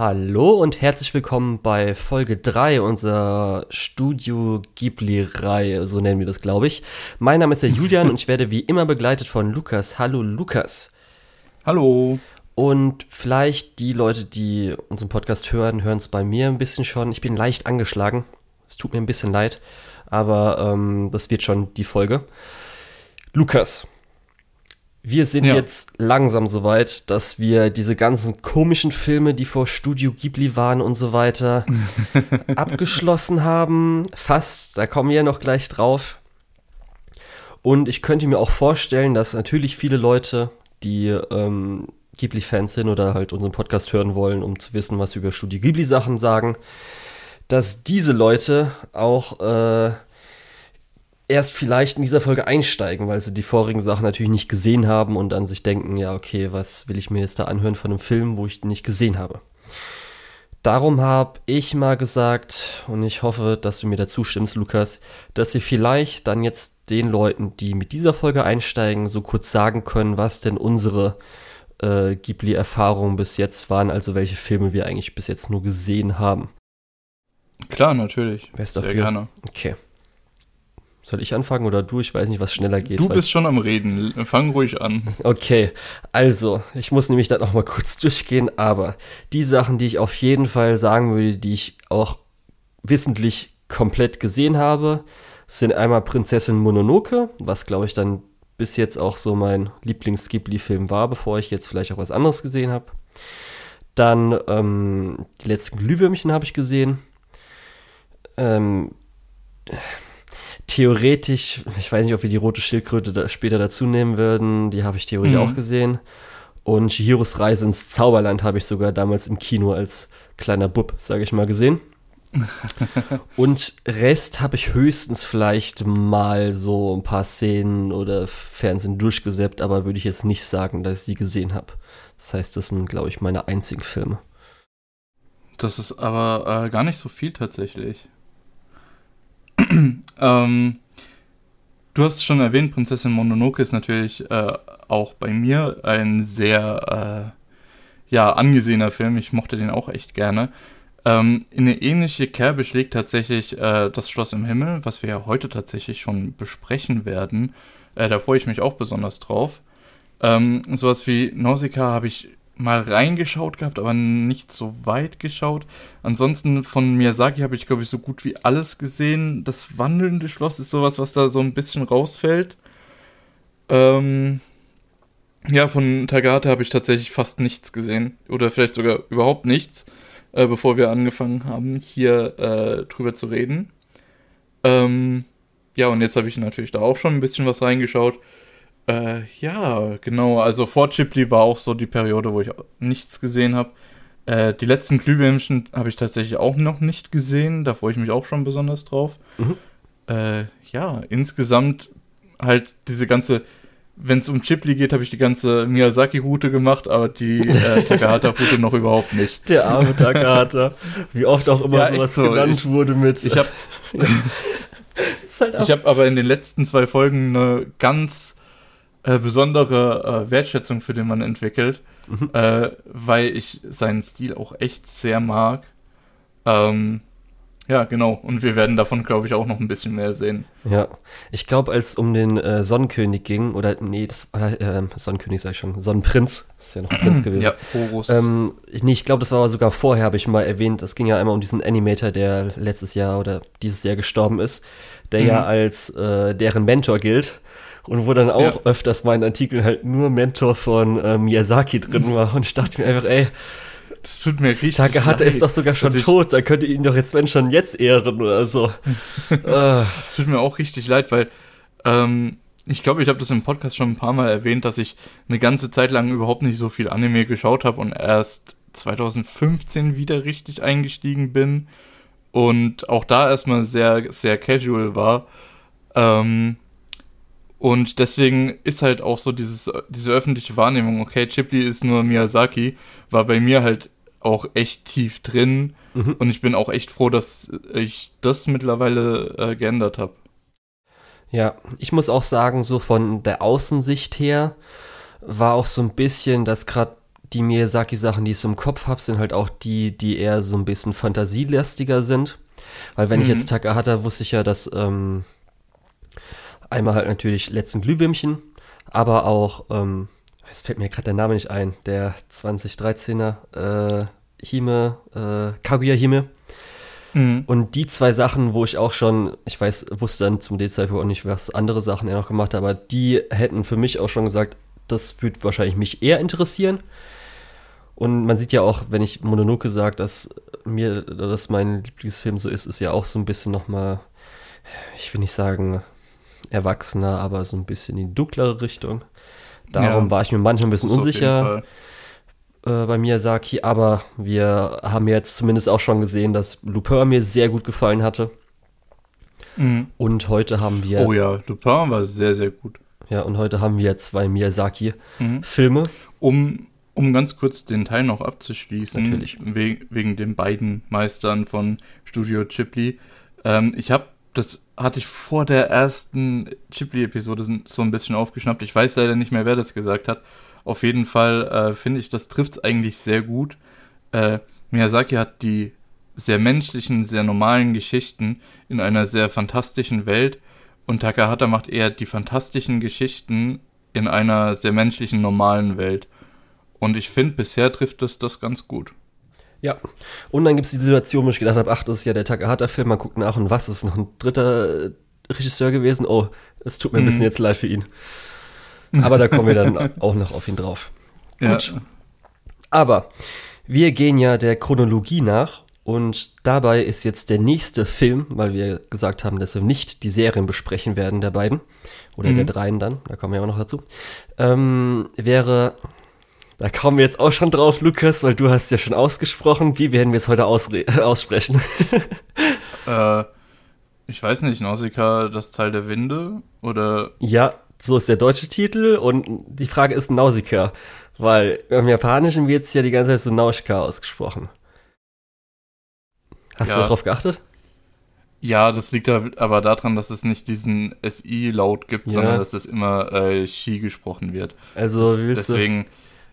Hallo und herzlich willkommen bei Folge 3 unserer Studio Ghibli-Reihe, so nennen wir das, glaube ich. Mein Name ist der Julian und ich werde wie immer begleitet von Lukas. Hallo Lukas. Hallo. Und vielleicht die Leute, die unseren Podcast hören, hören es bei mir ein bisschen schon. Ich bin leicht angeschlagen. Es tut mir ein bisschen leid, aber ähm, das wird schon die Folge. Lukas, wir sind ja. jetzt langsam so weit, dass wir diese ganzen komischen Filme, die vor Studio Ghibli waren und so weiter, abgeschlossen haben. Fast, da kommen wir ja noch gleich drauf. Und ich könnte mir auch vorstellen, dass natürlich viele Leute, die ähm, Ghibli-Fans sind oder halt unseren Podcast hören wollen, um zu wissen, was wir über Studio Ghibli-Sachen sagen, dass diese Leute auch äh, erst vielleicht in dieser Folge einsteigen, weil sie die vorigen Sachen natürlich nicht gesehen haben und dann sich denken, ja, okay, was will ich mir jetzt da anhören von einem Film, wo ich den nicht gesehen habe. Darum habe ich mal gesagt, und ich hoffe, dass du mir dazu stimmst, Lukas, dass wir vielleicht dann jetzt den Leuten, die mit dieser Folge einsteigen, so kurz sagen können, was denn unsere äh, Ghibli-Erfahrungen bis jetzt waren, also welche Filme wir eigentlich bis jetzt nur gesehen haben. Klar, natürlich. Wer ist dafür? Sehr gerne. Okay. Soll ich anfangen oder du? Ich weiß nicht, was schneller geht. Du bist schon am Reden. Fang ruhig an. Okay, also, ich muss nämlich da noch mal kurz durchgehen, aber die Sachen, die ich auf jeden Fall sagen würde, die ich auch wissentlich komplett gesehen habe, sind einmal Prinzessin Mononoke, was glaube ich dann bis jetzt auch so mein Lieblings-Ghibli-Film war, bevor ich jetzt vielleicht auch was anderes gesehen habe. Dann ähm, die letzten Glühwürmchen habe ich gesehen. Ähm, theoretisch, ich weiß nicht, ob wir die rote Schildkröte da später dazu nehmen würden, die habe ich theoretisch mhm. auch gesehen. Und Chihiros Reise ins Zauberland habe ich sogar damals im Kino als kleiner Bub, sage ich mal, gesehen. und Rest habe ich höchstens vielleicht mal so ein paar Szenen oder Fernsehen durchgesäppt, aber würde ich jetzt nicht sagen, dass ich sie gesehen habe. Das heißt, das sind, glaube ich, meine einzigen Filme. Das ist aber äh, gar nicht so viel tatsächlich. ähm, du hast schon erwähnt, Prinzessin Mononoke ist natürlich äh, auch bei mir ein sehr äh, ja, angesehener Film. Ich mochte den auch echt gerne. Ähm, in eine ähnliche Kerbe schlägt tatsächlich äh, das Schloss im Himmel, was wir ja heute tatsächlich schon besprechen werden. Äh, da freue ich mich auch besonders drauf. Ähm, sowas wie Nausicaa habe ich mal reingeschaut gehabt, aber nicht so weit geschaut. Ansonsten von Miyazaki habe ich, glaube ich, so gut wie alles gesehen. Das wandelnde Schloss ist sowas, was da so ein bisschen rausfällt. Ähm, ja, von Tagate habe ich tatsächlich fast nichts gesehen. Oder vielleicht sogar überhaupt nichts, äh, bevor wir angefangen haben, hier äh, drüber zu reden. Ähm, ja, und jetzt habe ich natürlich da auch schon ein bisschen was reingeschaut. Äh, ja, genau. Also vor Ghibli war auch so die Periode, wo ich nichts gesehen habe. Äh, die letzten Glühwürmchen habe ich tatsächlich auch noch nicht gesehen. Da freue ich mich auch schon besonders drauf. Mhm. Äh, ja, insgesamt halt diese ganze, wenn es um Ghibli geht, habe ich die ganze Miyazaki-Route gemacht, aber die äh, Takahata-Route noch überhaupt nicht. Der arme Takahata. Wie oft auch immer ja, sowas so. genannt ich, wurde mit. Ich habe halt ich habe aber in den letzten zwei Folgen eine ganz äh, besondere äh, Wertschätzung für den Mann entwickelt, mhm. äh, weil ich seinen Stil auch echt sehr mag. Ähm, ja, genau. Und wir werden davon, glaube ich, auch noch ein bisschen mehr sehen. Ja, ich glaube, als um den äh, Sonnenkönig ging, oder nee, das war äh, Sonnenkönig sag ich schon, Sonnenprinz, ist ja noch ein Prinz gewesen. Ja, Horus. Ähm, nee, ich glaube, das war sogar vorher, habe ich mal erwähnt. Es ging ja einmal um diesen Animator, der letztes Jahr oder dieses Jahr gestorben ist, der mhm. ja als äh, deren Mentor gilt und wo dann auch ja. öfters mein Artikel halt nur Mentor von äh, Miyazaki drin war und ich dachte mir einfach, ey, das tut mir richtig Takahata leid. ist doch sogar schon tot, da könnte ihn doch jetzt wenn schon jetzt ehren oder so. Ah. Es tut mir auch richtig leid, weil ähm, ich glaube, ich habe das im Podcast schon ein paar Mal erwähnt, dass ich eine ganze Zeit lang überhaupt nicht so viel Anime geschaut habe und erst 2015 wieder richtig eingestiegen bin und auch da erstmal sehr, sehr casual war. Ähm, und deswegen ist halt auch so dieses, diese öffentliche Wahrnehmung, okay, Ghibli ist nur Miyazaki, war bei mir halt auch echt tief drin. Mhm. Und ich bin auch echt froh, dass ich das mittlerweile äh, geändert habe. Ja, ich muss auch sagen, so von der Außensicht her war auch so ein bisschen, dass gerade die Miyazaki-Sachen, die ich so im Kopf habe, sind halt auch die, die eher so ein bisschen fantasielastiger sind. Weil wenn ich Mhm. jetzt Takahata wusste ich ja, dass ähm, einmal halt natürlich letzten Glühwürmchen, aber auch, ähm, jetzt fällt mir gerade der Name nicht ein, der 2013er äh, Hime, äh, Kaguya Hime. Mhm. Und die zwei Sachen, wo ich auch schon, ich weiß, wusste dann zum D-Zeitpunkt auch nicht, was andere Sachen er noch gemacht hat, aber die hätten für mich auch schon gesagt, das würde wahrscheinlich mich eher interessieren. Und man sieht ja auch, wenn ich Mononoke sage, dass mir, dass mein Lieblingsfilm so ist, ist ja auch so ein bisschen nochmal, ich will nicht sagen erwachsener, aber so ein bisschen in die dunklere Richtung. Darum Ja. war ich mir manchmal ein bisschen unsicher äh, bei Miyazaki, aber wir haben jetzt zumindest auch schon gesehen, dass Lupin mir sehr gut gefallen hatte. Mhm. Und heute haben wir, Oh ja, Dupin war sehr, sehr gut. ja, und heute haben wir zwei Mhm. Miyazaki-Filme. Um, um ganz kurz den Teil noch abzuschließen, Natürlich. we wegen den beiden Meistern von Studio Ghibli. Ähm, ich habe, das hatte ich vor der ersten Ghibli-Episode so- so ein bisschen aufgeschnappt. Ich weiß leider nicht mehr, wer das gesagt hat. Auf jeden Fall äh, finde ich, das trifft es eigentlich sehr gut. Äh, Miyazaki hat die sehr menschlichen, sehr normalen Geschichten in einer sehr fantastischen Welt und Takahata macht eher die fantastischen Geschichten in einer sehr menschlichen, normalen Welt. Und ich finde, bisher trifft es das ganz gut. Ja. Und dann gibt es die Situation, wo ich gedacht habe, ach, das ist ja der Takahata-Film, man guckt nach und was, ist noch ein dritter äh, Regisseur gewesen? Oh, es tut mir ein Mhm. bisschen jetzt leid für ihn. Aber da kommen wir dann auch noch auf ihn drauf. Gut. Aber wir gehen ja der Chronologie nach und dabei ist jetzt der nächste Film, weil wir gesagt haben, dass wir nicht die Serien besprechen werden der beiden oder Mhm. der dreien dann, da kommen wir auch noch dazu, ähm, wäre, da kommen wir jetzt auch schon drauf, Lukas, weil du hast ja schon ausgesprochen, wie werden wir es heute aussprechen? Äh, ich weiß nicht, Nausicaa, das Teil der Winde? Oder ja, so ist der deutsche Titel und die Frage ist Nausicaa, weil im Japanischen wird es ja die ganze Zeit so Nausica ausgesprochen. Hast du Ja. darauf geachtet? Ja, das liegt aber daran, dass es nicht diesen SI-Laut gibt, Ja. sondern dass es immer äh, Shi gesprochen wird. Also, Das, willst du?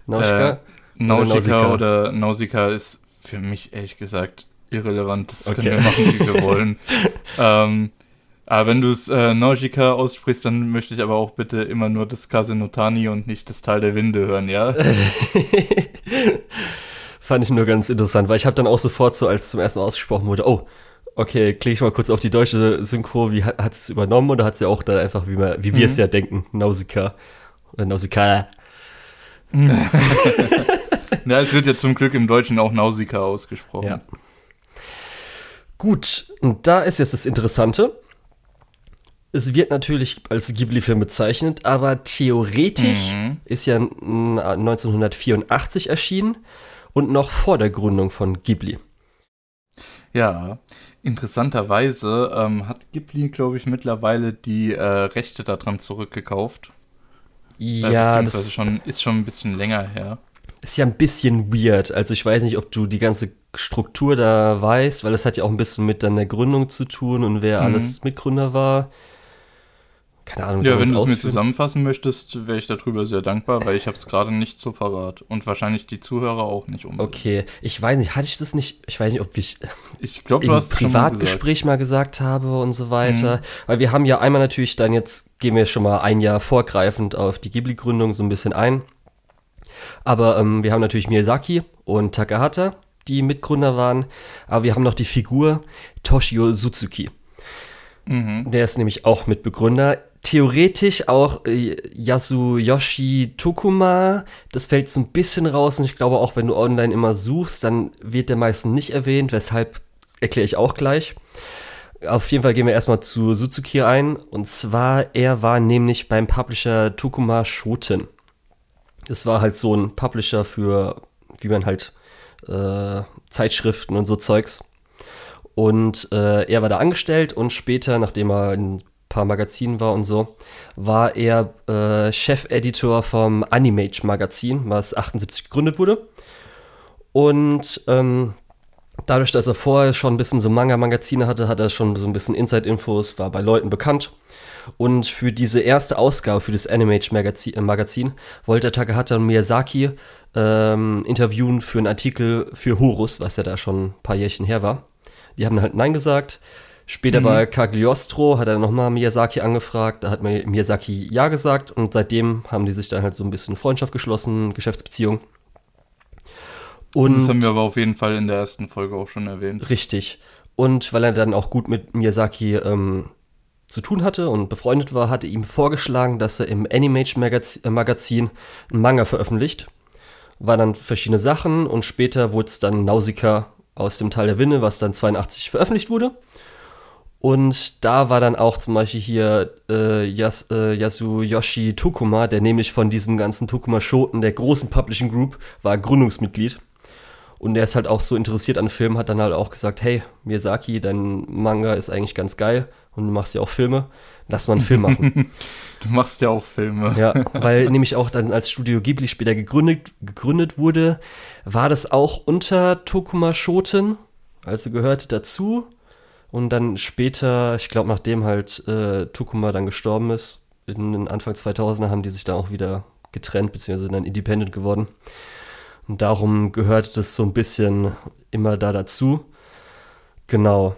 Nausicaa? äh, Nausicaa Nausicaa? oder Nausicaa ist für mich ehrlich gesagt irrelevant. Das Okay. können wir machen, wie wir wollen. ähm, aber wenn du es äh, Nausicaa aussprichst, dann möchte ich aber auch bitte immer nur das Kasenotani und nicht das Teil der Winde hören, ja? Fand ich nur ganz interessant, weil ich habe dann auch sofort so, als es zum ersten Mal ausgesprochen wurde, oh, okay, klicke ich mal kurz auf die deutsche Synchro, wie hat es übernommen oder hat sie auch dann einfach, wie, wir- wie wir Mhm. es ja denken, Nausicaa oder Nausicaa. ja, es wird ja zum Glück im Deutschen auch Nausicaa ausgesprochen. Ja. Gut, und da ist jetzt das Interessante. Es wird natürlich als Ghibli-Film bezeichnet, aber theoretisch Mhm. ist ja n- 1984 erschienen und noch vor der Gründung von Ghibli. Ja, interessanterweise ähm, hat Ghibli, glaube ich, mittlerweile die äh, Rechte daran zurückgekauft. Äh, Ja, das schon, ist schon ein bisschen länger her. ist ja ein bisschen weird. Also ich weiß nicht, ob du die ganze Struktur da weißt, weil es hat ja auch ein bisschen mit dann der Gründung zu tun und wer Mhm. alles Mitgründer war. Keine Ahnung, Ja, wenn du es mir zusammenfassen möchtest, wäre ich darüber sehr dankbar, weil ich habe es gerade nicht so parat. Und wahrscheinlich die Zuhörer auch nicht unbedingt. Okay, ich weiß nicht, hatte ich das nicht, ich weiß nicht, ob ich Ich glaube, im schon mal gesagt. Privatgespräch mal gesagt habe und so weiter. Mhm. Weil wir haben ja einmal natürlich dann jetzt, gehen wir schon mal ein Jahr vorgreifend auf die Ghibli-Gründung so ein bisschen ein. Aber ähm, wir haben natürlich Miyazaki und Takahata, die Mitgründer waren. Aber wir haben noch die Figur Toshio Suzuki. Mhm. Der ist nämlich auch Mitbegründer. Theoretisch auch äh, Yasuyoshi Tokuma. Das fällt so ein bisschen raus und ich glaube auch, wenn du online immer suchst, dann wird der meistens nicht erwähnt, weshalb erkläre ich auch gleich. Auf jeden Fall gehen wir erstmal zu Suzuki ein. Und zwar, er war nämlich beim Publisher Tokuma Shoten. Das war halt so ein Publisher für, wie man halt, äh, Zeitschriften und so Zeugs. Und äh, er war da angestellt und später, nachdem er in paar Magazinen war und so, war er äh, Chefeditor vom Animage Magazin, was 78 gegründet wurde. Und ähm, Dadurch, dass er vorher schon ein bisschen so Manga-Magazine hatte, hat er schon so ein bisschen Inside-Infos, war bei Leuten bekannt. Und für diese erste Ausgabe, für das Animage-Magazin, äh, Magazin, wollte Takahata Miyazaki ähm, interviewen für einen Artikel für Horus, was ja da schon ein paar Jährchen her war. Die haben halt Nein gesagt. Später mhm. bei Cagliostro hat er nochmal Miyazaki angefragt, da hat Miyazaki Ja gesagt und seitdem haben die sich dann halt so ein bisschen Freundschaft geschlossen, Geschäftsbeziehung. Und das haben wir aber auf jeden Fall in der ersten Folge auch schon erwähnt. Richtig. Und weil er dann auch gut mit Miyazaki ähm, zu tun hatte und befreundet war, hatte ihm vorgeschlagen, dass er im Animage Magazin, äh, Magazin einen Manga veröffentlicht. War dann verschiedene Sachen und später wurde es dann Nausicaa aus dem Teil der Winne, was dann 82 veröffentlicht wurde. Und da war dann auch zum Beispiel hier äh, Yas, äh, Yasuyoshi Tokuma, der nämlich von diesem ganzen Tokuma Shoten, der großen Publishing Group, war Gründungsmitglied. Und er ist halt auch so interessiert an Filmen, hat dann halt auch gesagt, hey, Miyazaki, dein Manga ist eigentlich ganz geil und du machst ja auch Filme, lass mal einen Film machen. du machst ja auch Filme. Ja, weil nämlich auch dann als Studio Ghibli später gegründet, gegründet wurde, war das auch unter Tokuma Shoten, also gehörte dazu. Und dann später, ich glaube, nachdem halt äh, Tokuma dann gestorben ist, in den Anfang 2000er haben die sich dann auch wieder getrennt, beziehungsweise dann independent geworden. Und darum gehört das so ein bisschen immer da dazu. Genau.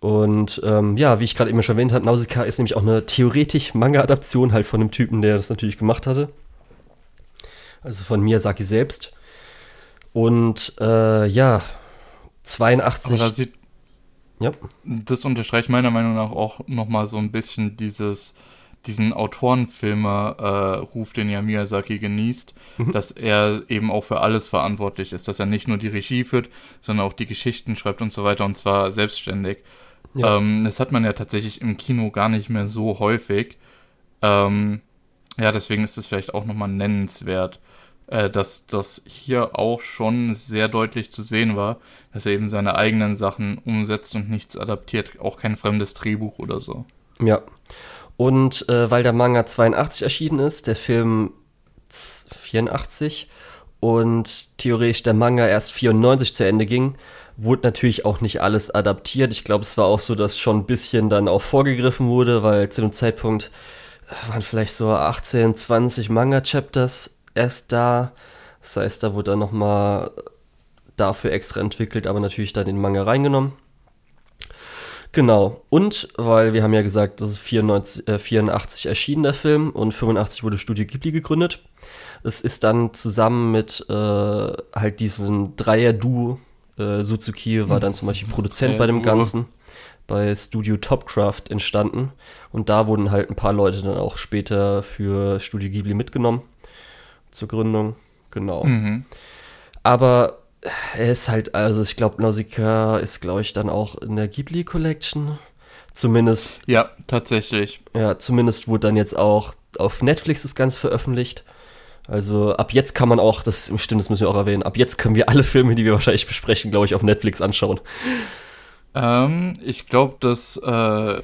Und ähm, ja, wie ich gerade eben schon erwähnt habe, Nausicaa ist nämlich auch eine theoretisch Manga-Adaption halt von dem Typen, der das natürlich gemacht hatte. Also von Miyazaki selbst. Und äh, ja, 82. Aber da sieht, ja. Das unterstreicht meiner Meinung nach auch nochmal so ein bisschen dieses diesen Autorenfilmer-Ruf, äh, den ja Miyazaki genießt, mhm. dass er eben auch für alles verantwortlich ist, dass er nicht nur die Regie führt, sondern auch die Geschichten schreibt und so weiter und zwar selbstständig. Ja. Ähm, das hat man ja tatsächlich im Kino gar nicht mehr so häufig. Ähm, ja, deswegen ist es vielleicht auch nochmal nennenswert, äh, dass das hier auch schon sehr deutlich zu sehen war, dass er eben seine eigenen Sachen umsetzt und nichts adaptiert, auch kein fremdes Drehbuch oder so. Ja, und äh, weil der Manga 82 erschienen ist, der Film 84 und theoretisch der Manga erst 94 zu Ende ging, wurde natürlich auch nicht alles adaptiert. Ich glaube, es war auch so, dass schon ein bisschen dann auch vorgegriffen wurde, weil zu dem Zeitpunkt waren vielleicht so 18, 20 Manga-Chapters erst da. Das heißt, da wurde dann nochmal dafür extra entwickelt, aber natürlich dann den Manga reingenommen. Genau. Und weil wir haben ja gesagt, das ist 94, äh, 84 erschienen, der Film, und 85 wurde Studio Ghibli gegründet. Es ist dann zusammen mit äh, halt diesem Dreier-Duo, äh, Suzuki war dann zum Beispiel Produzent bei dem Ganzen, bei Studio Topcraft entstanden. Und da wurden halt ein paar Leute dann auch später für Studio Ghibli mitgenommen zur Gründung. Genau. Mhm. Aber er ist halt, also ich glaube, Nausicaa ist, glaube ich, dann auch in der Ghibli Collection. Zumindest. Ja, tatsächlich. Ja, zumindest wurde dann jetzt auch auf Netflix das Ganze veröffentlicht. Also ab jetzt kann man auch, das stimmt, das müssen wir auch erwähnen, ab jetzt können wir alle Filme, die wir wahrscheinlich besprechen, glaube ich, auf Netflix anschauen. Ähm, ich glaube, dass äh,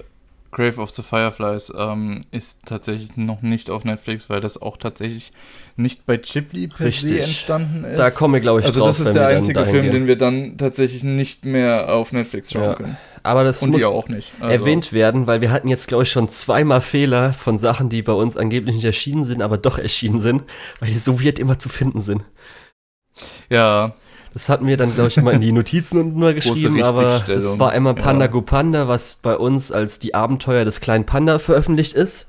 Grave of the Fireflies ähm, ist tatsächlich noch nicht auf Netflix, weil das auch tatsächlich nicht bei Ghibli per Richtig. entstanden ist. Da kommen wir, glaube ich, also drauf. Also das ist der einzige Film, gehen. den wir dann tatsächlich nicht mehr auf Netflix schauen ja. können. Aber das Und muss auch nicht. Also erwähnt werden, weil wir hatten jetzt, glaube ich, schon zweimal Fehler von Sachen, die bei uns angeblich nicht erschienen sind, aber doch erschienen sind, weil die so weird immer zu finden sind. Ja, das hatten wir dann, glaube ich, immer in die Notizen unten mal geschrieben, aber das war einmal Panda ja. Go Panda, was bei uns als die Abenteuer des kleinen Panda veröffentlicht ist.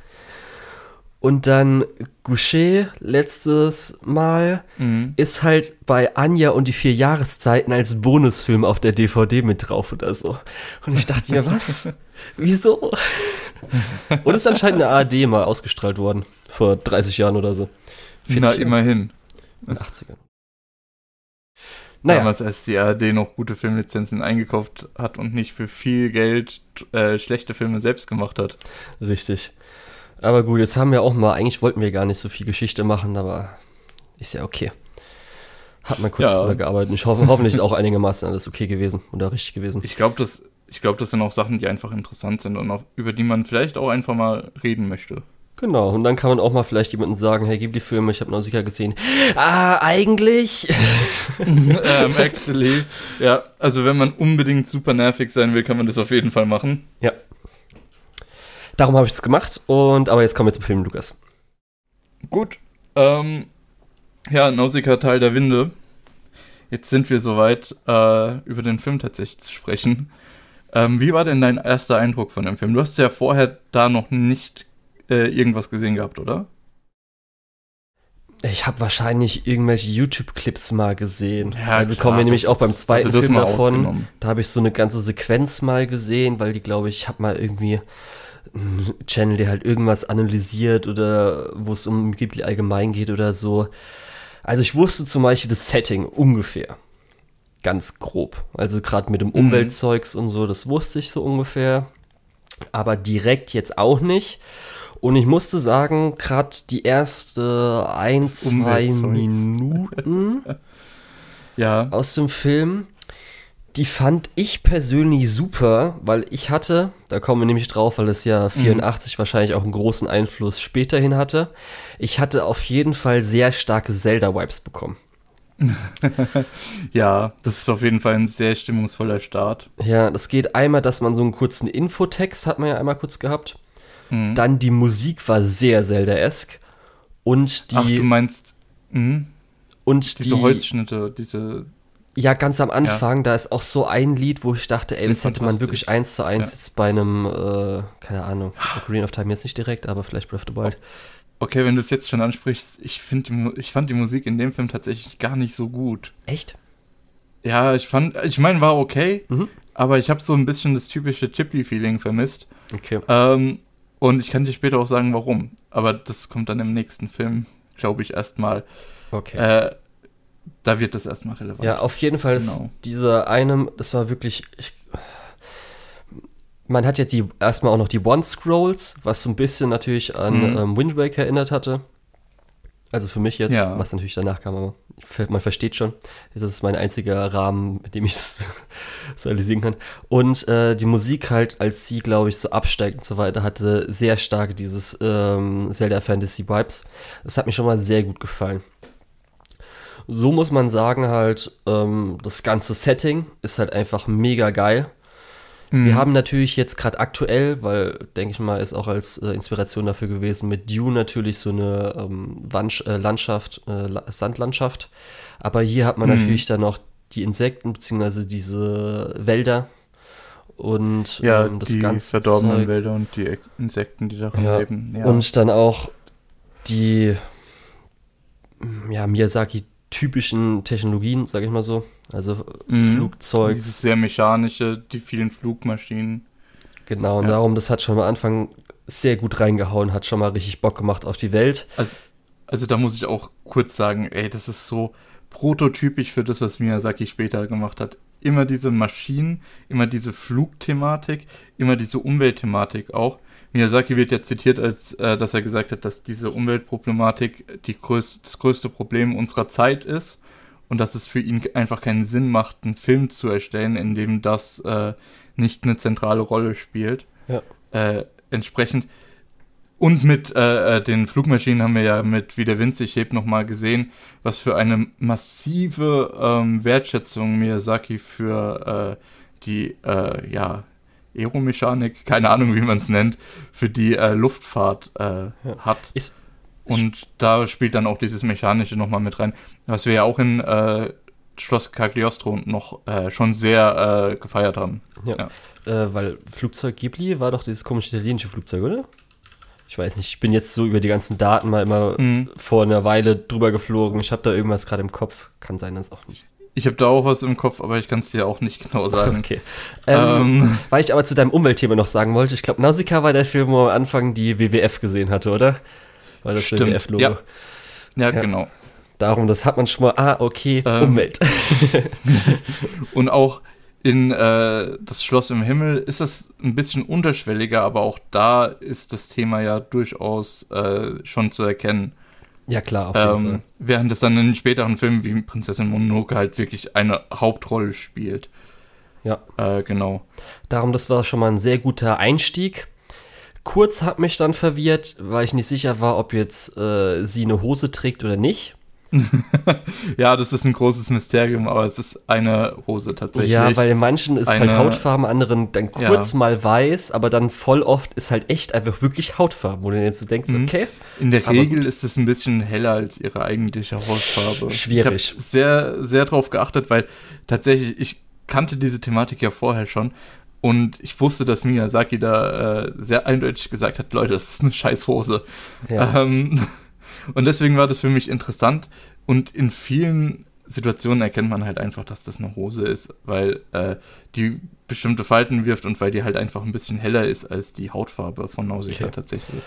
Und dann Goucher letztes Mal mhm. ist halt bei Anja und die vier Jahreszeiten als Bonusfilm auf der DVD mit drauf oder so. Und ich dachte mir, was? Wieso? Und ist anscheinend eine ARD mal ausgestrahlt worden. Vor 30 Jahren oder so. Na, immerhin. In den 80ern. Naja. Damals, als die ARD noch gute Filmlizenzen eingekauft hat und nicht für viel Geld äh, schlechte Filme selbst gemacht hat. Richtig. Aber gut, jetzt haben wir auch mal, eigentlich wollten wir gar nicht so viel Geschichte machen, aber ist ja okay. Hat man kurz ja. drüber gearbeitet. Ich hoffe, hoffentlich ist auch einigermaßen alles okay gewesen oder richtig gewesen. Ich glaube, das, glaub, das sind auch Sachen, die einfach interessant sind und auf, über die man vielleicht auch einfach mal reden möchte. Genau, und dann kann man auch mal vielleicht jemandem sagen, hey, gib die Filme, ich habe Nausicaa gesehen. Ah, eigentlich. ähm, actually, ja, also wenn man unbedingt super nervig sein will, kann man das auf jeden Fall machen. Ja. Darum habe ich es gemacht und aber jetzt kommen wir zum Film, Lukas. Gut, ähm, ja, Nausicaa Teil der Winde. Jetzt sind wir soweit, äh, über den Film tatsächlich zu sprechen. Ähm, wie war denn dein erster Eindruck von dem Film? Du hast ja vorher da noch nicht äh, irgendwas gesehen gehabt, oder? Ich habe wahrscheinlich irgendwelche YouTube-Clips mal gesehen. Ja, also klar, kommen wir nämlich auch beim zweiten Film davon. Da habe ich so eine ganze Sequenz mal gesehen, weil die, glaube ich, habe mal irgendwie einen Channel, der halt irgendwas analysiert oder wo es um Ghibli allgemein geht oder so. Also ich wusste zum Beispiel das Setting ungefähr. Ganz grob. Also gerade mit dem Umweltzeugs und so, das wusste ich so ungefähr. Aber direkt jetzt auch nicht. Und ich musste sagen, gerade die erste ein, zwei. Minuten Ja, aus dem Film, die fand ich persönlich super, weil ich hatte, da kommen wir nämlich drauf, weil es ja 84 wahrscheinlich auch einen großen Einfluss späterhin hatte, ich hatte auf jeden Fall sehr starke Zelda-Vibes bekommen. ja, das ist auf jeden Fall ein sehr stimmungsvoller Start. Ja, das geht einmal, dass man so einen kurzen Infotext hat man ja einmal kurz gehabt. Mhm. Dann die Musik war sehr Zelda-esk. Und die, Ach, du meinst mh, und diese die, Holzschnitte, diese. Ja, ganz am Anfang, da ist auch so ein Lied, wo ich dachte, ey, das hätte man wirklich eins zu eins Ja. jetzt bei einem, äh, keine Ahnung, Green of Time jetzt nicht direkt, aber vielleicht Breath of the Wild. Okay, wenn du es jetzt schon ansprichst, ich, find, ich fand die Musik in dem Film tatsächlich gar nicht so gut. Echt? Ja, ich fand, ich meine, war okay, Mhm. aber ich habe so ein bisschen das typische Ghibli-Feeling vermisst. Okay. Ähm, und ich kann dir später auch sagen, warum. Aber das kommt dann im nächsten Film, glaube ich, erstmal. Okay. Äh, da wird das erstmal relevant. ja, auf jeden Fall ist genau. dieser eine, das war wirklich, ich, man hat ja die, erstmal auch noch die One-Scrolls, was so ein bisschen natürlich an Mhm. ähm, Wind Waker erinnert hatte. Also für mich jetzt, Ja. was natürlich danach kam, aber man versteht schon. Das ist mein einziger Rahmen, mit dem ich das so realisieren kann. Und äh, die Musik halt, als sie, glaube ich, so absteigt und so weiter, hatte sehr stark dieses ähm, Zelda Fantasy Vibes. Das hat mir schon mal sehr gut gefallen. So muss man sagen, halt, ähm, das ganze Setting ist halt einfach mega geil. Mhm. Wir haben natürlich jetzt gerade aktuell, weil, denke ich mal, ist auch als äh, Inspiration dafür gewesen, mit Dune natürlich so eine ähm, Wand, äh, Landschaft, äh, La- Sandlandschaft. Aber hier hat man Mhm. natürlich dann noch die Insekten, beziehungsweise diese Wälder und ja, ähm, das die ganze verdorbenen Zeug. Wälder und die Insekten, die darin Ja. leben. Ja. Und dann auch die ja, Miyazaki-typischen Technologien, sage ich mal so. Also Mhm. Flugzeug, Dieses sehr mechanische, die vielen Flugmaschinen. genau. Und Ja. darum, das hat schon am Anfang sehr gut reingehauen, hat schon mal richtig Bock gemacht auf die Welt. Also, also da muss ich auch kurz sagen, ey, das ist so prototypisch für das, was Miyazaki später gemacht hat. Immer diese Maschinen, immer diese Flugthematik, immer diese Umweltthematik auch. Miyazaki wird ja zitiert, als äh, dass er gesagt hat, dass diese Umweltproblematik die größ das größte Problem unserer Zeit ist und dass es für ihn einfach keinen Sinn macht, einen Film zu erstellen, in dem das äh, nicht eine zentrale Rolle spielt. Ja. Äh, entsprechend und mit äh, äh, den Flugmaschinen haben wir ja mit Wie der Wind sich hebt nochmal gesehen, was für eine massive ähm, Wertschätzung Miyazaki für äh, die, äh, ja, Aeromechanik, keine Ahnung, wie man es nennt, für die äh, Luftfahrt äh, hat. Ist, Und da spielt dann auch dieses Mechanische nochmal mit rein, was wir ja auch in äh, Schloss Cagliostro noch äh, schon sehr äh, gefeiert haben. ja. Äh, weil Flugzeug Ghibli war doch dieses komische italienische Flugzeug, oder? Ich weiß nicht, ich bin jetzt so über die ganzen Daten mal immer Mhm. vor einer Weile drüber geflogen. Ich habe da irgendwas gerade im Kopf. Kann sein, dass auch nicht. Ich habe da auch was im Kopf, aber ich kann es dir auch nicht genau sagen. Okay. Ähm, Ähm, Weil ich aber zu deinem Umweltthema noch sagen wollte, ich glaube, Nausicaa war der Film, wo man am Anfang die WWF gesehen hatte, oder? War das Stimmt, WWF-Logo? ja. ja, Ja. genau. Darum, das hat man schon mal, ah, okay, Ähm. Umwelt. Und auch in äh, das Schloss im Himmel ist es ein bisschen unterschwelliger, aber auch da ist das Thema ja durchaus äh, schon zu erkennen. Ja, klar, auf jeden Ähm, während es dann in späteren Filmen wie Prinzessin Mononoke halt wirklich eine Hauptrolle spielt. Ja. Äh, genau. Darum, das war schon mal ein sehr guter Einstieg. kurz hat mich dann verwirrt, weil ich nicht sicher war, ob jetzt äh, sie eine Hose trägt oder nicht. ja, das ist ein großes Mysterium, aber es ist eine Hose tatsächlich. Ja, weil in manchen ist eine, halt Hautfarben, anderen dann kurz ja. mal weiß, aber dann voll oft ist halt echt einfach wirklich Hautfarben, wo du jetzt so denkst, mhm. okay. In der Regel ist es ein bisschen heller als ihre eigentliche Hautfarbe. Schwierig. Ich habe sehr, sehr drauf geachtet, weil tatsächlich, ich kannte diese Thematik ja vorher schon und ich wusste, dass Miyazaki da äh, sehr eindeutig gesagt hat, Leute, das ist eine scheiß Hose. Ja. Ähm, und deswegen war das für mich interessant. Und in vielen Situationen erkennt man halt einfach, dass das eine Hose ist, weil äh, die bestimmte Falten wirft und weil die halt einfach ein bisschen heller ist als die Hautfarbe von Nausicaa okay. tatsächlich.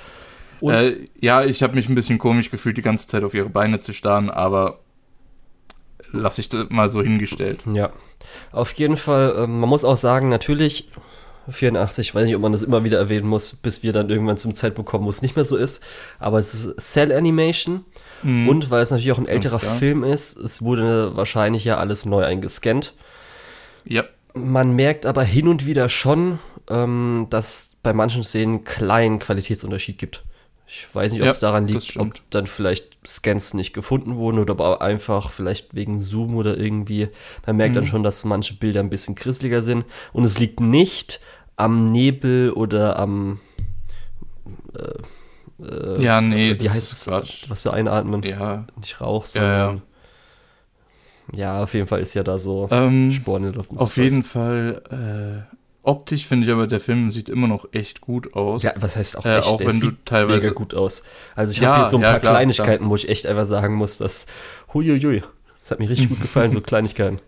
Äh, ja, ich habe mich ein bisschen komisch gefühlt, die ganze Zeit auf ihre Beine zu starren, aber lasse ich das mal so hingestellt. Ja, auf jeden Fall, äh, man muss auch sagen, natürlich 84, ich weiß nicht, ob man das immer wieder erwähnen muss, bis wir dann irgendwann zum Zeitpunkt kommen, wo es nicht mehr so ist. Aber es ist Cell Animation. Mhm. Und weil es natürlich auch ein älterer Film ist, es wurde wahrscheinlich ja alles neu eingescannt. Ja. Man merkt aber hin und wieder schon, ähm, dass bei manchen Szenen einen kleinen Qualitätsunterschied gibt. Ich weiß nicht, ob ja, es daran liegt, ob dann vielleicht Scans nicht gefunden wurden oder aber einfach vielleicht wegen Zoom oder irgendwie. Man merkt mhm. dann schon, dass manche Bilder ein bisschen grisseliger sind. Und es liegt nicht am Nebel oder am. Äh, äh, ja, nee, wie heißt es, Quatsch. was sie einatmen? Ja. Nicht Rauch, sondern. Ja, ja. ja auf jeden Fall ist ja da so ähm, Sporen in der Luft. Auf jeden Fall. Äh, Optisch finde ich aber, der Film sieht immer noch echt gut aus. Ja, was heißt auch echt? Äh, auch wenn du teilweise mega gut aus. Also ich ja, habe hier so ein ja, paar klar, Kleinigkeiten, klar. wo ich echt einfach sagen muss, dass huiuiui, das hat mir richtig gut gefallen, so Kleinigkeiten.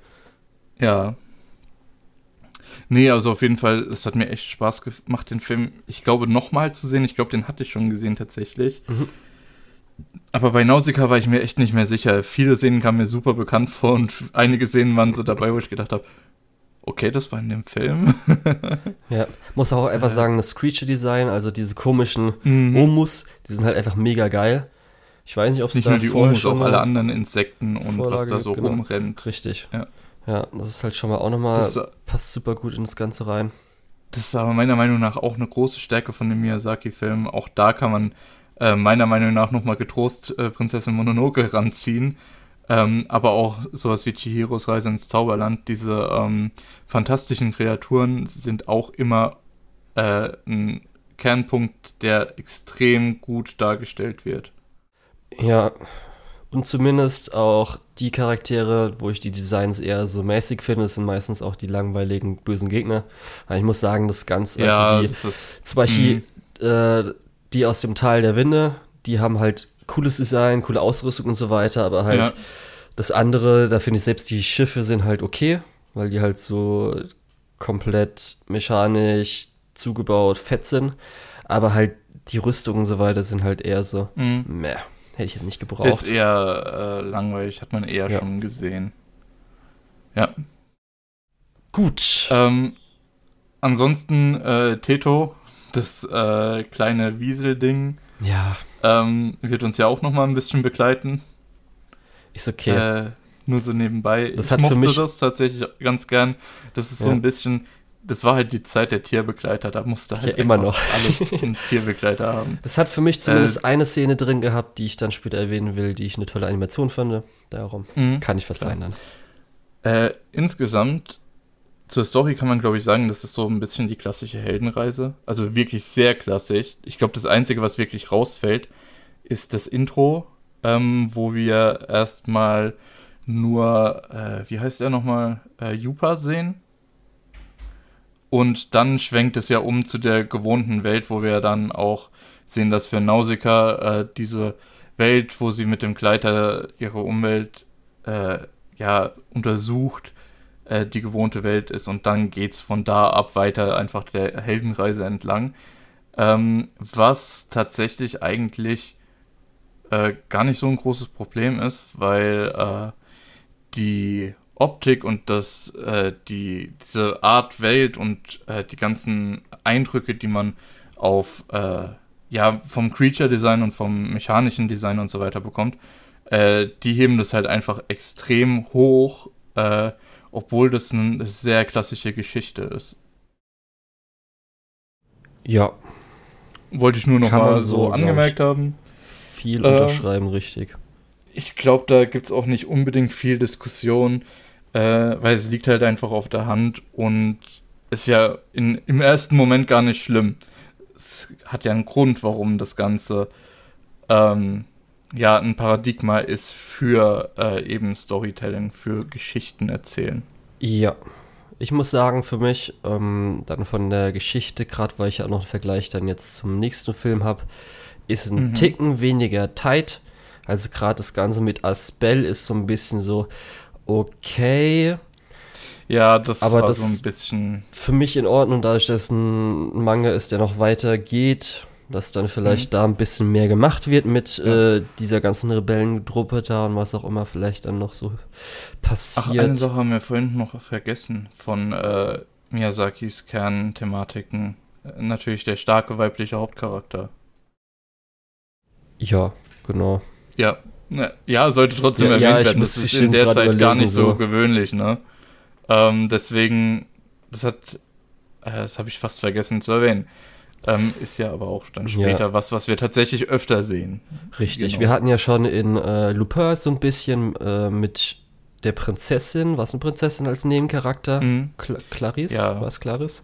Ja. Nee, also auf jeden Fall, es hat mir echt Spaß gemacht, den Film, ich glaube, nochmal zu sehen. Ich glaube, den hatte ich schon gesehen tatsächlich. Mhm. Aber bei Nausicaa war ich mir echt nicht mehr sicher. Viele Szenen kamen mir super bekannt vor und einige Szenen waren so dabei, wo ich gedacht habe, okay, das war in dem Film. ja, muss auch einfach sagen, das Creature-Design, also diese komischen mhm. Omus, die sind halt einfach mega geil. Ich weiß nicht, ob es da nur die Omus, auch alle anderen Insekten und Vorlage was da so genau. rumrennt. Richtig. Ja. ja, das ist halt schon mal auch nochmal, das, passt super gut in das Ganze rein. Das ist aber meiner Meinung nach auch eine große Stärke von dem Miyazaki-Film. Auch da kann man äh, meiner Meinung nach nochmal getrost äh, Prinzessin Mononoke ranziehen, ähm, aber auch sowas wie Chihiros Reise ins Zauberland. Diese ähm, fantastischen Kreaturen sind auch immer äh, ein Kernpunkt, der extrem gut dargestellt wird. Ja, und zumindest auch die Charaktere, wo ich die Designs eher so mäßig finde, sind meistens auch die langweiligen bösen Gegner. Aber ich muss sagen, das Ganze, ja, also die, das ist, zum Beispiel äh, die aus dem Tal der Winde, die haben halt cooles Design, coole Ausrüstung und so weiter, aber halt ja. das andere, da finde ich selbst die Schiffe sind halt okay, weil die halt so komplett mechanisch zugebaut fett sind, aber halt die Rüstung und so weiter sind halt eher so, mhm. meh, hätte ich jetzt nicht gebraucht. Ist eher äh, langweilig, hat man eher ja. schon gesehen. Ja. Gut. Ähm, ansonsten äh, Teto, das äh, kleine Wieselding. Ja ähm, wird uns ja auch noch mal ein bisschen begleiten. Ist okay. Äh, nur so nebenbei. Das ich hat mochte für mich das tatsächlich ganz gern. Das ist ja. so ein bisschen, das war halt die Zeit der Tierbegleiter. Da musste halt ja, immer noch alles einen Tierbegleiter haben. Das hat für mich zumindest äh, eine Szene drin gehabt, die ich dann später erwähnen will, die ich eine tolle Animation fand. Darum mhm, kann ich verzeihen klar. dann. Äh, insgesamt zur Story kann man, glaube ich, sagen, das ist so ein bisschen die klassische Heldenreise. Also wirklich sehr klassisch. Ich glaube, das Einzige, was wirklich rausfällt, ist das Intro, ähm, wo wir erstmal nur, äh, wie heißt er nochmal, äh, Jupa sehen. Und dann schwenkt es ja um zu der gewohnten Welt, wo wir dann auch sehen, dass für Nausicaa äh, diese Welt, wo sie mit dem Gleiter ihre Umwelt äh, ja untersucht, äh, die gewohnte Welt ist und dann geht's von da ab weiter einfach der Heldenreise entlang. Ähm, was tatsächlich eigentlich äh, gar nicht so ein großes Problem ist, weil äh, die Optik und das, äh, die, diese Art Welt und äh, die ganzen Eindrücke, die man auf, äh, ja, vom Creature Design und vom mechanischen Design und so weiter bekommt, äh, die heben das halt einfach extrem hoch, obwohl das eine sehr klassische Geschichte ist. Ja. wollte ich nur noch Kann mal so, angemerkt haben. Viel Äh, unterschreiben, richtig. Ich glaube, da gibt es auch nicht unbedingt viel Diskussion, äh, weil es liegt halt einfach auf der Hand und ist ja in, im ersten Moment gar nicht schlimm. Es hat ja einen Grund, warum das Ganze ähm, ja ein Paradigma ist für äh, eben Storytelling, für Geschichten erzählen. Ja. Ich muss sagen, für mich, ähm, dann von der Geschichte, gerade weil ich ja auch noch einen Vergleich dann jetzt zum nächsten Film habe, ist ein Mhm. Ticken weniger tight. Also gerade das Ganze mit Aspell ist so ein bisschen so, okay, Ja, das Aber war das- so ein bisschen. für mich in Ordnung, dadurch, dass ein Manga ist, der noch weiter geht, dass dann vielleicht da ein bisschen mehr gemacht wird mit Mhm. Ja. äh, dieser ganzen Rebellengruppe da und was auch immer vielleicht dann noch so Ach, passiert. eine Sache haben wir vorhin noch vergessen von äh, Miyazakis Kernthematiken. Natürlich der starke weibliche Hauptcharakter. ja, genau. Ja, ne, ja, sollte trotzdem Ja, erwähnt ja, ich werden. muss Das ist in der Zeit gar nicht so, so. gewöhnlich, ne? Ähm, deswegen, das hat, äh, das habe ich fast vergessen zu erwähnen. Ähm, ist ja aber auch dann Ja. später was, was wir tatsächlich öfter sehen. Richtig. Genau. Wir hatten ja schon in äh, Lupin so ein bisschen äh, mit der Prinzessin, was eine Prinzessin als Nebencharakter? Mhm. Cla Clarisse? Ja. Was Clarisse?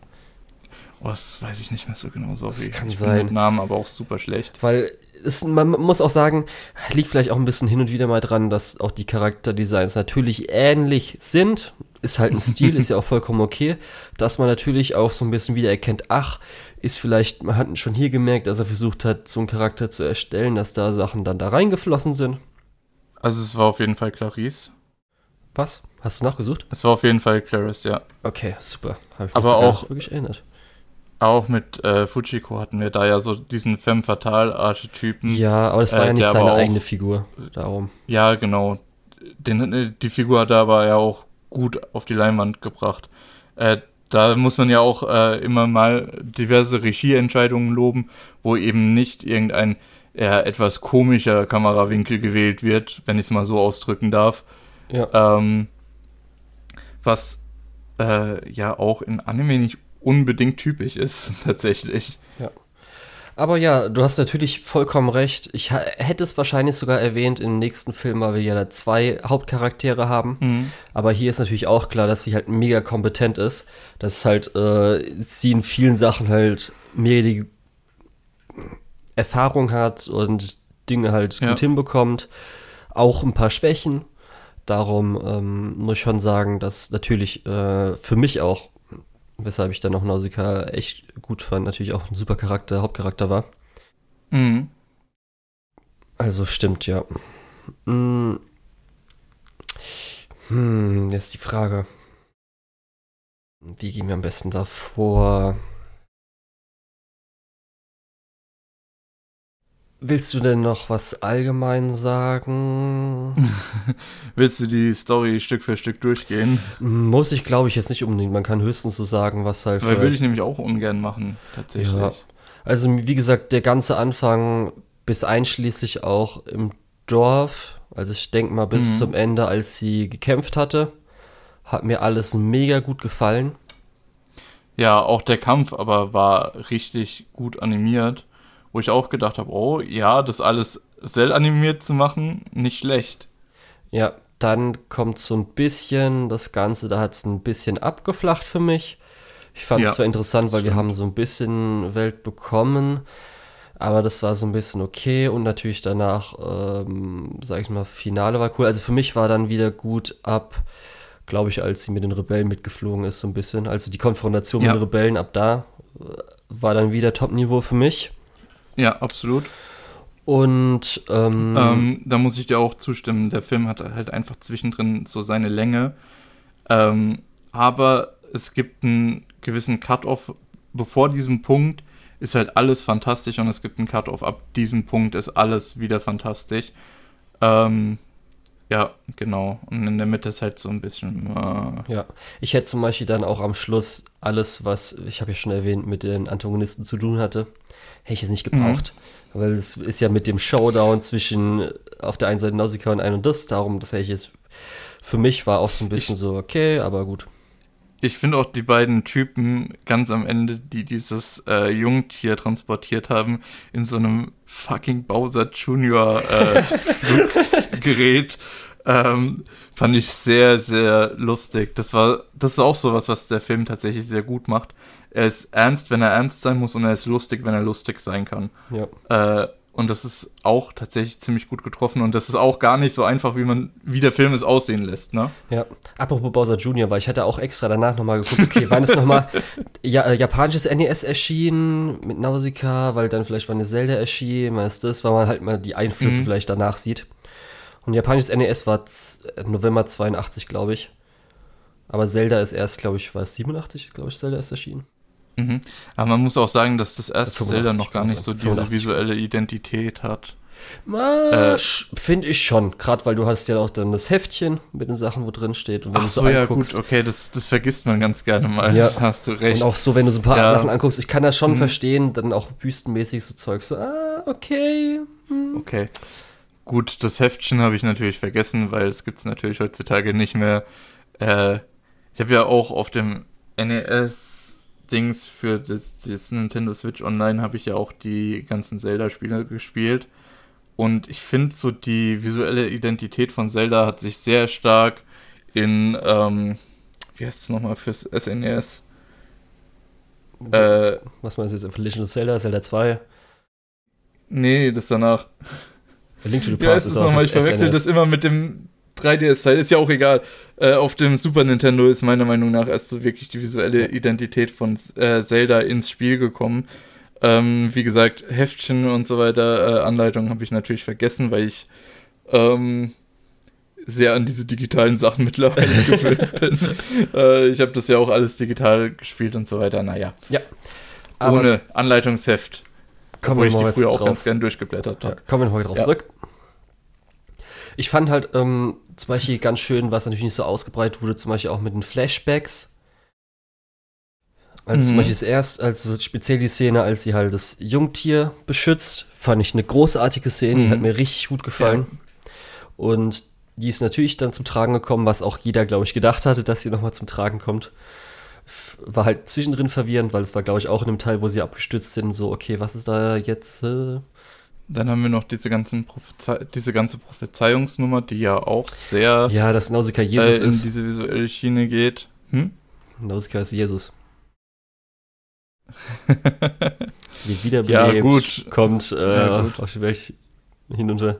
Oh, das weiß ich nicht mehr so genau. Sorry. Das kann ich sein. Bin mit Namen aber auch super schlecht. Weil es, man muss auch sagen, liegt vielleicht auch ein bisschen hin und wieder mal dran, dass auch die Charakterdesigns natürlich ähnlich sind. Ist halt ein Stil, ist ja auch vollkommen okay. Dass man natürlich auch so ein bisschen wieder erkennt, ach, ist vielleicht, man hat schon hier gemerkt, dass er versucht hat, so einen Charakter zu erstellen, dass da Sachen dann da reingeflossen sind. Also es war auf jeden Fall Clarice. Was? Hast du nachgesucht? Es war auf jeden Fall Clarice, ja. Okay, super. Hab ich mich Aber auch- wirklich erinnert. Auch mit äh, Fujiko hatten wir da ja so diesen Femme Fatale Archetypen. Ja, aber das war Äh, ja nicht seine eigene Figur. Darum. Ja, genau. Den, äh, die Figur hat er aber ja auch gut auf die Leinwand gebracht. Äh, da muss man ja auch äh, immer mal diverse Regieentscheidungen loben, wo eben nicht irgendein eher etwas komischer Kamerawinkel gewählt wird, wenn ich es mal so ausdrücken darf. Ja. Ähm, was äh, ja auch in Anime nicht unbedingt typisch ist, tatsächlich. Aber ja, du hast natürlich vollkommen recht. Ich hätte es wahrscheinlich sogar erwähnt im nächsten Film, weil wir ja da zwei Hauptcharaktere haben. Mhm. Aber hier ist natürlich auch klar, dass sie halt mega kompetent ist. Dass halt äh, sie in vielen Sachen halt mega die Erfahrung hat und Dinge halt Ja. gut hinbekommt. Auch ein paar Schwächen. Darum ähm, muss ich schon sagen, dass natürlich äh, für mich auch, weshalb ich dann auch Nausicaa echt gut fand, natürlich auch ein super Charakter, Hauptcharakter war. Mhm. Also stimmt, ja. Hm, hm, jetzt die Frage. Wie gehen wir am besten davor? Willst du denn noch was allgemein sagen? Willst du die Story Stück für Stück durchgehen? Muss ich, glaube ich, jetzt nicht unbedingt. Man kann höchstens so sagen, was halt Weil will vielleicht ich nämlich auch ungern machen, tatsächlich. Ja. Also, wie gesagt, der ganze Anfang bis einschließlich auch im Dorf, also ich denke mal bis Mhm. zum Ende, als sie gekämpft hatte, hat mir alles mega gut gefallen. Ja, auch der Kampf aber war richtig gut animiert, wo ich auch gedacht habe, oh ja, das alles cell animiert zu machen, nicht schlecht. Ja, dann kommt so ein bisschen das Ganze, da hat es ein bisschen abgeflacht für mich. Ich fand es Ja, zwar interessant, weil wir stimmt. haben so ein bisschen Welt bekommen, aber das war so ein bisschen okay und natürlich danach, ähm, sag ich mal, Finale war cool. Also für mich war dann wieder gut ab, glaube ich, als sie mit den Rebellen mitgeflogen ist, so ein bisschen. Also die Konfrontation Ja. mit den Rebellen ab da äh, war dann wieder Top-Niveau für mich. Ja, absolut. Und ähm, Ähm, da muss ich dir auch zustimmen. Der Film hat halt einfach zwischendrin so seine Länge. Ähm, aber es gibt einen gewissen Cut-Off. Bevor diesem Punkt ist halt alles fantastisch und es gibt einen Cut-Off. Ab diesem Punkt ist alles wieder fantastisch. Ähm, ja, genau. Und in der Mitte ist halt so ein bisschen. Äh, Ja, ich hätte zum Beispiel dann auch am Schluss alles, was ich habe ja schon erwähnt, mit den Antagonisten zu tun hatte, hätte ich jetzt nicht gebraucht. Weil es ist ja mit dem Showdown zwischen äh, auf der einen Seite Nausicaa und ein und das, darum, das hätte ich jetzt für mich war auch so ein bisschen so, okay, aber gut. ich finde auch die beiden Typen ganz am Ende, die dieses äh, Jungtier transportiert haben, in so einem fucking Bowser Junior äh, Fluggerät, ähm, fand ich sehr, sehr lustig. Das war, das ist auch sowas, was der Film tatsächlich sehr gut macht. Er ist ernst, wenn er ernst sein muss, und er ist lustig, wenn er lustig sein kann. Ja. Äh, und das ist auch tatsächlich ziemlich gut getroffen. Und das ist auch gar nicht so einfach, wie man, wie der Film es aussehen lässt, ne? Ja. Apropos Bowser Jr., weil ich hatte auch extra danach nochmal geguckt, okay, wann ist nochmal ja, äh, japanisches NES erschienen mit Nausicaa, weil dann vielleicht wann eine Zelda erschien, wann ist das, weil man halt mal die Einflüsse Mhm. vielleicht danach sieht. Und japanisches NES war äh, November 82, glaube ich. Aber Zelda ist erst, glaube ich, war es 87, glaube ich, Zelda ist erschienen. Mhm. Aber man muss auch sagen, dass das erste 85 Zelda noch gar nicht so diese 85. visuelle Identität hat. Äh, Finde ich schon. Gerade weil du hast ja auch dann das Heftchen mit den Sachen, wo drin steht. Und wenn Ach du so, ja anguckst, gut, okay, das, das vergisst man ganz gerne mal. Ja. Hast du recht. Und auch so, wenn du so ein paar Ja. Sachen anguckst, ich kann das schon Mhm. verstehen, dann auch büstenmäßig so Zeug, so, ah, okay. Okay. Gut, das Heftchen habe ich natürlich vergessen, weil es gibt es natürlich heutzutage nicht mehr. Äh, ich habe ja auch auf dem NES-Dings für das, das Nintendo Switch Online habe ich ja auch die ganzen Zelda-Spiele gespielt. Und ich finde so die visuelle Identität von Zelda hat sich sehr stark in, ähm, wie heißt es nochmal fürs SNES? Äh, Was meinst du jetzt? Legend of Zelda, Zelda 2? nee, das danach. A Link to the Ja, Past ist es auch nochmal, ich verwechsel das immer mit dem 3DS-Teil, ist ja auch egal. Äh, auf dem Super Nintendo ist meiner Meinung nach erst so wirklich die visuelle Identität von äh, Zelda ins Spiel gekommen. Ähm, wie gesagt, Heftchen und so weiter, äh, Anleitungen habe ich natürlich vergessen, weil ich ähm, sehr an diese digitalen Sachen mittlerweile gewöhnt bin. Äh, ich habe das ja auch alles digital gespielt und so weiter. Naja, Aber ohne Anleitungsheft, kommen wo wir ich mal die früher auch drauf. ganz gern durchgeblättert Ja, habe. kommen wir nochmal drauf Ja. zurück. Ich fand halt ähm, zum Beispiel ganz schön, was natürlich nicht so ausgebreitet wurde, zum Beispiel auch mit den Flashbacks. Also zum Mhm. Beispiel das erst, also speziell die Szene, als sie halt das Jungtier beschützt, fand ich eine großartige Szene, die Mhm. hat mir richtig gut gefallen. Und die ist natürlich dann zum Tragen gekommen, was auch jeder, glaube ich, gedacht hatte, dass sie nochmal zum Tragen kommt. War halt zwischendrin verwirrend, weil es war, glaube ich, auch in dem Teil, wo sie abgestützt sind, so, okay, was ist da jetzt? Äh? Dann haben wir noch diese, ganzen Prophezei diese ganze Prophezeiungsnummer, die ja auch sehr Ja, dass Nausicaa Jesus äh, in ist. diese visuelle Schiene geht. Hm? Nausicaa ist Jesus. Wird wiederbelebt, Ja, gut. kommt äh, Ja, gut. hinunter.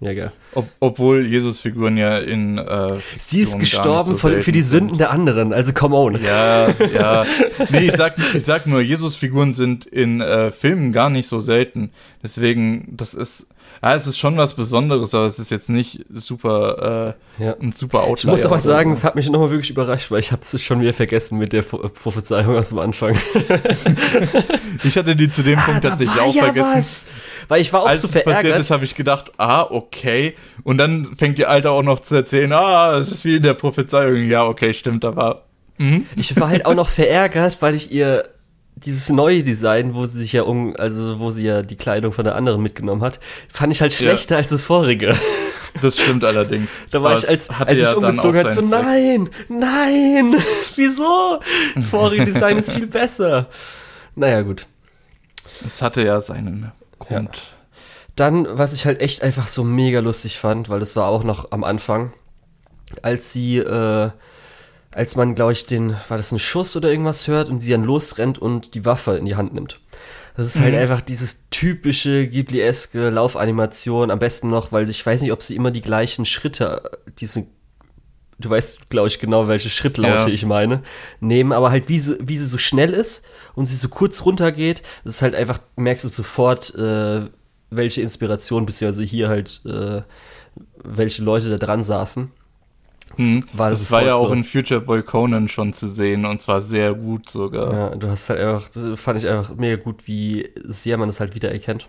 Ja, geil. Ob, obwohl Jesus-Figuren ja in äh, Sie ist gestorben so von, für die Sünden der anderen, also come on. sind. Ja, ja. Nee, ich sag, ich sag nur, Jesus-Figuren sind in äh, Filmen gar nicht so selten. Deswegen, das ist. Ja, es ist schon was Besonderes, aber es ist jetzt nicht super, Ja. äh, ein super Outlier. Ich muss aber sagen, so. es hat mich nochmal wirklich überrascht, weil ich habe es schon wieder vergessen mit der Pro- Prophezeiung aus dem Anfang. ich hatte die zu dem Punkt da tatsächlich auch ja vergessen. was. Weil ich war auch Als so es passiert verärgert. ist, habe ich gedacht, ah, okay. Und dann fängt die Alte auch noch zu erzählen, ah, es ist wie in der Prophezeiung. Ja, okay, stimmt, war. Mhm. Ich war halt auch noch verärgert, weil ich ihr dieses neue Design, wo sie sich ja um, also wo sie ja die Kleidung von der anderen mitgenommen hat, fand ich halt Ja. schlechter als das vorige. Das stimmt allerdings. Da war Aber ich, als, hatte als ich ja umgezogen auch hat, so, Zweck. nein, nein, wieso? Vorige Design ist viel besser. Naja, gut. Es hatte ja seinen Grund. Dann, was ich halt echt einfach so mega lustig fand, weil das war auch noch am Anfang, als sie, äh, als man, glaube ich, den, war das ein Schuss oder irgendwas hört und sie dann losrennt und die Waffe in die Hand nimmt. Das ist halt Mhm. einfach dieses typische Ghibli-eske Laufanimation, am besten noch, weil ich weiß nicht, ob sie immer die gleichen Schritte, diese, du weißt, glaube ich, genau, welche Schrittlaute Ja. ich meine, nehmen, aber halt wie sie, wie sie so schnell ist und sie so kurz runtergeht, das ist halt einfach, merkst du sofort, äh, welche Inspiration, beziehungsweise hier halt, äh, welche Leute da dran saßen. Mhm. war das das war ja sofort auch so. in Future Boy Conan schon zu sehen und zwar sehr gut sogar. Ja, du hast halt einfach, das fand ich einfach mega gut, wie sehr man das halt wieder erkennt.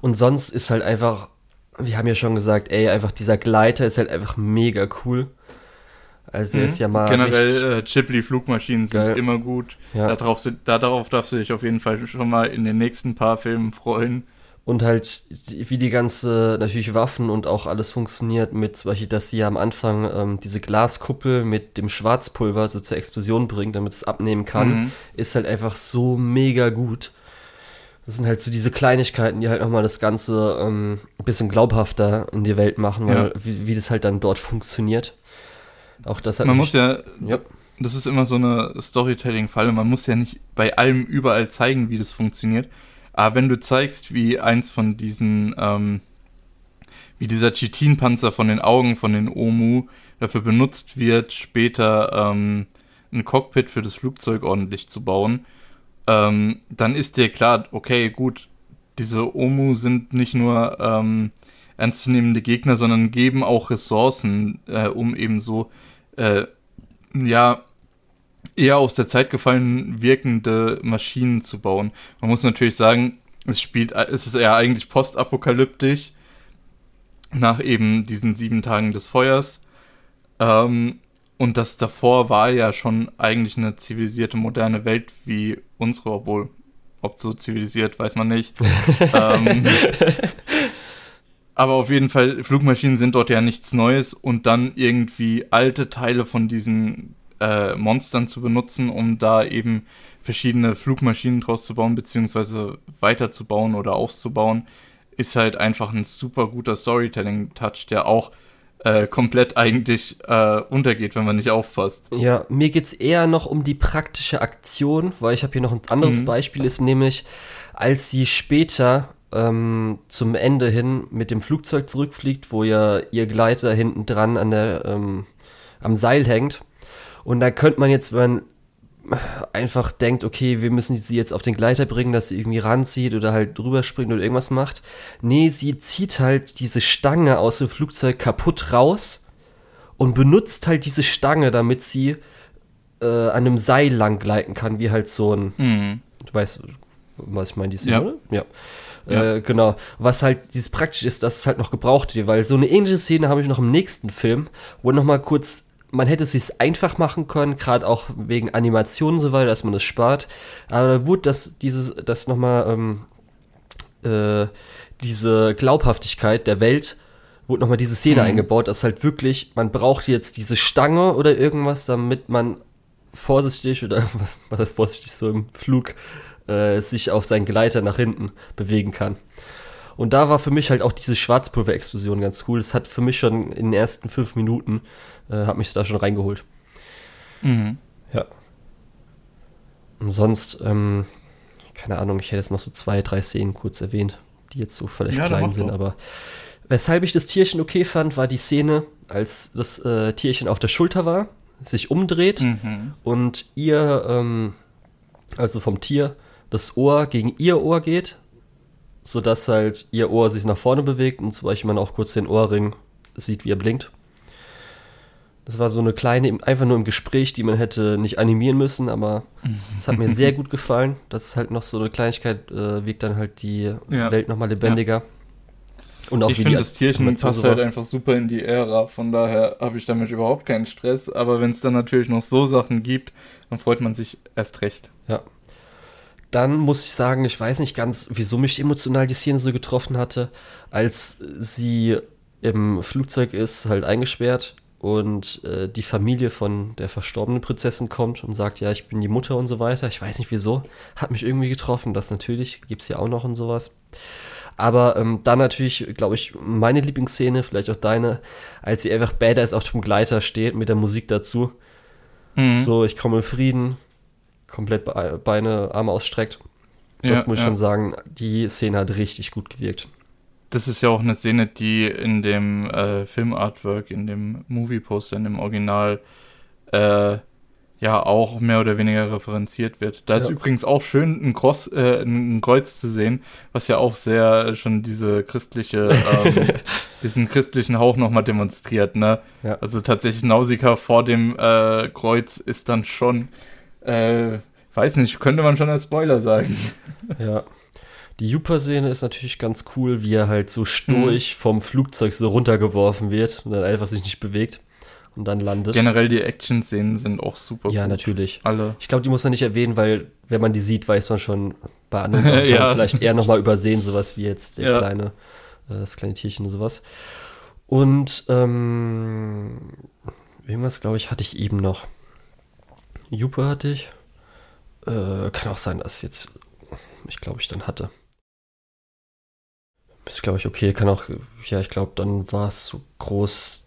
Und sonst ist halt einfach, wir haben ja schon gesagt, ey, einfach dieser Gleiter ist halt einfach mega cool. Also Mhm. ist ja mal Generell äh, Ghibli-Flugmaschinen sind Geil. immer gut. Ja. Darauf, sind, da, darauf darfst du dich auf jeden Fall schon mal in den nächsten paar Filmen freuen. Und halt, wie die ganze, natürlich Waffen und auch alles funktioniert, mit zum Beispiel, dass sie ja am Anfang ähm, diese Glaskuppel mit dem Schwarzpulver so zur Explosion bringt, damit es abnehmen kann, mhm. ist halt einfach so mega gut. Das sind halt so diese Kleinigkeiten, die halt nochmal das Ganze ähm, ein bisschen glaubhafter in die Welt machen, weil, ja. wie, wie das halt dann dort funktioniert. Auch das hat Man muss ja, ja, das ist immer so eine Storytelling-Falle, man muss ja nicht bei allem überall zeigen, wie das funktioniert. Aber wenn du zeigst, wie eins von diesen, ähm, wie dieser Chitin-Panzer von den Augen von den Omu dafür benutzt wird, später ähm, ein Cockpit für das Flugzeug ordentlich zu bauen, ähm, dann ist dir klar, okay, gut, diese Omu sind nicht nur ähm, ernstzunehmende Gegner, sondern geben auch Ressourcen, äh, um eben so, äh, ja, eher aus der Zeit gefallen wirkende Maschinen zu bauen. Man muss natürlich sagen, es spielt, es ist eher eigentlich postapokalyptisch nach eben diesen sieben Tagen des Feuers. Ähm, und das davor war ja schon eigentlich eine zivilisierte, moderne Welt wie unsere, obwohl, ob so zivilisiert, weiß man nicht. ähm, aber auf jeden Fall, Flugmaschinen sind dort ja nichts Neues und dann irgendwie alte Teile von diesen äh, Monstern zu benutzen, um da eben verschiedene Flugmaschinen draus zu bauen, beziehungsweise weiterzubauen oder aufzubauen, ist halt einfach ein super guter Storytelling-Touch, der auch äh, komplett eigentlich äh, untergeht, wenn man nicht aufpasst. Ja, mir geht es eher noch um die praktische Aktion, weil ich habe hier noch ein anderes mhm. Beispiel, ist nämlich, als sie später ähm, zum Ende hin mit dem Flugzeug zurückfliegt, wo ja ihr Gleiter hinten dran an der, ähm, am Seil hängt. Und da könnte man jetzt, wenn man einfach denkt, okay, wir müssen sie jetzt auf den Gleiter bringen, dass sie irgendwie ranzieht oder halt drüber springt oder irgendwas macht. Nee, sie zieht halt diese Stange aus dem Flugzeug kaputt raus und benutzt halt diese Stange, damit sie äh, an einem Seil lang gleiten kann, wie halt so ein, mhm. du weißt, was ich meine, die Szene, ja. oder? Ja. Ja. Äh, genau. Was halt dieses praktisch ist, dass es halt noch gebraucht wird, weil so eine ähnliche Szene habe ich noch im nächsten Film, wo nochmal kurz man hätte es sich einfach machen können, gerade auch wegen Animationen und so weiter, dass man das spart. Aber gut, dass dieses, das nochmal, ähm, äh, diese Glaubhaftigkeit der Welt, wurde nochmal diese Szene mhm. eingebaut, dass halt wirklich, man braucht jetzt diese Stange oder irgendwas, damit man vorsichtig oder was, was heißt vorsichtig so im Flug äh, sich auf seinen Gleiter nach hinten bewegen kann. Und da war für mich halt auch diese Schwarzpulverexplosion ganz cool. Das hat für mich schon in den ersten fünf Minuten, äh, hat mich da schon reingeholt. Mhm. Ja. Und sonst, ähm, keine Ahnung, ich hätte jetzt noch so zwei, drei Szenen kurz erwähnt, die jetzt so vielleicht ja, klein sind, aber weshalb ich das Tierchen okay fand, war die Szene, als das äh, Tierchen auf der Schulter war, sich umdreht mhm. und ihr, ähm, also vom Tier, das Ohr gegen ihr Ohr geht sodass halt ihr Ohr sich nach vorne bewegt und zum Beispiel man auch kurz den Ohrring sieht, wie er blinkt. Das war so eine kleine, einfach nur im Gespräch, die man hätte nicht animieren müssen, aber es hat mir sehr gut gefallen. Das ist halt noch so eine Kleinigkeit, äh, wirkt dann halt die ja. Welt nochmal lebendiger. Ja. Und auch ich finde, das Tierchen passt halt einfach super in die Ära, von daher habe ich damit überhaupt keinen Stress. Aber wenn es dann natürlich noch so Sachen gibt, dann freut man sich erst recht. Ja, dann muss ich sagen, ich weiß nicht ganz, wieso mich emotional die Szene so getroffen hatte, als sie im Flugzeug ist, halt eingesperrt und äh, die Familie von der verstorbenen Prinzessin kommt und sagt, ja, ich bin die Mutter und so weiter. Ich weiß nicht wieso, hat mich irgendwie getroffen. Das natürlich gibt es ja auch noch und sowas. Aber ähm, dann natürlich, glaube ich, meine Lieblingsszene, vielleicht auch deine, als sie einfach badass auf dem Gleiter steht mit der Musik dazu. Mhm. So, ich komme in Frieden, komplett Beine, Arme ausstreckt. Das ja, muss ich ja. schon sagen, die Szene hat richtig gut gewirkt. Das ist ja auch eine Szene, die in dem äh, Film-Artwork, in dem Movie-Poster, in dem Original äh, ja auch mehr oder weniger referenziert wird. Da ja. ist übrigens auch schön ein, Cross, äh, ein Kreuz zu sehen, was ja auch sehr schon diese christliche, ähm, diesen christlichen Hauch nochmal demonstriert. Ne? Ja. Also tatsächlich Nausicaa vor dem äh, Kreuz ist dann schon äh, weiß nicht, könnte man schon als Spoiler sagen. Ja. Die Juper-Szene ist natürlich ganz cool, wie er halt so stoisch mhm. vom Flugzeug so runtergeworfen wird und dann einfach sich nicht bewegt und dann landet. Generell die Action-Szenen sind auch super. Ja, gut. natürlich. Alle. Ich glaube, die muss man nicht erwähnen, weil wenn man die sieht, weiß man schon, Bei anderen Sachen Ja. vielleicht eher nochmal übersehen, sowas wie jetzt der Ja. kleine, äh, das kleine Tierchen und sowas. Und ähm, irgendwas, glaube ich, hatte ich eben noch. Jupe hatte ich. Äh, kann auch sein, dass jetzt, ich glaube, ich dann hatte. Ist, glaube ich, okay. Kann auch, ja, ich glaube, dann war es so groß.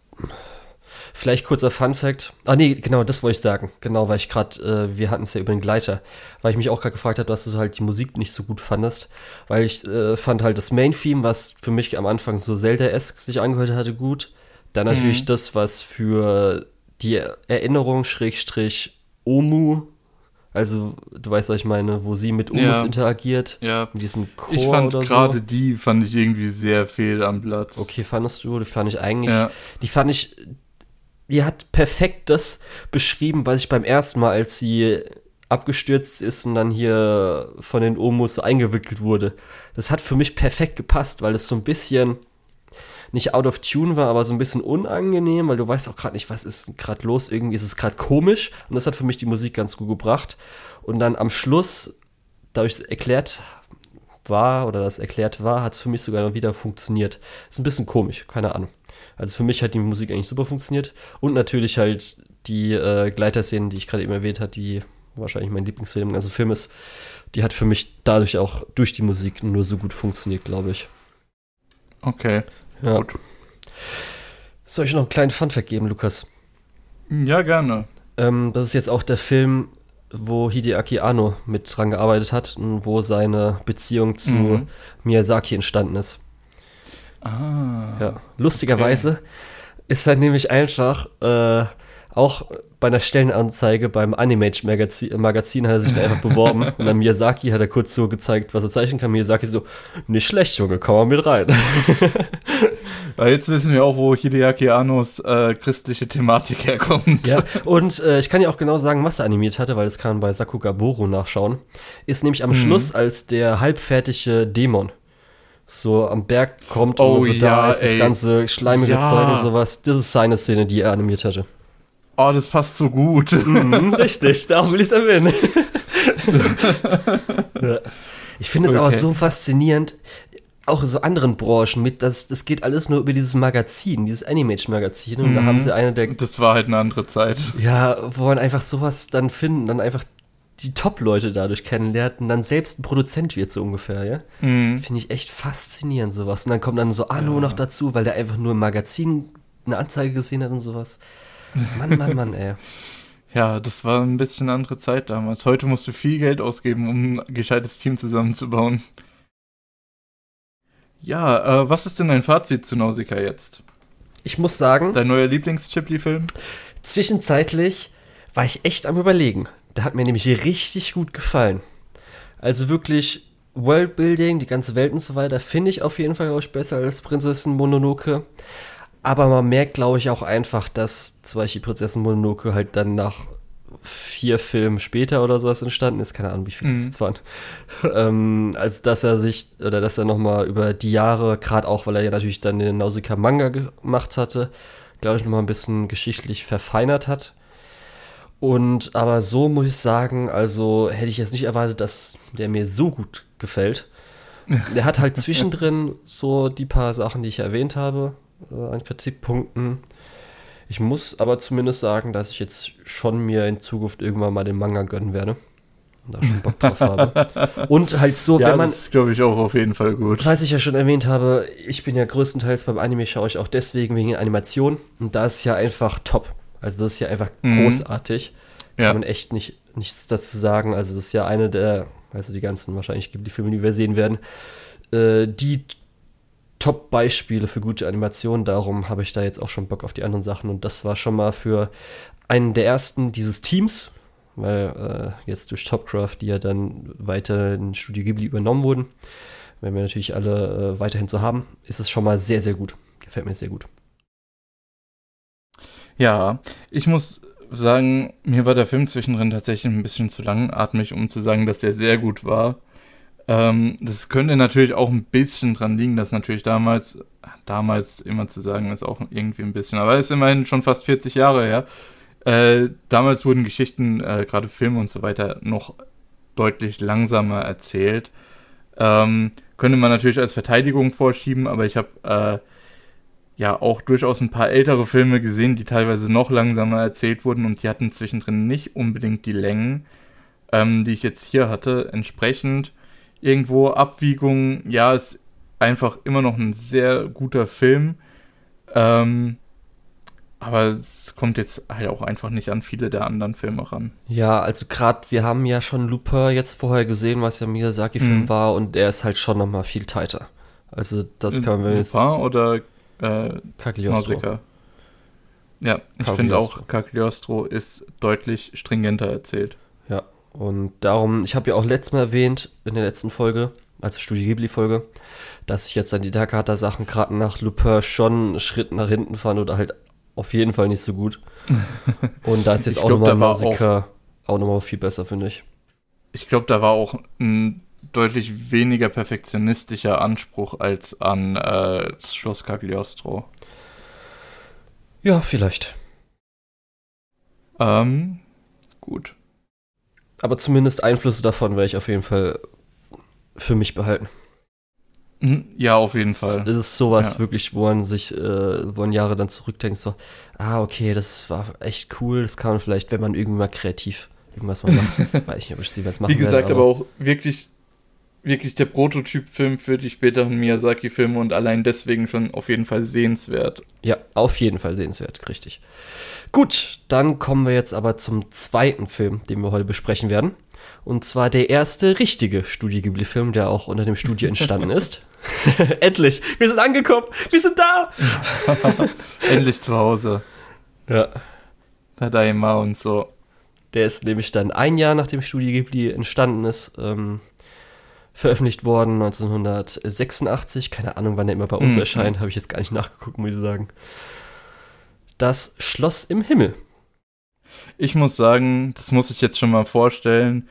Vielleicht kurzer Fun Fact. Ah, nee, genau, das wollte ich sagen. Genau, weil ich gerade, äh, wir hatten es ja über den Gleiter, weil ich mich auch gerade gefragt habe, dass du halt die Musik nicht so gut fandest. Weil ich äh, fand halt das Main-Theme, was für mich am Anfang so Zelda-esque sich angehört hatte, gut. Dann natürlich Mhm. das, was für die Erinnerung, Schrägstrich, Omu, also du weißt, was ich meine, wo sie mit Omus Ja. interagiert, Ja. mit diesem Chor Ich fand oder so. gerade die, fand ich irgendwie sehr fehl am Platz. Okay, fandest du? Die fand ich eigentlich. Ja. Die fand ich. Die hat perfekt das beschrieben, was ich beim ersten Mal, als sie abgestürzt ist und dann hier von den Omus eingewickelt wurde. Das hat für mich perfekt gepasst, weil es so ein bisschen nicht out of tune war, aber so ein bisschen unangenehm, weil du weißt auch gerade nicht, was ist gerade los. Irgendwie ist es gerade komisch und das hat für mich die Musik ganz gut gebracht. Und dann am Schluss, dadurch erklärt war oder das erklärt war, hat es für mich sogar noch wieder funktioniert. Ist ein bisschen komisch, keine Ahnung. Also für mich hat die Musik eigentlich super funktioniert. Und natürlich halt die äh, Gleiterszenen, die ich gerade eben erwähnt habe, die wahrscheinlich mein Lieblingsfilm im ganzen Film ist, die hat für mich dadurch auch durch die Musik nur so gut funktioniert, glaube ich. Okay. Ja. Gut. Soll ich noch einen kleinen Funfact geben, Lukas? Ja, gerne. Ähm, das ist jetzt auch der Film, wo Hideaki Anno mit dran gearbeitet hat und wo seine Beziehung zu Mhm. Miyazaki entstanden ist. Ah. Ja. Lustigerweise ist er nämlich einfach äh, auch bei einer Stellenanzeige beim Animage Magazin, hat er sich da einfach beworben und dann Miyazaki hat er kurz so gezeigt, was er zeichnen kann. Miyazaki so, nicht schlecht, Junge, komm mal mit rein. Weil jetzt wissen wir auch, wo Hideaki Annos äh, christliche Thematik herkommt. Ja, und äh, ich kann ja auch genau sagen, was er animiert hatte, weil das kann man bei Sakugaboro nachschauen. Ist nämlich am Schluss als der halbfertige Dämon so am Berg kommt Oh und so da ja, ist das ey. ganze schleimige Ja. Zeug und sowas. Das ist seine Szene, die er animiert hatte. Oh, das passt so gut. Mhm, richtig, darum will ich es erwähnen. ja. Ich finde es aber Okay. so faszinierend, auch in so anderen Branchen mit, dass das geht alles nur über dieses Magazin, dieses Animage-Magazin. Und da Mhm. haben sie eine der Das war halt eine andere Zeit. Ja, wo man einfach sowas dann finden, dann einfach die Top-Leute dadurch kennenlernt und dann selbst ein Produzent wird, so ungefähr, ja. Mhm. Finde ich echt faszinierend, sowas. Und dann kommt dann so Anno Ja. noch dazu, weil der einfach nur im Magazin eine Anzeige gesehen hat und sowas. Mann, Mann, Mann, ey. Ja, das war ein bisschen eine andere Zeit damals. Heute musst du viel Geld ausgeben, um ein gescheites Team zusammenzubauen. Ja, äh, was ist denn dein Fazit zu Nausicaa jetzt? Ich muss sagen, Dein neuer Lieblings-Chipley-Film? zwischenzeitlich war ich echt am Überlegen. Der hat mir nämlich richtig gut gefallen. Also wirklich Worldbuilding, die ganze Welt und so weiter, finde ich auf jeden Fall auch besser als Prinzessin Mononoke. Aber man merkt, glaube ich, auch einfach, dass zum Beispiel Prinzessin Mononoke halt dann nach vier Filmen später oder sowas entstanden ist. Keine Ahnung, wie viele das Mhm. jetzt waren. ähm, als dass er sich, oder dass er nochmal über die Jahre, gerade auch, weil er ja natürlich dann den Nausicaa-Manga gemacht hatte, glaube ich, nochmal ein bisschen geschichtlich verfeinert hat. Und aber so muss ich sagen, also hätte ich jetzt nicht erwartet, dass der mir so gut gefällt. Der hat halt zwischendrin so die paar Sachen, die ich erwähnt habe, äh, an Kritikpunkten. Ich muss aber zumindest sagen, dass ich jetzt schon mir in Zukunft irgendwann mal den Manga gönnen werde. Und da schon Bock drauf habe. Und halt so, ja, wenn man, das ist, glaube ich, auch auf jeden Fall gut. Falls ich ja schon erwähnt habe, ich bin ja größtenteils beim Anime, schaue ich auch deswegen wegen der Animation. Und da ist ja einfach top. Also das ist ja einfach Mhm. großartig. Kann Ja. man echt nicht, nichts dazu sagen. Also das ist ja eine der, also die ganzen wahrscheinlich gibt die Filme, die wir sehen werden, äh, die Top-Beispiele für gute Animationen. Darum habe ich da jetzt auch schon Bock auf die anderen Sachen. Und das war schon mal für einen der ersten dieses Teams, weil äh, jetzt durch Topcraft, die ja dann weiter in Studio Ghibli übernommen wurden, werden wir natürlich alle äh, weiterhin so haben, ist es schon mal sehr, sehr gut. Gefällt mir sehr gut. Ja, ich muss sagen, mir war der Film zwischendrin tatsächlich ein bisschen zu langatmig, um zu sagen, dass er sehr gut war. Ähm, das könnte natürlich auch ein bisschen dran liegen, dass natürlich damals, damals immer zu sagen, ist auch irgendwie ein bisschen, aber ist immerhin schon fast 40 Jahre her. Äh, damals wurden Geschichten, äh, gerade Filme und so weiter, noch deutlich langsamer erzählt. Ähm, könnte man natürlich als Verteidigung vorschieben, aber ich habe äh, ja auch durchaus ein paar ältere Filme gesehen, die teilweise noch langsamer erzählt wurden und die hatten zwischendrin nicht unbedingt die Längen, ähm, die ich jetzt hier hatte. Entsprechend irgendwo Abwiegung, ja, ist einfach immer noch ein sehr guter Film. Ähm, aber es kommt jetzt halt auch einfach nicht an viele der anderen Filme ran. Ja, also gerade, wir haben ja schon Lupin jetzt vorher gesehen, was ja Miyazaki-Film mhm. war, und der ist halt schon nochmal viel tighter. Also das kann man jetzt... Lupin oder äh, Cagliostro? Ja, ich finde auch, Cagliostro ist deutlich stringenter erzählt. Und darum, ich habe ja auch letztes Mal erwähnt, in der letzten Folge, also Studio Ghibli-Folge, dass ich jetzt an die Takahata-Sachen gerade nach Lupin schon einen Schritt nach hinten fand oder halt auf jeden Fall nicht so gut. Und da ist jetzt auch nochmal Musiker auch, auch nochmal viel besser, finde ich. Ich glaube, da war auch ein deutlich weniger perfektionistischer Anspruch als an äh, Schloss Cagliostro. Ja, vielleicht. Ähm, gut. Aber zumindest Einflüsse davon werde ich auf jeden Fall für mich behalten. Mhm. Ja, auf jeden Fall. Es ist sowas ja. wirklich, wo man sich, äh, wo man Jahre dann zurückdenkt, so, ah, okay, das war echt cool, das kann man vielleicht, wenn man irgendwie mal kreativ irgendwas mal macht. Weiß ich nicht, ob ich sie was machen Wie gesagt, werde, aber, aber auch wirklich, wirklich der Prototyp-Film für die späteren Miyazaki-Filme und allein deswegen schon auf jeden Fall sehenswert. Ja, auf jeden Fall sehenswert, richtig. Gut, dann kommen wir jetzt aber zum zweiten Film, den wir heute besprechen werden. Und zwar der erste richtige Studio Ghibli-Film, der auch unter dem Studio entstanden ist. Endlich, wir sind angekommen, wir sind da. Endlich zu Hause. Ja. Tadaima und so. Der ist nämlich dann ein Jahr nachdem Studio Ghibli entstanden ist, ähm, veröffentlicht worden, 1986. Keine Ahnung, wann der immer bei uns mhm. erscheint, habe ich jetzt gar nicht nachgeguckt, muss ich sagen. Das Schloss im Himmel. Ich muss sagen, das muss ich jetzt schon mal vorstellen.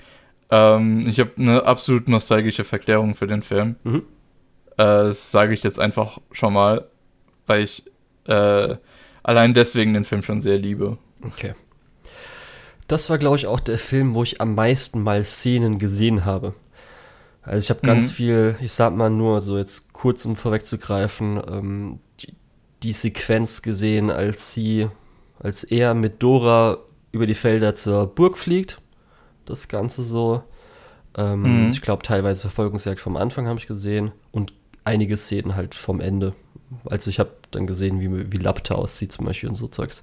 Ähm, ich habe eine absolut nostalgische Verklärung für den Film. Mhm. Äh, das sage ich jetzt einfach schon mal, weil ich äh, allein deswegen den Film schon sehr liebe. Okay. Das war, glaube ich, auch der Film, wo ich am meisten mal Szenen gesehen habe. Also ich habe ganz mhm. viel, ich sag mal nur, so jetzt kurz um vorwegzugreifen, ähm, die, die Sequenz gesehen, als sie, als er mit Dora über die Felder zur Burg fliegt. Das Ganze so. Ähm, mhm. Ich glaube, teilweise Verfolgungsjagd vom Anfang habe ich gesehen und einige Szenen halt vom Ende. Also ich habe dann gesehen, wie, wie Lapta aussieht zum Beispiel und so Zeugs.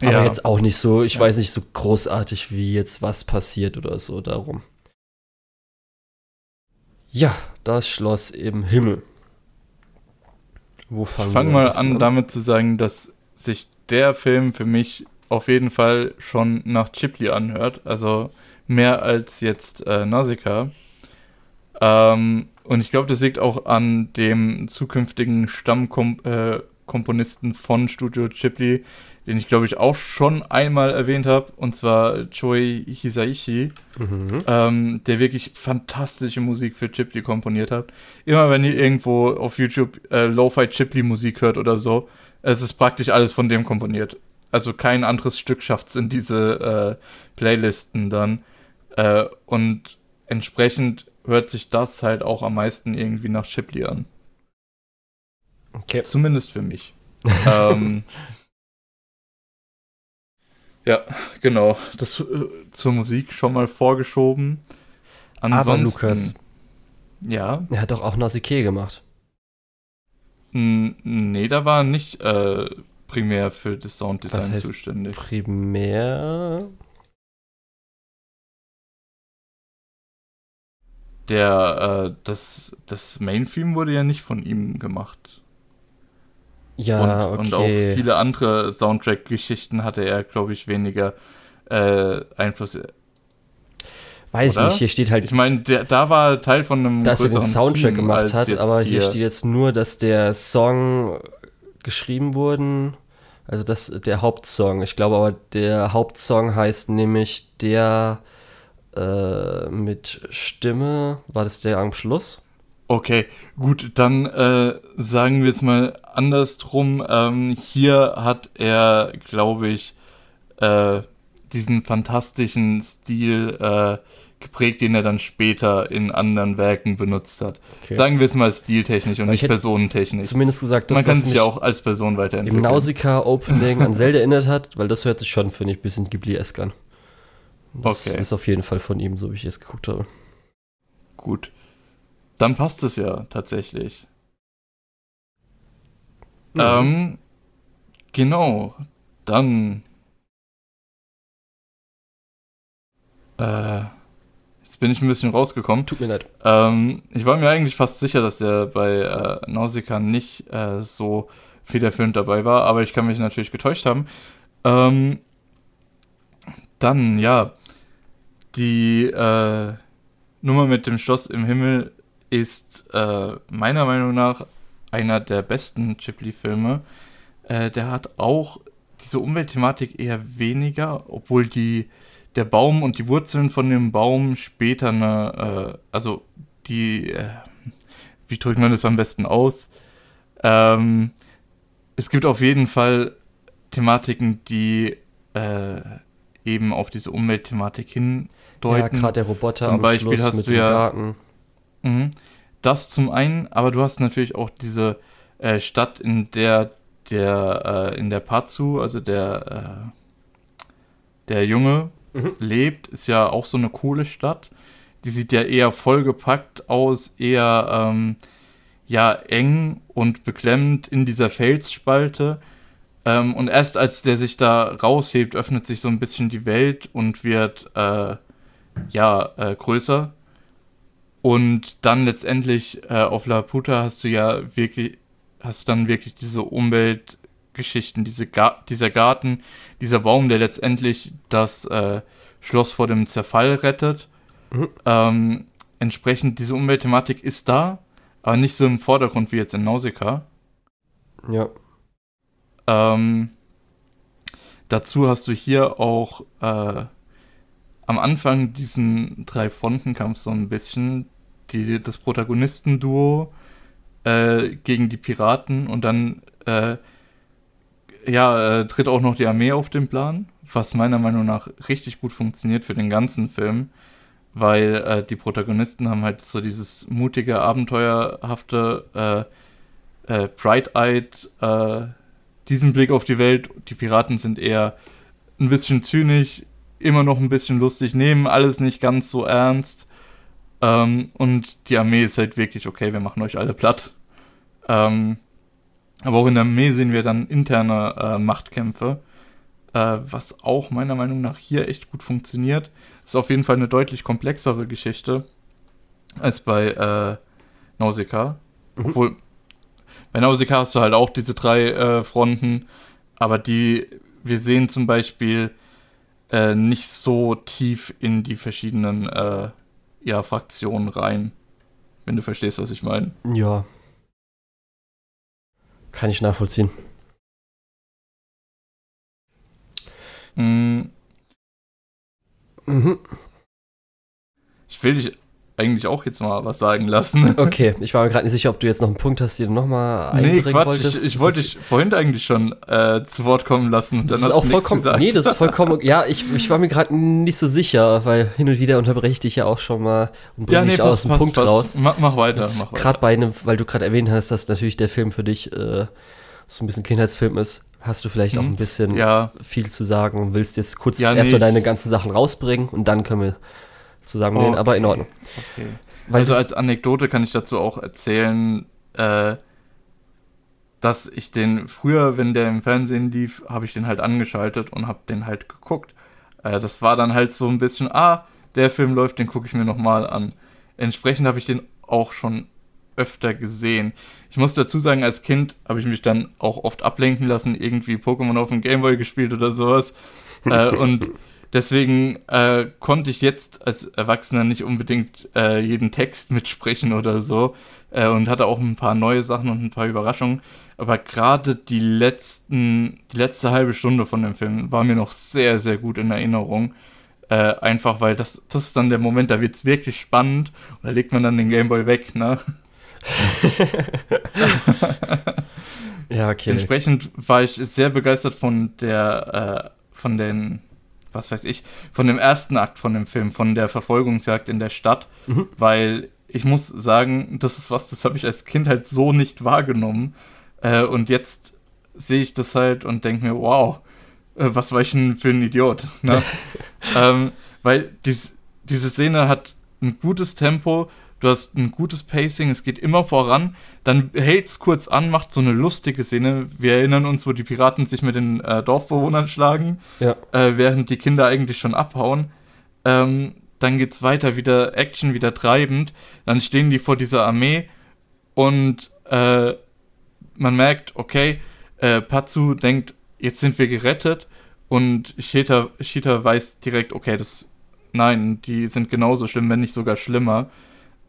Aber ja. jetzt auch nicht so, ich ja. weiß nicht so großartig, wie jetzt was passiert oder so darum. Ja, das Schloss im Himmel. Wo fangen ich fang mal an, an, damit zu sagen, dass sich der Film für mich auf jeden Fall schon nach Ghibli anhört. Also mehr als jetzt äh, Nausicaa. Ähm, und ich glaube, das liegt auch an dem zukünftigen Stammkomponisten äh, von Studio Ghibli, den ich glaube ich auch schon einmal erwähnt habe, und zwar Choi Hisaishi, mhm. ähm, der wirklich fantastische Musik für Ghibli komponiert hat. Immer wenn ihr irgendwo auf YouTube äh, Lo-Fi Ghibli Musik hört oder so, es ist praktisch alles von dem komponiert. Also kein anderes Stück schafft es in diese äh, Playlisten dann. Äh, und entsprechend hört sich das halt auch am meisten irgendwie nach Chipley an. Okay. Zumindest für mich. ähm, ja, genau. Das äh, zur Musik schon mal vorgeschoben. Ansonsten, Aber Lukas. Ja. Er hat doch auch Nausicaa gemacht. nee, da war nicht äh, primär für das Sounddesign zuständig. Primär? Der, äh, das, das Main-Theme wurde ja nicht von ihm gemacht. Ja, und, okay. Und auch viele andere Soundtrack-Geschichten hatte er, glaube ich, weniger äh, Einfluss. Weiß Oder? nicht, hier steht halt. Ich meine, da war Teil von einem. Dass er den Soundtrack Theme gemacht hat, aber hier, hier steht jetzt nur, dass der Song geschrieben wurde. Also das der Hauptsong. Ich glaube aber, der Hauptsong heißt nämlich der äh, mit Stimme. War das der am Schluss? Okay, gut, dann äh, sagen wir es mal andersrum. Ähm, hier hat er, glaube ich, äh, diesen fantastischen Stil äh, geprägt, den er dann später in anderen Werken benutzt hat. Okay. Sagen wir es mal stiltechnisch und Weil nicht personentechnisch. Zumindest gesagt, das, Man kann sich ja auch als Person weiterentwickeln. Im Nausicaa-Opening an Zelda erinnert hat, weil das hört sich schon, finde ich, ein bisschen Ghibli-esk an. Das okay. ist auf jeden Fall von ihm, so wie ich es geguckt habe. Gut. Dann passt es ja tatsächlich. Mhm. Ähm, genau. Dann. Äh, jetzt bin ich ein bisschen rausgekommen. Tut mir leid. Ähm, ich war mir eigentlich fast sicher, dass der bei äh, Nausicaa nicht äh, so federführend dabei war, aber ich kann mich natürlich getäuscht haben. Ähm, dann, ja, die äh, Nummer mit dem Schloss im Himmel ist äh, meiner Meinung nach einer der besten Ghibli-Filme. Äh, der hat auch diese Umweltthematik eher weniger, obwohl die, der Baum und die Wurzeln von dem Baum später eine, äh, also die, äh, wie drückt man das am besten aus? Ähm, es gibt auf jeden Fall Thematiken, die äh, eben auf diese Umweltthematik hindeuten. Ja, gerade der Roboter zum Beispiel Schluss hast du ja, Garten. Mh, das zum einen, aber du hast natürlich auch diese äh, Stadt, in der der äh, in der Patsu, also der äh, der Junge mhm. lebt, ist ja auch so eine coole Stadt. Die sieht ja eher vollgepackt aus, eher ähm, ja eng und beklemmend in dieser Felsspalte. Ähm, und erst als der sich da raushebt, öffnet sich so ein bisschen die Welt und wird äh, ja äh, größer. Und dann letztendlich äh, auf La Puta hast du ja wirklich, hast dann wirklich diese Umweltgeschichten, diese Ga dieser Garten, dieser Baum, der letztendlich das äh, Schloss vor dem Zerfall rettet. Mhm. Ähm, entsprechend, diese Umweltthematik ist da, aber nicht so im Vordergrund wie jetzt in Nausicaa. Ja. Ähm, dazu hast du hier auch äh, am Anfang diesen drei Frontenkampf so ein bisschen, die, das Protagonistenduo äh, gegen die Piraten und dann äh, ja, äh, tritt auch noch die Armee auf den Plan, was meiner Meinung nach richtig gut funktioniert für den ganzen Film, weil äh, die Protagonisten haben halt so dieses mutige, abenteuerhafte, äh, äh, bright-eyed diesen Blick auf die Welt. Die Piraten sind eher ein bisschen zynisch, immer noch ein bisschen lustig, nehmen alles nicht ganz so ernst. Ähm, und die Armee ist halt wirklich, okay, wir machen euch alle platt. Ähm, aber auch in der Armee sehen wir dann interne äh, Machtkämpfe, äh, was auch meiner Meinung nach hier echt gut funktioniert. Ist auf jeden Fall eine deutlich komplexere Geschichte als bei äh, Nausicaa. Mhm. Obwohl, bei Nausicaa hast du halt auch diese drei äh, Fronten, aber die, wir sehen zum Beispiel äh, nicht so tief in die verschiedenen äh, ja, Fraktionen rein. Wenn du verstehst, was ich meine. Ja. Kann ich nachvollziehen. Mm. Mhm. Ich will dich eigentlich auch jetzt mal was sagen lassen. Okay, ich war mir gerade nicht sicher, ob du jetzt noch einen Punkt hast, den du nochmal einbringen nee, Quatsch, wolltest. Ich, ich wollte dich vorhin eigentlich schon äh, zu Wort kommen lassen. Das ist auch vollkommen. Gesagt. Nee, das ist vollkommen. Ja, ich, ich war mir gerade nicht so sicher, weil hin und wieder unterbreche ich dich ja auch schon mal und bringe ja, nee, dich aus dem Punkt passt. raus. Mach, mach weiter. Gerade bei einem, weil du gerade erwähnt hast, dass natürlich der Film für dich äh, so ein bisschen Kindheitsfilm ist, hast du vielleicht hm. auch ein bisschen ja. viel zu sagen und willst jetzt kurz ja, erstmal deine ganzen Sachen rausbringen und dann können wir zusammenlehnen, okay. aber in Ordnung. Okay. Weil also als Anekdote kann ich dazu auch erzählen, äh, dass ich den früher, wenn der im Fernsehen lief, habe ich den halt angeschaltet und habe den halt geguckt. Äh, das war dann halt so ein bisschen, ah, der Film läuft, den gucke ich mir nochmal an. Entsprechend habe ich den auch schon öfter gesehen. Ich muss dazu sagen, als Kind habe ich mich dann auch oft ablenken lassen, irgendwie Pokémon auf dem Gameboy gespielt oder sowas. äh, und Deswegen äh, konnte ich jetzt als Erwachsener nicht unbedingt äh, jeden Text mitsprechen oder so äh, und hatte auch ein paar neue Sachen und ein paar Überraschungen. Aber gerade die letzten, die letzte halbe Stunde von dem Film war mir noch sehr, sehr gut in Erinnerung. Äh, einfach weil das, das ist dann der Moment, da wird es wirklich spannend und da legt man dann den Gameboy weg, ne? ja, okay. Entsprechend war ich sehr begeistert von der, äh, von den was weiß ich, von dem ersten Akt von dem Film, von der Verfolgungsjagd in der Stadt, mhm. weil ich muss sagen, das ist was, das habe ich als Kind halt so nicht wahrgenommen. Äh, und jetzt sehe ich das halt und denke mir, wow, äh, was war ich denn für ein Idiot? Ne? ähm, weil dies, diese Szene hat ein gutes Tempo, du hast ein gutes Pacing, es geht immer voran, dann hält es kurz an, macht so eine lustige Szene. Wir erinnern uns, wo die Piraten sich mit den äh, Dorfbewohnern schlagen, ja. äh, während die Kinder eigentlich schon abhauen. Ähm, dann geht's weiter, wieder Action, wieder treibend. Dann stehen die vor dieser Armee und äh, man merkt, okay, äh, Patsu denkt, jetzt sind wir gerettet und Shita, Shita weiß direkt, okay, das, nein, die sind genauso schlimm, wenn nicht sogar schlimmer.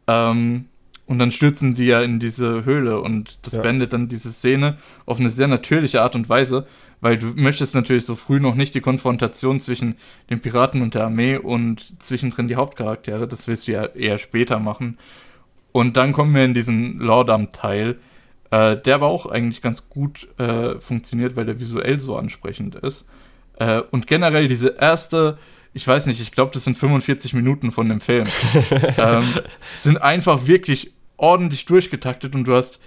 Ähm, und dann stürzen die ja in diese Höhle und das ja. beendet dann diese Szene auf eine sehr natürliche Art und Weise, weil du möchtest natürlich so früh noch nicht die Konfrontation zwischen den Piraten und der Armee und zwischendrin die Hauptcharaktere, das willst du ja eher später machen. Und dann kommen wir in diesen Lordam-Teil, äh, der aber auch eigentlich ganz gut äh, funktioniert, weil der visuell so ansprechend ist. Äh, und generell diese erste, ich weiß nicht, ich glaube, das sind 45 Minuten von dem Film, ähm, sind einfach wirklich ordentlich durchgetaktet und du hast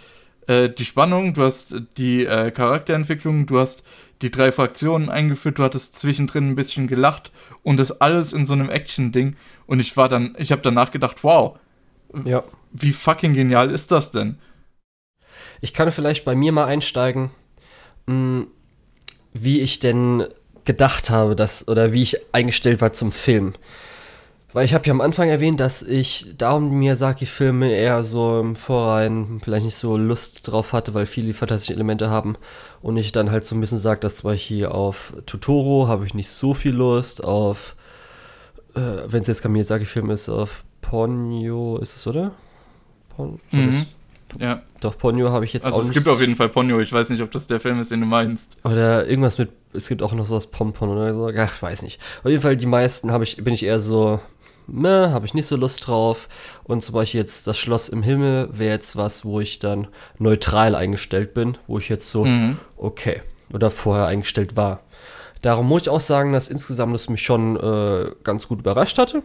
äh, die Spannung, du hast die äh, Charakterentwicklung, du hast die drei Fraktionen eingeführt, du hattest zwischendrin ein bisschen gelacht und das alles in so einem Action-Ding. Und ich war dann, ich habe danach gedacht, wow, ja. wie fucking genial ist das denn? Ich kann vielleicht bei mir mal einsteigen, hm, wie ich denn gedacht habe, dass, oder wie ich eingestellt war zum Film. Weil ich habe ja am Anfang erwähnt, dass ich darum Miyazaki-Filme eher so im Vorrein vielleicht nicht so Lust drauf hatte, weil viele fantastische Elemente haben. Und ich dann halt so ein bisschen sage, dass zwar hier auf Totoro habe ich nicht so viel Lust, auf, äh, wenn es jetzt kein Miyazaki-Film ist, auf Ponyo ist es, oder? Pon mhm. Ja. Doch, Ponyo habe ich jetzt also auch. Also es gibt auf jeden Fall Ponyo, ich weiß nicht, ob das der Film ist, den du meinst. Oder irgendwas mit, es gibt auch noch sowas Pompon oder so. Ach, weiß nicht. Auf jeden Fall, die meisten habe ich, bin ich eher so meh, habe ich nicht so Lust drauf. Und zum Beispiel jetzt das Schloss im Himmel wäre jetzt was, wo ich dann neutral eingestellt bin, wo ich jetzt so, mhm. okay, oder vorher eingestellt war. Darum muss ich auch sagen, dass insgesamt es mich schon äh, ganz gut überrascht hatte.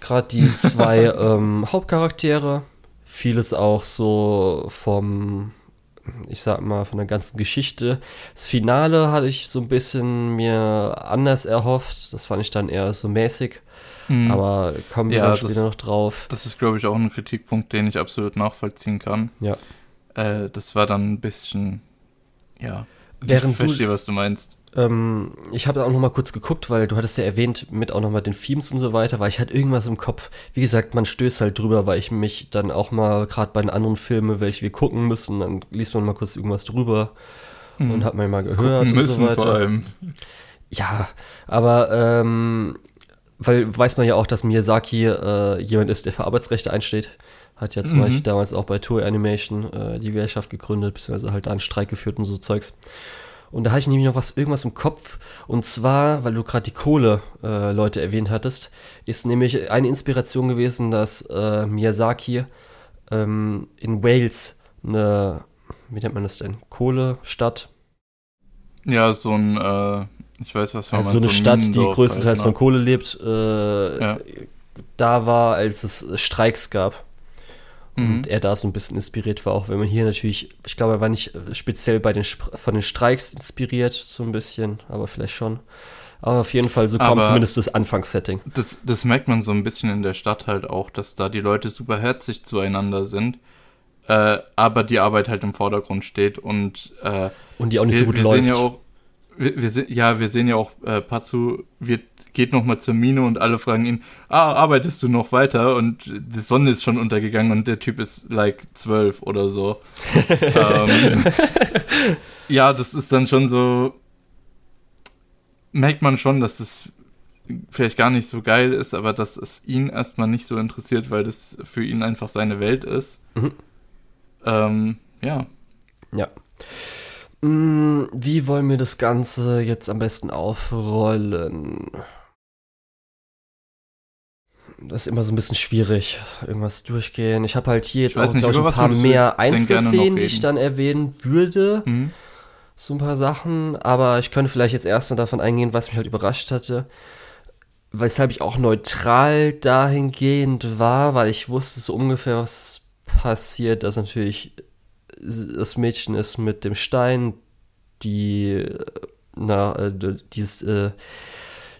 Gerade die zwei ähm, Hauptcharaktere, vieles auch so vom, ich sag mal, von der ganzen Geschichte. Das Finale hatte ich so ein bisschen mir anders erhofft. Das fand ich dann eher so mäßig. Mhm. Aber kommen wir ja, dann später das, noch drauf. Das ist, glaube ich, auch ein Kritikpunkt, den ich absolut nachvollziehen kann. Ja. Äh, das war dann ein bisschen, ja. Während ich verstehe, was du meinst. Ähm, ich habe auch noch mal kurz geguckt, weil du hattest ja erwähnt, mit auch noch mal den Themes und so weiter, weil ich halt irgendwas im Kopf, wie gesagt, man stößt halt drüber, weil ich mich dann auch mal, gerade bei den anderen Filmen, welche wir gucken müssen, dann liest man mal kurz irgendwas drüber mhm. und hat man mal gehört gucken müssen und so weiter. vor allem. Ja, aber ähm, weil weiß man ja auch, dass Miyazaki äh, jemand ist, der für Arbeitsrechte einsteht. Hat ja zum mhm. Beispiel damals auch bei Toei Animation äh, die Gewerkschaft gegründet, beziehungsweise halt einen Streik geführt und so Zeugs. Und da hatte ich nämlich noch was, irgendwas im Kopf. Und zwar, weil du gerade die Kohle-Leute äh, erwähnt hattest, ist nämlich eine Inspiration gewesen, dass äh, Miyazaki ähm, in Wales eine, wie nennt man das denn? Kohlestadt. Ja, so ein äh, ich weiß, was also so eine so Stadt, die größtenteils halt, von Kohle lebt, äh, ja. da war, als es Streiks gab. Mhm. Und er da so ein bisschen inspiriert war, auch wenn man hier natürlich, ich glaube, er war nicht speziell bei den, von den Streiks inspiriert, so ein bisschen, aber vielleicht schon. Aber auf jeden Fall, so kommt zumindest das Anfangssetting. Das, das merkt man so ein bisschen in der Stadt halt auch, dass da die Leute super herzlich zueinander sind, äh, aber die Arbeit halt im Vordergrund steht und äh, und die auch nicht wir, so gut wir läuft. Sehen ja auch, wir, wir, ja, wir sehen ja auch, äh, Patsu wird, geht nochmal zur Mine und alle fragen ihn, ah, arbeitest du noch weiter? Und die Sonne ist schon untergegangen und der Typ ist like zwölf oder so. ähm, ja, das ist dann schon so, merkt man schon, dass es vielleicht gar nicht so geil ist, aber dass es ihn erstmal nicht so interessiert, weil das für ihn einfach seine Welt ist. Mhm. Ähm, ja. Ja. Hm, wie wollen wir das Ganze jetzt am besten aufrollen? Das ist immer so ein bisschen schwierig, irgendwas durchgehen. Ich habe halt hier jetzt auch, nicht, ich, ein paar mehr Einzelszenen, die ich dann erwähnen würde. Mhm. so ein paar Sachen, aber ich könnte vielleicht jetzt erstmal davon eingehen, was mich halt überrascht hatte. Weshalb ich auch neutral dahingehend war, weil ich wusste so ungefähr, was passiert, dass natürlich das Mädchen ist mit dem Stein, die na, äh, dieses, äh,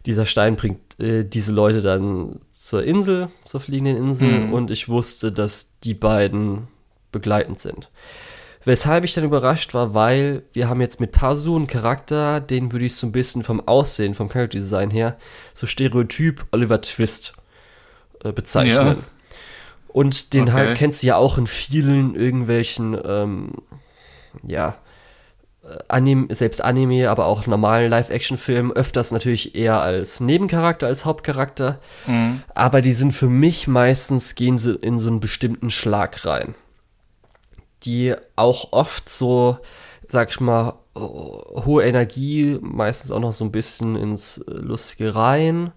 dieser Stein bringt äh, diese Leute dann zur Insel, zur fliegenden Insel, mhm. und ich wusste, dass die beiden begleitend sind. Weshalb ich dann überrascht war, weil wir haben jetzt mit Pazu einen Charakter, den würde ich so ein bisschen vom Aussehen, vom Character Design her, so Stereotyp Oliver Twist äh, bezeichnen. Ja. Und den okay. halt kennst du ja auch in vielen irgendwelchen, ähm, ja, Anime, selbst Anime, aber auch normalen Live-Action-Filmen öfters natürlich eher als Nebencharakter, als Hauptcharakter. Mhm. Aber die sind für mich meistens, gehen sie in so einen bestimmten Schlag rein die auch oft so, sag ich mal, hohe Energie, meistens auch noch so ein bisschen ins Lustige rein.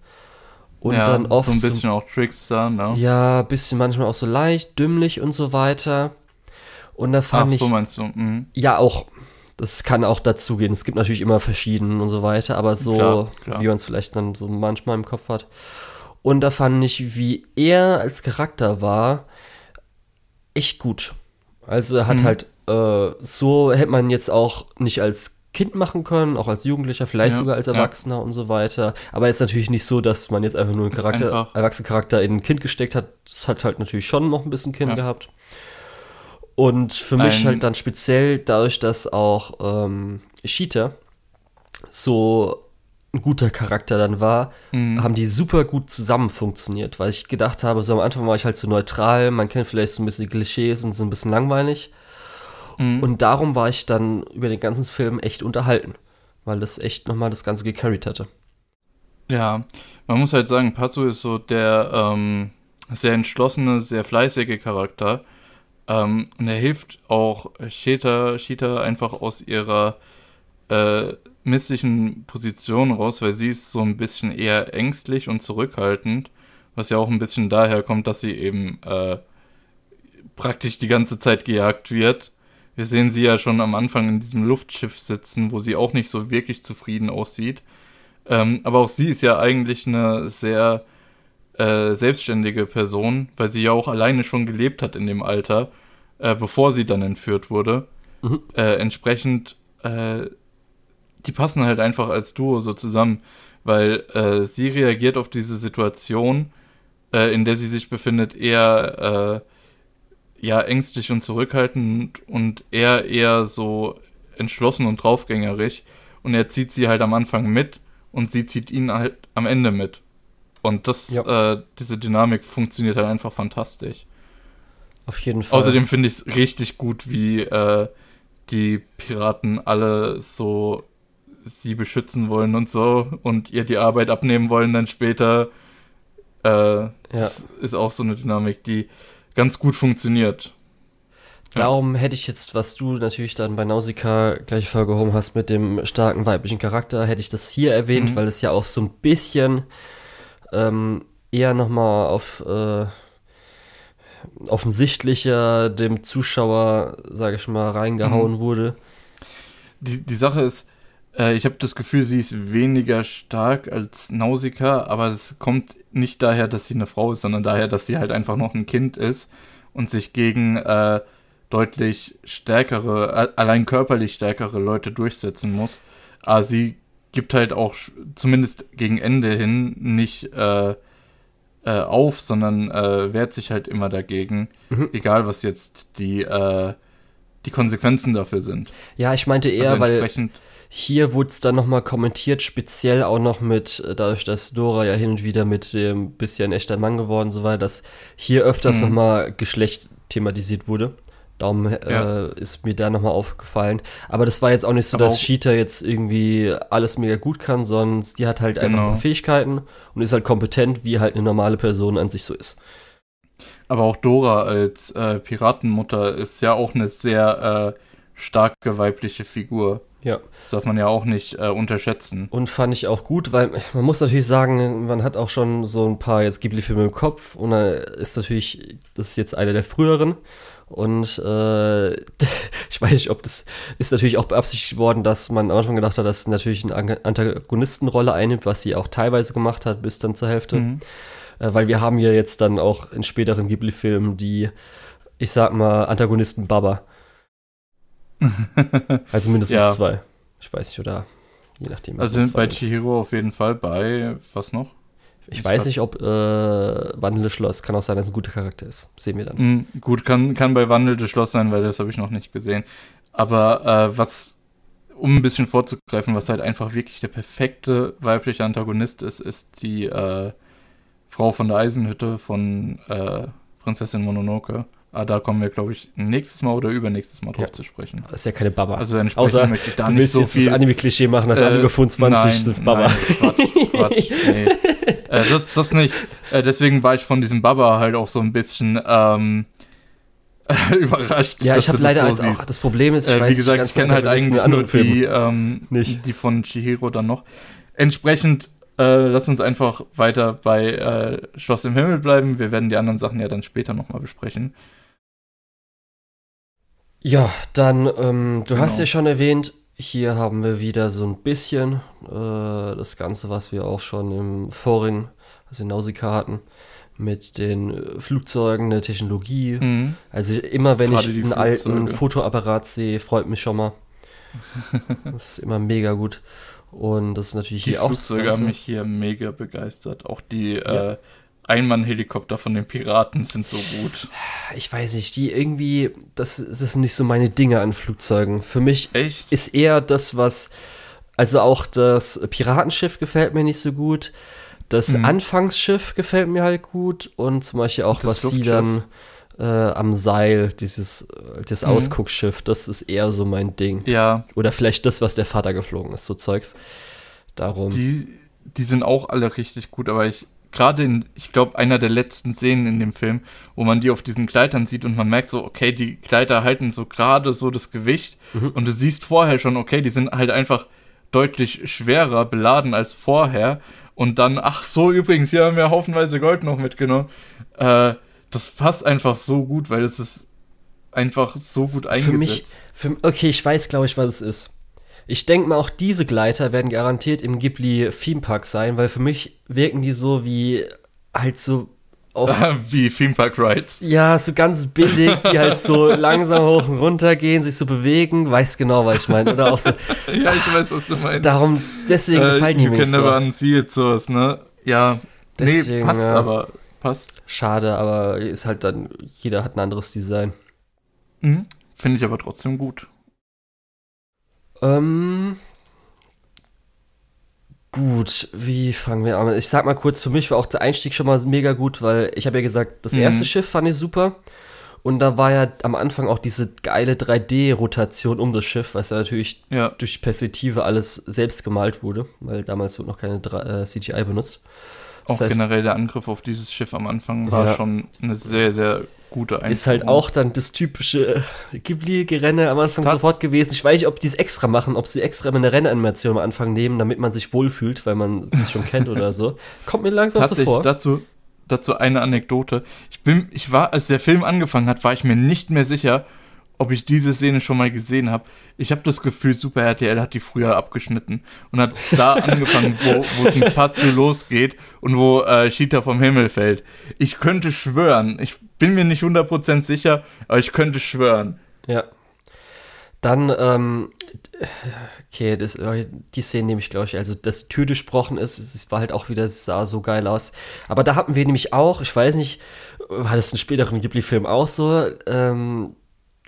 Und ja, dann oft. So ein bisschen so, auch Trickster, ne? Ja, ein bisschen manchmal auch so leicht, dümmlich und so weiter. Und da fand Ach, ich. so meinst du? Mhm. Ja, auch. Das kann auch dazugehen. Es gibt natürlich immer verschiedene und so weiter, aber so, klar, klar. wie man es vielleicht dann so manchmal im Kopf hat. Und da fand ich, wie er als Charakter war, echt gut. Also er hat mhm. halt, äh, so hätte man jetzt auch nicht als Kind machen können, auch als Jugendlicher, vielleicht ja, sogar als Erwachsener ja. und so weiter. Aber jetzt natürlich nicht so, dass man jetzt einfach nur einen Charakter, erwachsenen Charakter in ein Kind gesteckt hat. Das hat halt natürlich schon noch ein bisschen Kind ja. gehabt. Und für ein mich halt dann speziell dadurch, dass auch ähm, Ishita so ein guter Charakter dann war, mhm. haben die super gut zusammen funktioniert, weil ich gedacht habe, so am Anfang war ich halt so neutral, man kennt vielleicht so ein bisschen die Klischees und so ein bisschen langweilig. Mhm. Und darum war ich dann über den ganzen Film echt unterhalten, weil das echt nochmal das Ganze gecarried hatte. Ja, man muss halt sagen, Pazzo ist so der ähm, sehr entschlossene, sehr fleißige Charakter. Ähm, und er hilft auch Shita, Shita einfach aus ihrer äh, misslichen Position raus, weil sie ist so ein bisschen eher ängstlich und zurückhaltend, was ja auch ein bisschen daher kommt, dass sie eben äh, praktisch die ganze Zeit gejagt wird. Wir sehen sie ja schon am Anfang in diesem Luftschiff sitzen, wo sie auch nicht so wirklich zufrieden aussieht. Ähm, aber auch sie ist ja eigentlich eine sehr äh, selbstständige Person, weil sie ja auch alleine schon gelebt hat in dem Alter, äh, bevor sie dann entführt wurde. Mhm. Äh, entsprechend äh, die passen halt einfach als Duo so zusammen, weil äh, sie reagiert auf diese Situation, äh, in der sie sich befindet, eher äh, ja ängstlich und zurückhaltend und er eher so entschlossen und draufgängerig und er zieht sie halt am Anfang mit und sie zieht ihn halt am Ende mit. Und das, ja. äh, diese Dynamik funktioniert halt einfach fantastisch. Auf jeden Fall. Außerdem finde ich es richtig gut, wie äh, die Piraten alle so sie beschützen wollen und so und ihr die Arbeit abnehmen wollen dann später. Äh, ja. Das ist auch so eine Dynamik, die ganz gut funktioniert. Darum hätte ich jetzt, was du natürlich dann bei Nausicaa gleich vorgehoben hast mit dem starken weiblichen Charakter, hätte ich das hier erwähnt, mhm. weil es ja auch so ein bisschen ähm, eher nochmal auf äh, offensichtlicher dem Zuschauer, sage ich mal, reingehauen mhm. wurde. Die, die Sache ist, äh, ich habe das Gefühl, sie ist weniger stark als Nausicaa, aber es kommt nicht daher, dass sie eine Frau ist, sondern daher, dass sie halt einfach noch ein Kind ist und sich gegen äh, deutlich stärkere, allein körperlich stärkere Leute durchsetzen muss. Aber sie gibt halt auch zumindest gegen Ende hin nicht äh, äh, auf, sondern äh, wehrt sich halt immer dagegen, mhm. egal was jetzt die, äh, die Konsequenzen dafür sind. Ja, ich meinte eher, also weil hier wurde es dann nochmal kommentiert, speziell auch noch mit, dadurch, dass Dora ja hin und wieder mit dem bisschen echter Mann geworden so war, dass hier öfters mhm. nochmal Geschlecht thematisiert wurde. Darum äh, ja. ist mir da nochmal aufgefallen. Aber das war jetzt auch nicht so, Aber dass Cheetah jetzt irgendwie alles mega gut kann, sondern die hat halt einfach genau. ein paar Fähigkeiten und ist halt kompetent, wie halt eine normale Person an sich so ist. Aber auch Dora als äh, Piratenmutter ist ja auch eine sehr äh, starke weibliche Figur. Ja. Das darf man ja auch nicht äh, unterschätzen. Und fand ich auch gut, weil man muss natürlich sagen, man hat auch schon so ein paar jetzt Ghibli-Filme im Kopf und da ist natürlich, das ist jetzt einer der früheren Und äh, ich weiß nicht, ob das ist natürlich auch beabsichtigt worden, dass man am Anfang gedacht hat, dass sie natürlich eine Antagonistenrolle einnimmt, was sie auch teilweise gemacht hat, bis dann zur Hälfte. Mhm. Äh, weil wir haben ja jetzt dann auch in späteren Ghibli-Filmen die, ich sag mal, Antagonisten Baba. also mindestens ja. zwei. Ich weiß nicht, oder je nachdem. Also sind bei Chihiro auf jeden Fall bei, was noch? Ich, ich weiß nicht, ob äh, Wandelnde Schloss, kann auch sein, dass es ein guter Charakter ist. Sehen wir dann. Mm, gut, kann, kann bei Wandelnde Schloss sein, weil das habe ich noch nicht gesehen. Aber äh, was, um ein bisschen vorzugreifen, was halt einfach wirklich der perfekte weibliche Antagonist ist, ist die äh, Frau von der Eisenhütte von äh, Prinzessin Mononoke. Ah, da kommen wir, glaube ich, nächstes Mal oder übernächstes Mal drauf ja. zu sprechen. Das ist ja keine Baba. Also entsprechend Außer, möchte ich da du nicht so jetzt viel... das Anime-Klischee machen, dass äh, Anime 25 nein, sind Baba. Nein, Quatsch, Quatsch, nee. äh, das, das nicht. Äh, deswegen war ich von diesem Baba halt auch so ein bisschen ähm, überrascht. Ja, ich habe leider so auch, das Problem ist, ich äh, weiß Wie gesagt, ich kenne halt eigentlich nur die, ähm, nicht. die von Chihiro dann noch. Entsprechend äh, lass uns einfach weiter bei äh, Schloss im Himmel bleiben. Wir werden die anderen Sachen ja dann später nochmal besprechen. Ja, dann, ähm, du genau. hast ja schon erwähnt, hier haben wir wieder so ein bisschen äh, das Ganze, was wir auch schon im vorigen, also in Nausicaa hatten, mit den Flugzeugen, der Technologie. Mhm. Also immer, wenn Gerade ich einen alten Fotoapparat sehe, freut mich schon mal. das ist immer mega gut. Und das ist natürlich die hier auch. Die Flugzeuge haben mich hier mega begeistert. Auch die ja. äh, Einmann-Helikopter von den Piraten sind so gut. Ich weiß nicht, die irgendwie, das, das sind nicht so meine Dinge an Flugzeugen. Für mich Echt? ist eher das, was, also auch das Piratenschiff gefällt mir nicht so gut. Das mhm. Anfangsschiff gefällt mir halt gut und zum Beispiel auch, was sie dann äh, am Seil, dieses das mhm. Ausguckschiff, das ist eher so mein Ding. Ja. Oder vielleicht das, was der Vater geflogen ist, so Zeugs. Darum. Die, die sind auch alle richtig gut, aber ich, gerade in, ich glaube, einer der letzten Szenen in dem Film, wo man die auf diesen Kleidern sieht und man merkt so, okay, die Kleider halten so gerade so das Gewicht mhm. und du siehst vorher schon, okay, die sind halt einfach deutlich schwerer beladen als vorher und dann, ach so, übrigens, hier haben wir haufenweise Gold noch mitgenommen. Äh, das passt einfach so gut, weil es ist einfach so gut eingesetzt. Für mich, für, okay, ich weiß, glaube ich, was es ist. Ich denke mal, auch diese Gleiter werden garantiert im Ghibli Theme Park sein, weil für mich wirken die so wie halt so auf, wie Theme Park Rides. Ja, so ganz billig, die halt so langsam hoch und runter gehen, sich so bewegen. Weißt genau, was ich meine. Oder auch so. ja, ich weiß, was du meinst. Darum, deswegen äh, gefallen die mir so. You can never unsee it sowas, ne? Ja, deswegen, nee, passt ja. aber. Passt. Schade, aber ist halt dann, jeder hat ein anderes Design. Mhm. Finde ich aber trotzdem gut. Ähm, Gut, wie fangen wir an? Ich sag mal kurz, für mich war auch der Einstieg schon mal mega gut, weil ich habe ja gesagt, das mhm. erste Schiff fand ich super. Und da war ja am Anfang auch diese geile 3D-Rotation um das Schiff, was ja natürlich ja. durch Perspektive alles selbst gemalt wurde, weil damals wurde noch keine äh, CGI benutzt. Das auch heißt, generell der Angriff auf dieses Schiff am Anfang war ja. schon eine sehr, sehr gute Einführung. Ist halt auch dann das typische Ghibli-Gerenne am Anfang Tat sofort gewesen. Ich weiß nicht, ob die es extra machen, ob sie extra eine Rennanimation am Anfang nehmen, damit man sich wohlfühlt, weil man es schon kennt oder so. Kommt mir langsam so vor. Dazu, dazu eine Anekdote. Ich bin, ich war, als der Film angefangen hat, war ich mir nicht mehr sicher, ob ich diese Szene schon mal gesehen habe. Ich habe das Gefühl, Super RTL hat die früher abgeschnitten und hat da angefangen, wo, es mit Patsu losgeht und wo äh, Cheetah vom Himmel fällt. Ich könnte schwören, ich bin mir nicht 100% sicher, aber ich könnte schwören. Ja. Dann, ähm, okay, das, äh, die Szene nehme ich, glaube ich, also, dass die Tür durchbrochen ist, es war halt auch wieder, es sah so geil aus. Aber da hatten wir nämlich auch, ich weiß nicht, war das in späteren Ghibli-Film auch so, ähm,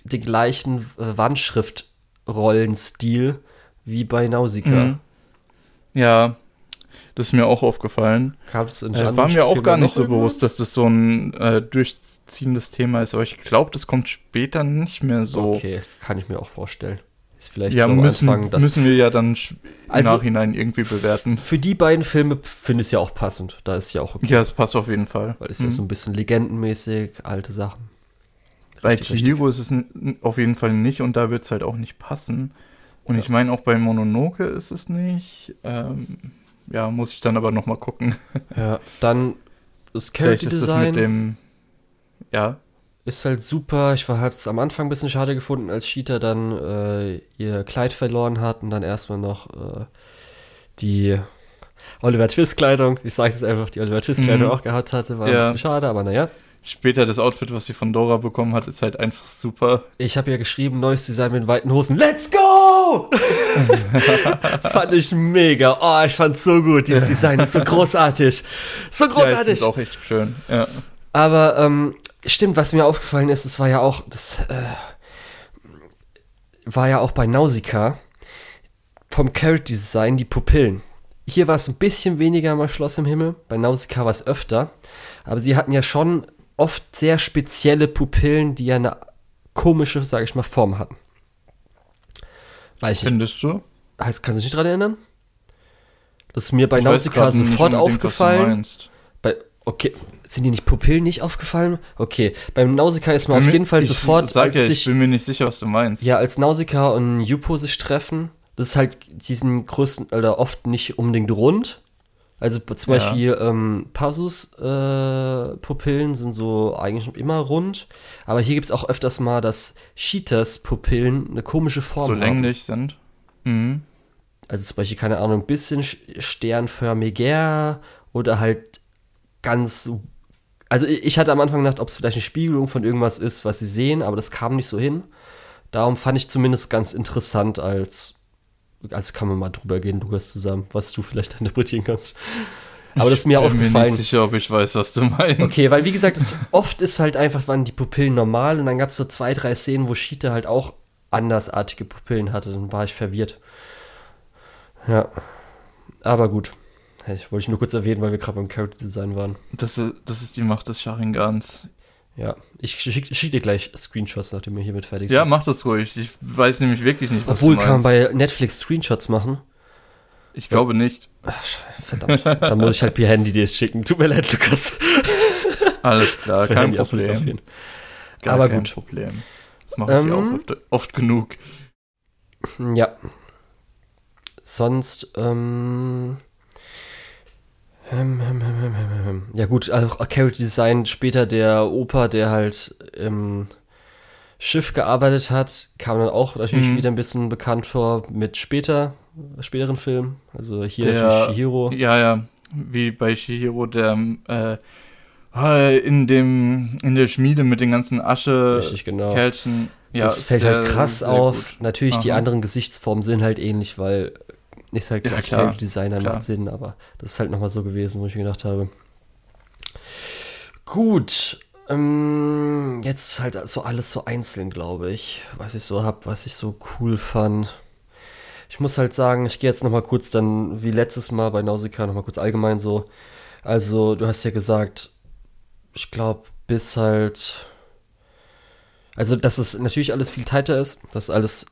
den gleichen äh, Wandschrift-Rollenstil wie bei Nausicaa. Mhm. Ja, das ist mir auch aufgefallen. Äh, war mir auch gar nicht so bewusst, dass das so ein äh, durchziehendes Thema ist, aber ich glaube, das kommt später nicht mehr so. Okay, kann ich mir auch vorstellen. Ist vielleicht ja, so müssen, Anfang, müssen wir ja dann im also, Nachhinein irgendwie bewerten. Für die beiden Filme finde ich es ja auch passend. Da ist ja auch okay. Ja, es passt auf jeden Fall. Weil es mhm. ja so ein bisschen legendenmäßig, alte Sachen. Bei Chihiro ist es auf jeden Fall nicht und da wird es halt auch nicht passen. Und ja. ich meine, auch bei Mononoke ist es nicht. Ähm, ja, muss ich dann aber noch mal gucken. Ja, dann das Character Design. Ist das mit dem, ja. ist halt super. Ich war halt am Anfang ein bisschen schade gefunden, als Cheetah dann äh, ihr Kleid verloren hat und dann erstmal noch äh, die Oliver Twist-Kleidung, ich sage jetzt einfach, die Oliver Twist-Kleidung mhm. auch gehabt hatte, war ja. ein bisschen schade, aber naja. Später das Outfit, was sie von Dora bekommen hat, ist halt einfach super. Ich habe ja geschrieben, neues Design mit weiten Hosen. Let's go! fand ich mega. Oh, ich fand's so gut. Dieses Design ist so großartig. So großartig. Ja, ich auch echt schön, ja. Aber ähm, stimmt, was mir aufgefallen ist, es war ja auch, das äh, war ja auch bei Nausicaa vom Character Design die Pupillen. Hier war es ein bisschen weniger mal Schloss im Himmel, bei Nausicaa war es öfter. Aber sie hatten ja schon oft sehr spezielle Pupillen, die ja eine komische, sage ich mal, Form hatten. Weiß Findest du? Heißt, kannst du dich nicht dran erinnern? Das ist mir bei ich Nausicaa sofort aufgefallen. Bei, okay, sind dir nicht Pupillen nicht aufgefallen? Okay, beim Nausicaa ist mir auf jeden Fall ich sofort. Sag ja, ich bin mir nicht sicher, was du meinst. Ja, als Nausicaa und Yupo sich treffen, das ist halt diesen größten, oder oft nicht unbedingt rund, also zum ja. Beispiel ähm, Pasus-Pupillen äh, sind so eigentlich immer rund, aber hier gibt es auch öfters mal, dass Cheetahs-Pupillen eine komische Form so haben. So länglich sind. Mhm. Also zum Beispiel, keine Ahnung, ein bisschen sternförmiger oder halt ganz. Also ich hatte am Anfang gedacht, ob es vielleicht eine Spiegelung von irgendwas ist, was sie sehen, aber das kam nicht so hin. Darum fand ich zumindest ganz interessant als also kann man mal drüber gehen, Lukas, zusammen, was du vielleicht interpretieren kannst. Aber das ist mir ich bin aufgefallen. Ich bin nicht sicher, ob ich weiß, was du meinst. Okay, weil wie gesagt, es, oft ist halt einfach, waren die Pupillen normal und dann gab es so zwei, drei Szenen, wo Schiete halt auch andersartige Pupillen hatte. Dann war ich verwirrt. Ja. Aber gut. Ich wollte ich nur kurz erwähnen, weil wir gerade beim Character Design waren. Das ist, das ist die Macht des Sharingans. Ja, ich schicke schick dir gleich Screenshots, nachdem wir hiermit fertig sind. Ja, mach das ruhig. Ich weiß nämlich wirklich nicht, was Obwohl, du meinst. kann man bei Netflix Screenshots machen? Ich glaube nicht. Ach, verdammt. Dann muss ich halt per Handy dir das schicken. Tut mir leid, Lukas. Alles klar, kein Handy Problem. Gar Aber kein gut. Problem. Das mache ich ähm, auch oft, oft, genug. Ja. Sonst, ähm, ja gut, also Character Design später der Opa, der halt im Schiff gearbeitet hat, kam dann auch natürlich mhm. wieder ein bisschen bekannt vor mit später, späteren Filmen. Also hier der, Shihiro. Ja, ja, wie bei Shihiro, der äh, in dem in der Schmiede mit den ganzen Asche Richtig, genau. Kälchen. Ja, das fällt halt sehr, halt krass auf. Gut. Natürlich, Aha. die anderen Gesichtsformen sind halt ähnlich, weil ist halt ja, klar, Designer macht Sinn, aber das ist halt nochmal so gewesen, wo ich mir gedacht habe. Gut, ähm, jetzt halt so alles so einzeln, glaube ich, was ich so habe, was ich so cool fand. Ich muss halt sagen, ich gehe jetzt nochmal kurz dann, wie letztes Mal bei Nausicaa, nochmal kurz allgemein so. Also, du hast ja gesagt, ich glaube, bis halt. Also, dass es natürlich alles viel tighter ist, dass alles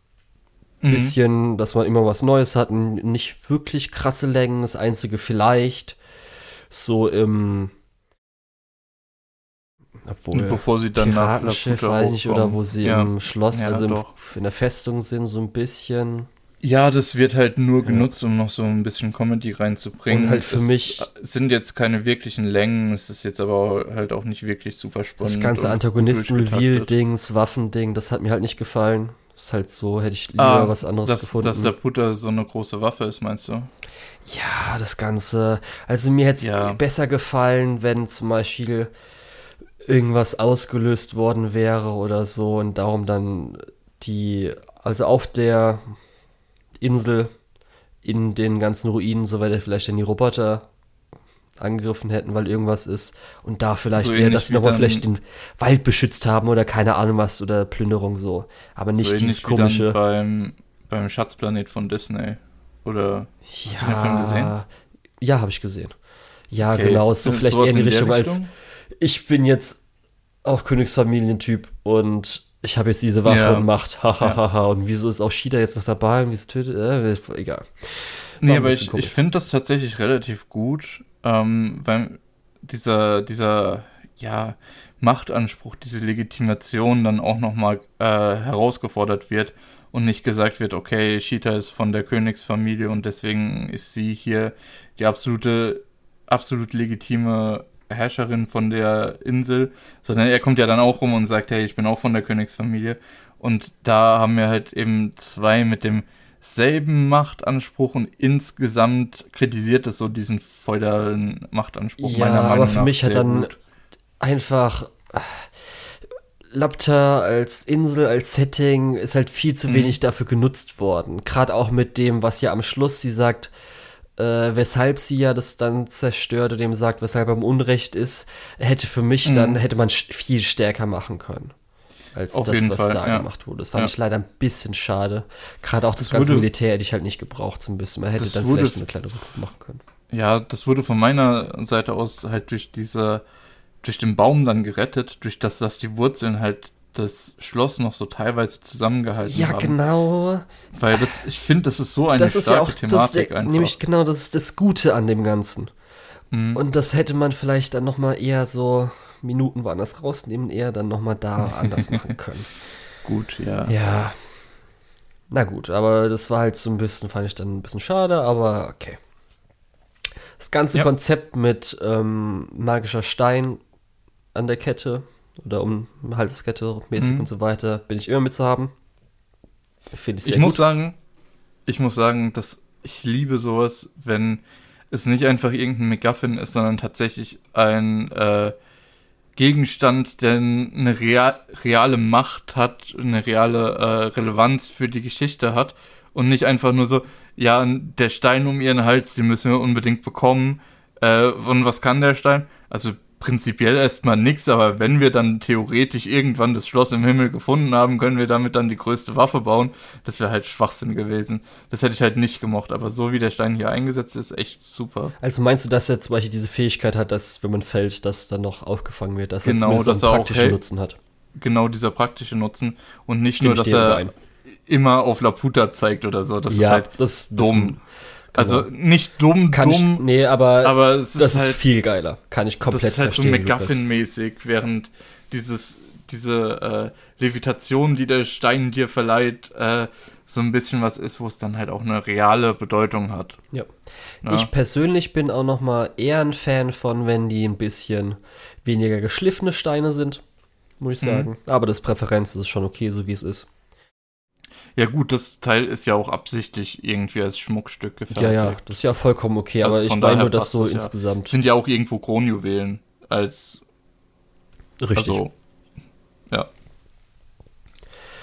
Mhm. bisschen, dass man immer was Neues hat, nicht wirklich krasse Längen. Das einzige vielleicht so im obwohl bevor sie dann nach weiß nicht, oder wo sie ja. im Schloss, ja, also im, in der Festung sind, so ein bisschen. Ja, das wird halt nur ja. genutzt, um noch so ein bisschen Comedy reinzubringen. Und halt für es mich sind jetzt keine wirklichen Längen, es ist jetzt aber halt auch nicht wirklich super spannend. Das ganze Antagonisten-Reveal-Dings, Waffending, das hat mir halt nicht gefallen. Ist halt so, hätte ich lieber ah, was anderes dass, gefunden. Dass der Putter so eine große Waffe ist, meinst du? Ja, das Ganze. Also mir hätte es ja. besser gefallen, wenn zum Beispiel irgendwas ausgelöst worden wäre oder so und darum dann die, also auf der Insel in den ganzen Ruinen, so er vielleicht dann die Roboter angegriffen hätten, weil irgendwas ist. Und da vielleicht so eher, dass sie nochmal vielleicht den Wald beschützt haben oder keine Ahnung was oder Plünderung so. Aber nicht so dieses komische. beim, beim Schatzplanet von Disney. Oder hast ja, du den Film gesehen? Ja, habe ich gesehen. Ja, okay. genau. So vielleicht eher in die Richtung, Richtung, als ich bin jetzt auch Königsfamilientyp und ich habe jetzt diese Waffe ja. und Macht. Hahaha. ja. Und wieso ist auch Shida jetzt noch dabei und wieso tötet äh, Egal. nee, aber ich, ich finde das tatsächlich relativ gut ähm, weil dieser, dieser, ja, Machtanspruch, diese Legitimation dann auch nochmal äh, herausgefordert wird und nicht gesagt wird, okay, Shita ist von der Königsfamilie und deswegen ist sie hier die absolute, absolut legitime Herrscherin von der Insel, sondern er kommt ja dann auch rum und sagt, hey, ich bin auch von der Königsfamilie. Und da haben wir halt eben zwei mit demselben Machtanspruch und insgesamt kritisiert es so diesen feudalen Machtanspruch ja, meiner Meinung aber für nach mich hat dann gut. einfach Lapta als Insel, als Setting ist halt viel zu mhm. wenig dafür genutzt worden. Gerade auch mit dem, was ja am Schluss sie sagt, äh, weshalb sie ja das dann zerstört oder dem sagt, weshalb er im Unrecht ist, hätte für mich mhm. dann, hätte man viel stärker machen können. Als Auf das, was Fall, da ja. gemacht wurde. Das fand ja. ich leider ein bisschen schade. Gerade auch das, das ganze wurde, Militär hätte ich halt nicht gebraucht, so ein bisschen. Man hätte dann vielleicht eine kleine Rückruf machen können. Ja, das wurde von meiner Seite aus halt durch diese, durch den Baum dann gerettet, durch das, dass die Wurzeln halt das Schloss noch so teilweise zusammengehalten ja, haben. Ja, genau. Weil das, ich finde, das ist so eine das starke ja auch, Thematik das, einfach. Nämlich genau, das ist das Gute an dem Ganzen. Mhm. Und das hätte man vielleicht dann noch mal eher so Minuten woanders rausnehmen, eher dann noch mal da anders machen können. Gut, ja. Ja. Na gut, aber das war halt so ein bisschen, fand ich dann ein bisschen schade, aber okay. Das ganze ja. Konzept mit ähm, magischer Stein an der Kette oder um Halskette mäßig mhm. und so weiter, bin ich immer mit zu haben. Finde ich sehr Ich gut. muss sagen, ich muss sagen, dass ich liebe sowas, wenn es nicht einfach irgendein McGuffin ist, sondern tatsächlich ein äh, Gegenstand, der eine real, reale Macht hat, eine reale äh, Relevanz für die Geschichte hat und nicht einfach nur so, ja, der Stein um ihren Hals, den müssen wir unbedingt bekommen. Äh, und was kann der Stein? Also prinzipiell erstmal nichts, aber wenn wir dann theoretisch irgendwann das Schloss im Himmel gefunden haben, können wir damit dann die größte Waffe bauen. Das wäre halt Schwachsinn gewesen. Das hätte ich halt nicht gemocht, aber so wie der Stein hier eingesetzt ist, echt super. Also meinst du, dass er zum Beispiel diese Fähigkeit hat, dass wenn man fällt, dass dann noch aufgefangen wird, dass genau, er dass einen praktischen Nutzen hat? Genau, dieser praktische Nutzen und nicht Stimmt, nur, dass er ein. immer auf Laputa zeigt oder so. Das ja, ist halt das dumm. Also genau. nicht dumm, Kann dumm. Ich, nee, aber, aber das ist halt, viel geiler. Kann ich komplett verstehen. Das ist halt so McGuffin-mäßig, während dieses, diese äh, Levitation, die der Stein dir verleiht, äh, so ein bisschen was ist, wo es dann halt auch eine reale Bedeutung hat. Ja. ja. Ich persönlich bin auch noch mal eher ein Fan von, wenn die ein bisschen weniger geschliffene Steine sind, muss ich mhm. sagen. Mhm. Aber das Präferenz ist schon okay, so wie es ist. Ja, gut, das Teil ist ja auch absichtlich irgendwie als Schmuckstück gefertigt. Ja, ja, das ist ja vollkommen okay, also aber ich meine nur, dass so das insgesamt. Ja. Sind ja auch irgendwo Kronjuwelen als. Richtig. Also, ja.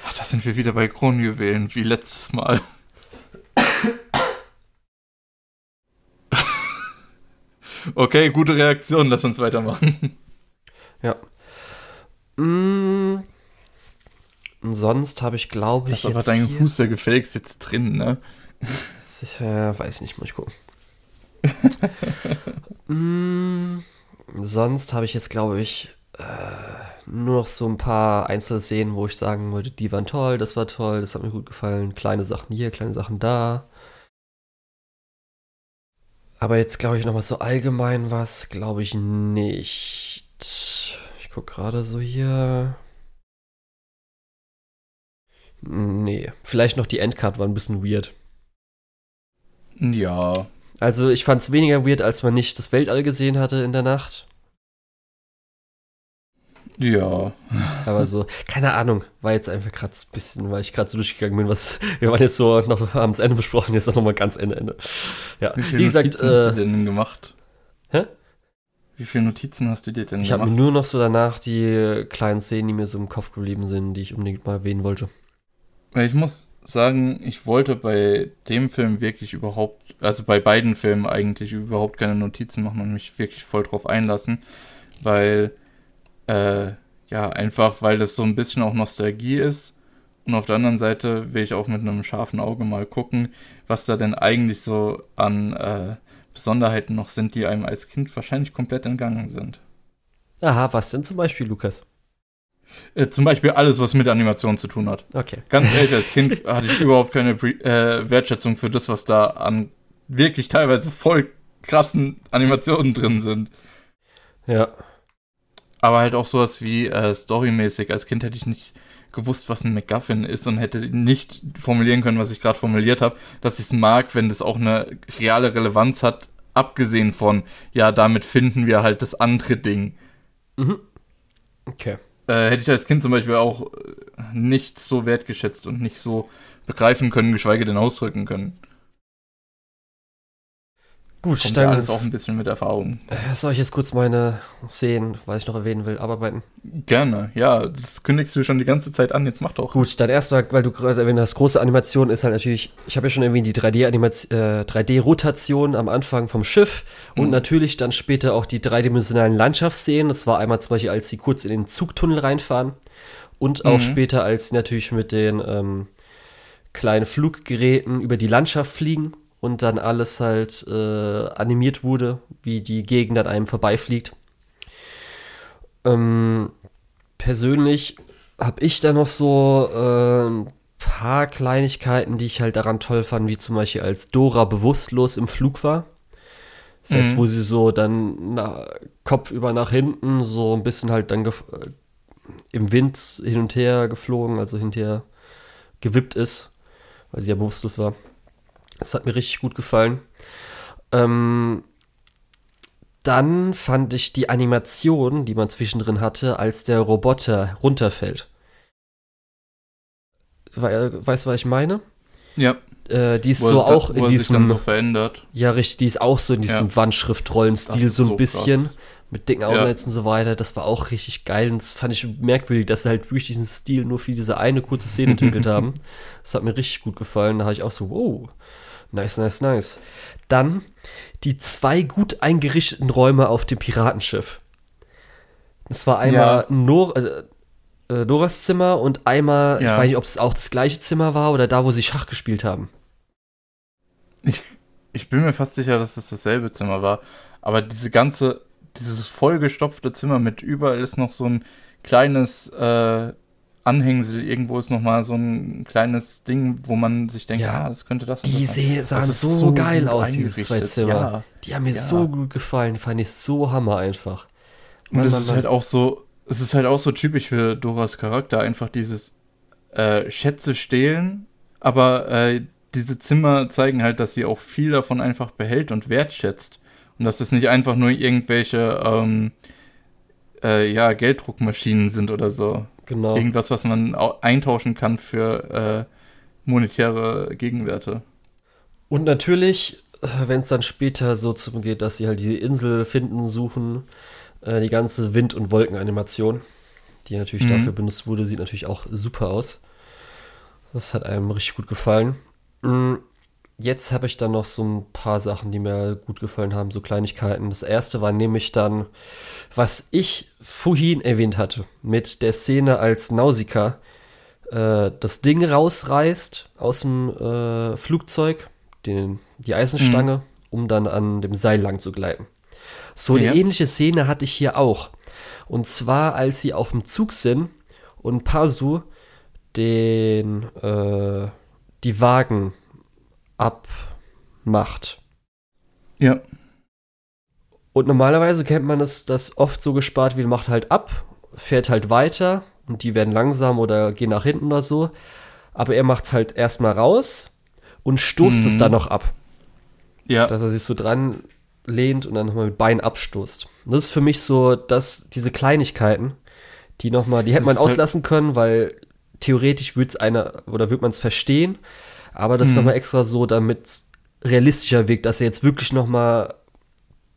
Ach, da sind wir wieder bei Kronjuwelen, wie letztes Mal. okay, gute Reaktion, lass uns weitermachen. Ja. Mmh. Und sonst habe ich, glaube ich. Hast aber dein hier... Huster gefälligst jetzt drin, ne? äh, weiß nicht, muss ich gucken. mm, sonst habe ich jetzt, glaube ich, äh, nur noch so ein paar Einzelszenen, wo ich sagen würde, die waren toll, das war toll, das hat mir gut gefallen. Kleine Sachen hier, kleine Sachen da. Aber jetzt glaube ich nochmal so allgemein was, glaube ich nicht. Ich gucke gerade so hier. Nee, vielleicht noch die Endcard war ein bisschen weird. Ja. Also ich fand es weniger weird, als man nicht das Weltall gesehen hatte in der Nacht. Ja. Aber so, keine Ahnung, war jetzt einfach gerade ein bisschen, weil ich gerade so durchgegangen bin, was, wir waren jetzt so noch am Ende besprochen, jetzt noch mal ganz Ende, Ende. Ja, wie, wie gesagt, Notizen äh, hast du denn gemacht? Hä? Wie viele Notizen hast du dir denn ich gemacht? Ich habe nur noch so danach die kleinen Szenen, die mir so im Kopf geblieben sind, die ich unbedingt mal erwähnen wollte. Ich muss sagen, ich wollte bei dem Film wirklich überhaupt, also bei beiden Filmen eigentlich überhaupt keine Notizen machen und mich wirklich voll drauf einlassen, weil, äh, ja, einfach weil das so ein bisschen auch Nostalgie ist. Und auf der anderen Seite will ich auch mit einem scharfen Auge mal gucken, was da denn eigentlich so an äh, Besonderheiten noch sind, die einem als Kind wahrscheinlich komplett entgangen sind. Aha, was denn zum Beispiel, Lukas? Äh, zum Beispiel alles, was mit Animation zu tun hat. Okay. Ganz ehrlich, als Kind hatte ich überhaupt keine äh, Wertschätzung für das, was da an wirklich teilweise voll krassen Animationen drin sind. Ja. Aber halt auch sowas wie äh, storymäßig. Als Kind hätte ich nicht gewusst, was ein MacGuffin ist und hätte nicht formulieren können, was ich gerade formuliert habe, dass ich es mag, wenn das auch eine reale Relevanz hat abgesehen von, ja, damit finden wir halt das andere Ding. Mhm. Okay. Äh, hätte ich als Kind zum Beispiel auch äh, nicht so wertgeschätzt und nicht so begreifen können, geschweige denn ausdrücken können. Gut, Kommt dann ja alles auch ein bisschen mit Erfahrung. äh, soll ich jetzt kurz meine Szenen, was ich noch erwähnen will, abarbeiten. Gerne, ja, das kündigst du schon die ganze Zeit an, jetzt mach doch. Gut, dann erstmal, weil du gerade erwähnt hast, große Animation ist halt natürlich, ich habe ja schon erwähnt, die 3D-Animation, äh, 3D-Rotation am Anfang vom Schiff und Mhm. natürlich dann später auch die dreidimensionalen Landschaftsszenen. Das war einmal zum Beispiel, als sie kurz in den Zugtunnel reinfahren und auch Mhm. später, als sie natürlich mit den ähm, kleinen Fluggeräten über die Landschaft fliegen und dann alles halt äh, animiert wurde, wie die Gegend an einem vorbeifliegt. Ähm, persönlich habe ich da noch so äh, ein paar Kleinigkeiten, die ich halt daran toll fand, wie zum Beispiel als Dora bewusstlos im Flug war. Das heißt, Mhm. wo sie so dann na, Kopf über nach hinten, so ein bisschen halt dann äh, im Wind hin und her geflogen, also hinterher gewippt ist, weil sie ja bewusstlos war. Das hat mir richtig gut gefallen. Ähm, dann fand ich die Animation, die man zwischendrin hatte, als der Roboter runterfällt. We weißt du, was ich meine? Ja, Äh, die ist wo so auch wo in er sich dann diesem, so verändert. ja richtig, die ist auch so in diesem Ja. Ist so ein so bisschen. krass. Mit dicken Ja. Outlets und so weiter. Das war auch richtig geil. Und das fand ich merkwürdig, dass sie halt durch diesen Stil nur für diese eine kurze Szene entwickelt haben. Das hat mir richtig gut gefallen. Da habe ich auch so, wow, nice, nice, nice. Dann die zwei gut eingerichteten Räume auf dem Piratenschiff. Das war einmal Ja. Nor äh, äh, Noras Zimmer und einmal, ich Ja. weiß nicht, ob es auch das gleiche Zimmer war oder da, wo sie Schach gespielt haben. Ich bin mir fast sicher, dass es dasselbe Zimmer war. Aber diese ganze, dieses vollgestopfte Zimmer mit überall ist noch so ein kleines äh, Anhängsel. Irgendwo ist noch mal so ein kleines Ding, wo man sich denkt, Ja. ah, das könnte das und Die das sein. seh- sahen ist so, geil aus, diese zwei. Zimmer. Ja. Die haben mir Ja. so gut gefallen, fand ich so hammer einfach. Und Mann, es Mann, ist Mann. halt auch so, es ist halt auch so typisch für Doras Charakter, einfach dieses äh, Schätze stehlen, aber äh, diese Zimmer zeigen halt, dass sie auch viel davon einfach behält und wertschätzt. Und dass es nicht einfach nur irgendwelche ähm, äh, ja, Gelddruckmaschinen sind oder so. Genau. Irgendwas, was man au- eintauschen kann für äh, monetäre Gegenwerte. Und natürlich, wenn es dann später so zum geht, dass sie halt die Insel finden, suchen, äh, die ganze Wind- und Wolkenanimation, die natürlich Mhm. dafür benutzt wurde, sieht natürlich auch super aus. Das hat einem richtig gut gefallen. Mm, Jetzt habe ich dann noch so ein paar Sachen, die mir gut gefallen haben, so Kleinigkeiten. Das erste war nämlich dann, was ich vorhin erwähnt hatte, mit der Szene, als Nausicaa äh, das Ding rausreißt aus dem äh, Flugzeug, den, die Eisenstange, um dann an dem Seil lang zu gleiten. So eine Ja. ähnliche Szene hatte ich hier auch. Und zwar, als sie auf dem Zug sind und Pasu den, äh, die Wagen abmacht. Ja. Und normalerweise kennt man es, dass oft so gespart wird, macht halt ab, fährt halt weiter und die werden langsam oder gehen nach hinten oder so. Aber er macht es halt erstmal raus und stoßt es Mhm. dann noch ab. Ja. Dass er sich so dran lehnt und dann nochmal mit Bein abstoßt. Und das ist für mich so, dass diese Kleinigkeiten, die nochmal, die hätte Das man halt- auslassen können, weil theoretisch würde es einer oder würde man es verstehen, aber das ist Mhm. nochmal extra so, damit es realistischer wirkt, dass er jetzt wirklich nochmal,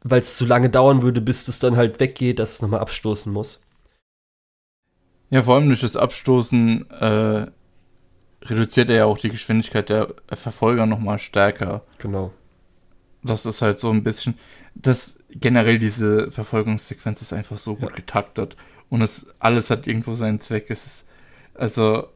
weil es zu lange dauern würde, bis es dann halt weggeht, dass es nochmal abstoßen muss. Ja, vor allem durch das Abstoßen äh, reduziert er ja auch die Geschwindigkeit der Verfolger nochmal stärker. Genau. Das ist halt so ein bisschen, das generell diese Verfolgungssequenz ist einfach so gut Ja. getaktet und es alles hat irgendwo seinen Zweck. Es ist also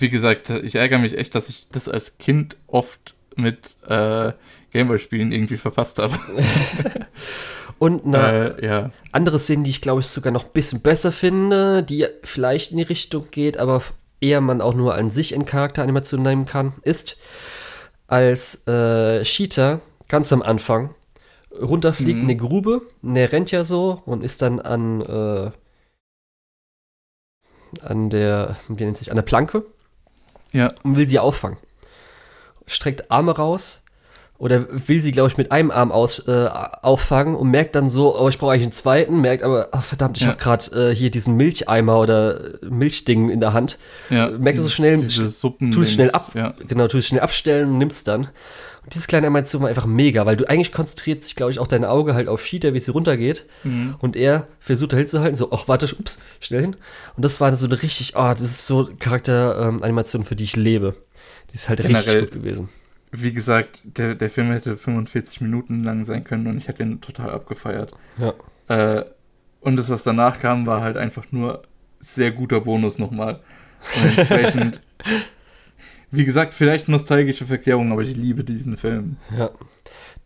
wie gesagt, ich ärgere mich echt, dass ich das als Kind oft mit äh, Gameboy-Spielen irgendwie verpasst habe. Und eine Äh, ja. andere Szene, die ich glaube ich sogar noch ein bisschen besser finde, die vielleicht in die Richtung geht, aber eher man auch nur an sich in Charakteranimation nehmen kann, ist, als äh, Cheetah ganz am Anfang runterfliegt Mhm. in eine Grube, der rennt ja so und ist dann an, äh, an der, wie nennt sich, an der Planke Ja. und will sie auffangen. Streckt Arme raus oder will sie, glaube ich, mit einem Arm aus, äh, auffangen und merkt dann so, oh, ich brauche eigentlich einen zweiten, merkt aber, oh, verdammt, ich ja. habe gerade äh, hier diesen Milcheimer oder Milchding in der Hand. Ja, merkt es so schnell, tu es schnell ab, ja. genau, tu es schnell abstellen und nimmst dann. Und dieses kleine Animation war einfach mega, weil du eigentlich konzentriert sich, glaube ich, auch dein Auge halt auf Cheetah, wie sie runtergeht. Mhm. Und er versucht da hinzuhalten, so, ach, warte, ups, schnell hin. Und das war so eine richtig, oh, das ist so Charakteranimation, ähm, für die ich lebe. Die ist halt Generell, richtig gut gewesen wie gesagt, der, der Film hätte 45 Minuten lang sein können und ich hätte ihn total abgefeiert. Ja. Äh, und das, was danach kam, war halt einfach nur sehr guter Bonus nochmal. Und entsprechend, wie gesagt, vielleicht nostalgische Verklärung, aber ich liebe diesen Film. Ja.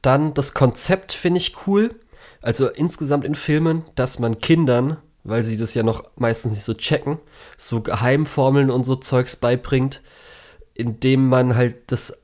Dann das Konzept finde ich cool. Also insgesamt in Filmen, dass man Kindern, weil sie das ja noch meistens nicht so checken, so Geheimformeln und so Zeugs beibringt, indem man halt das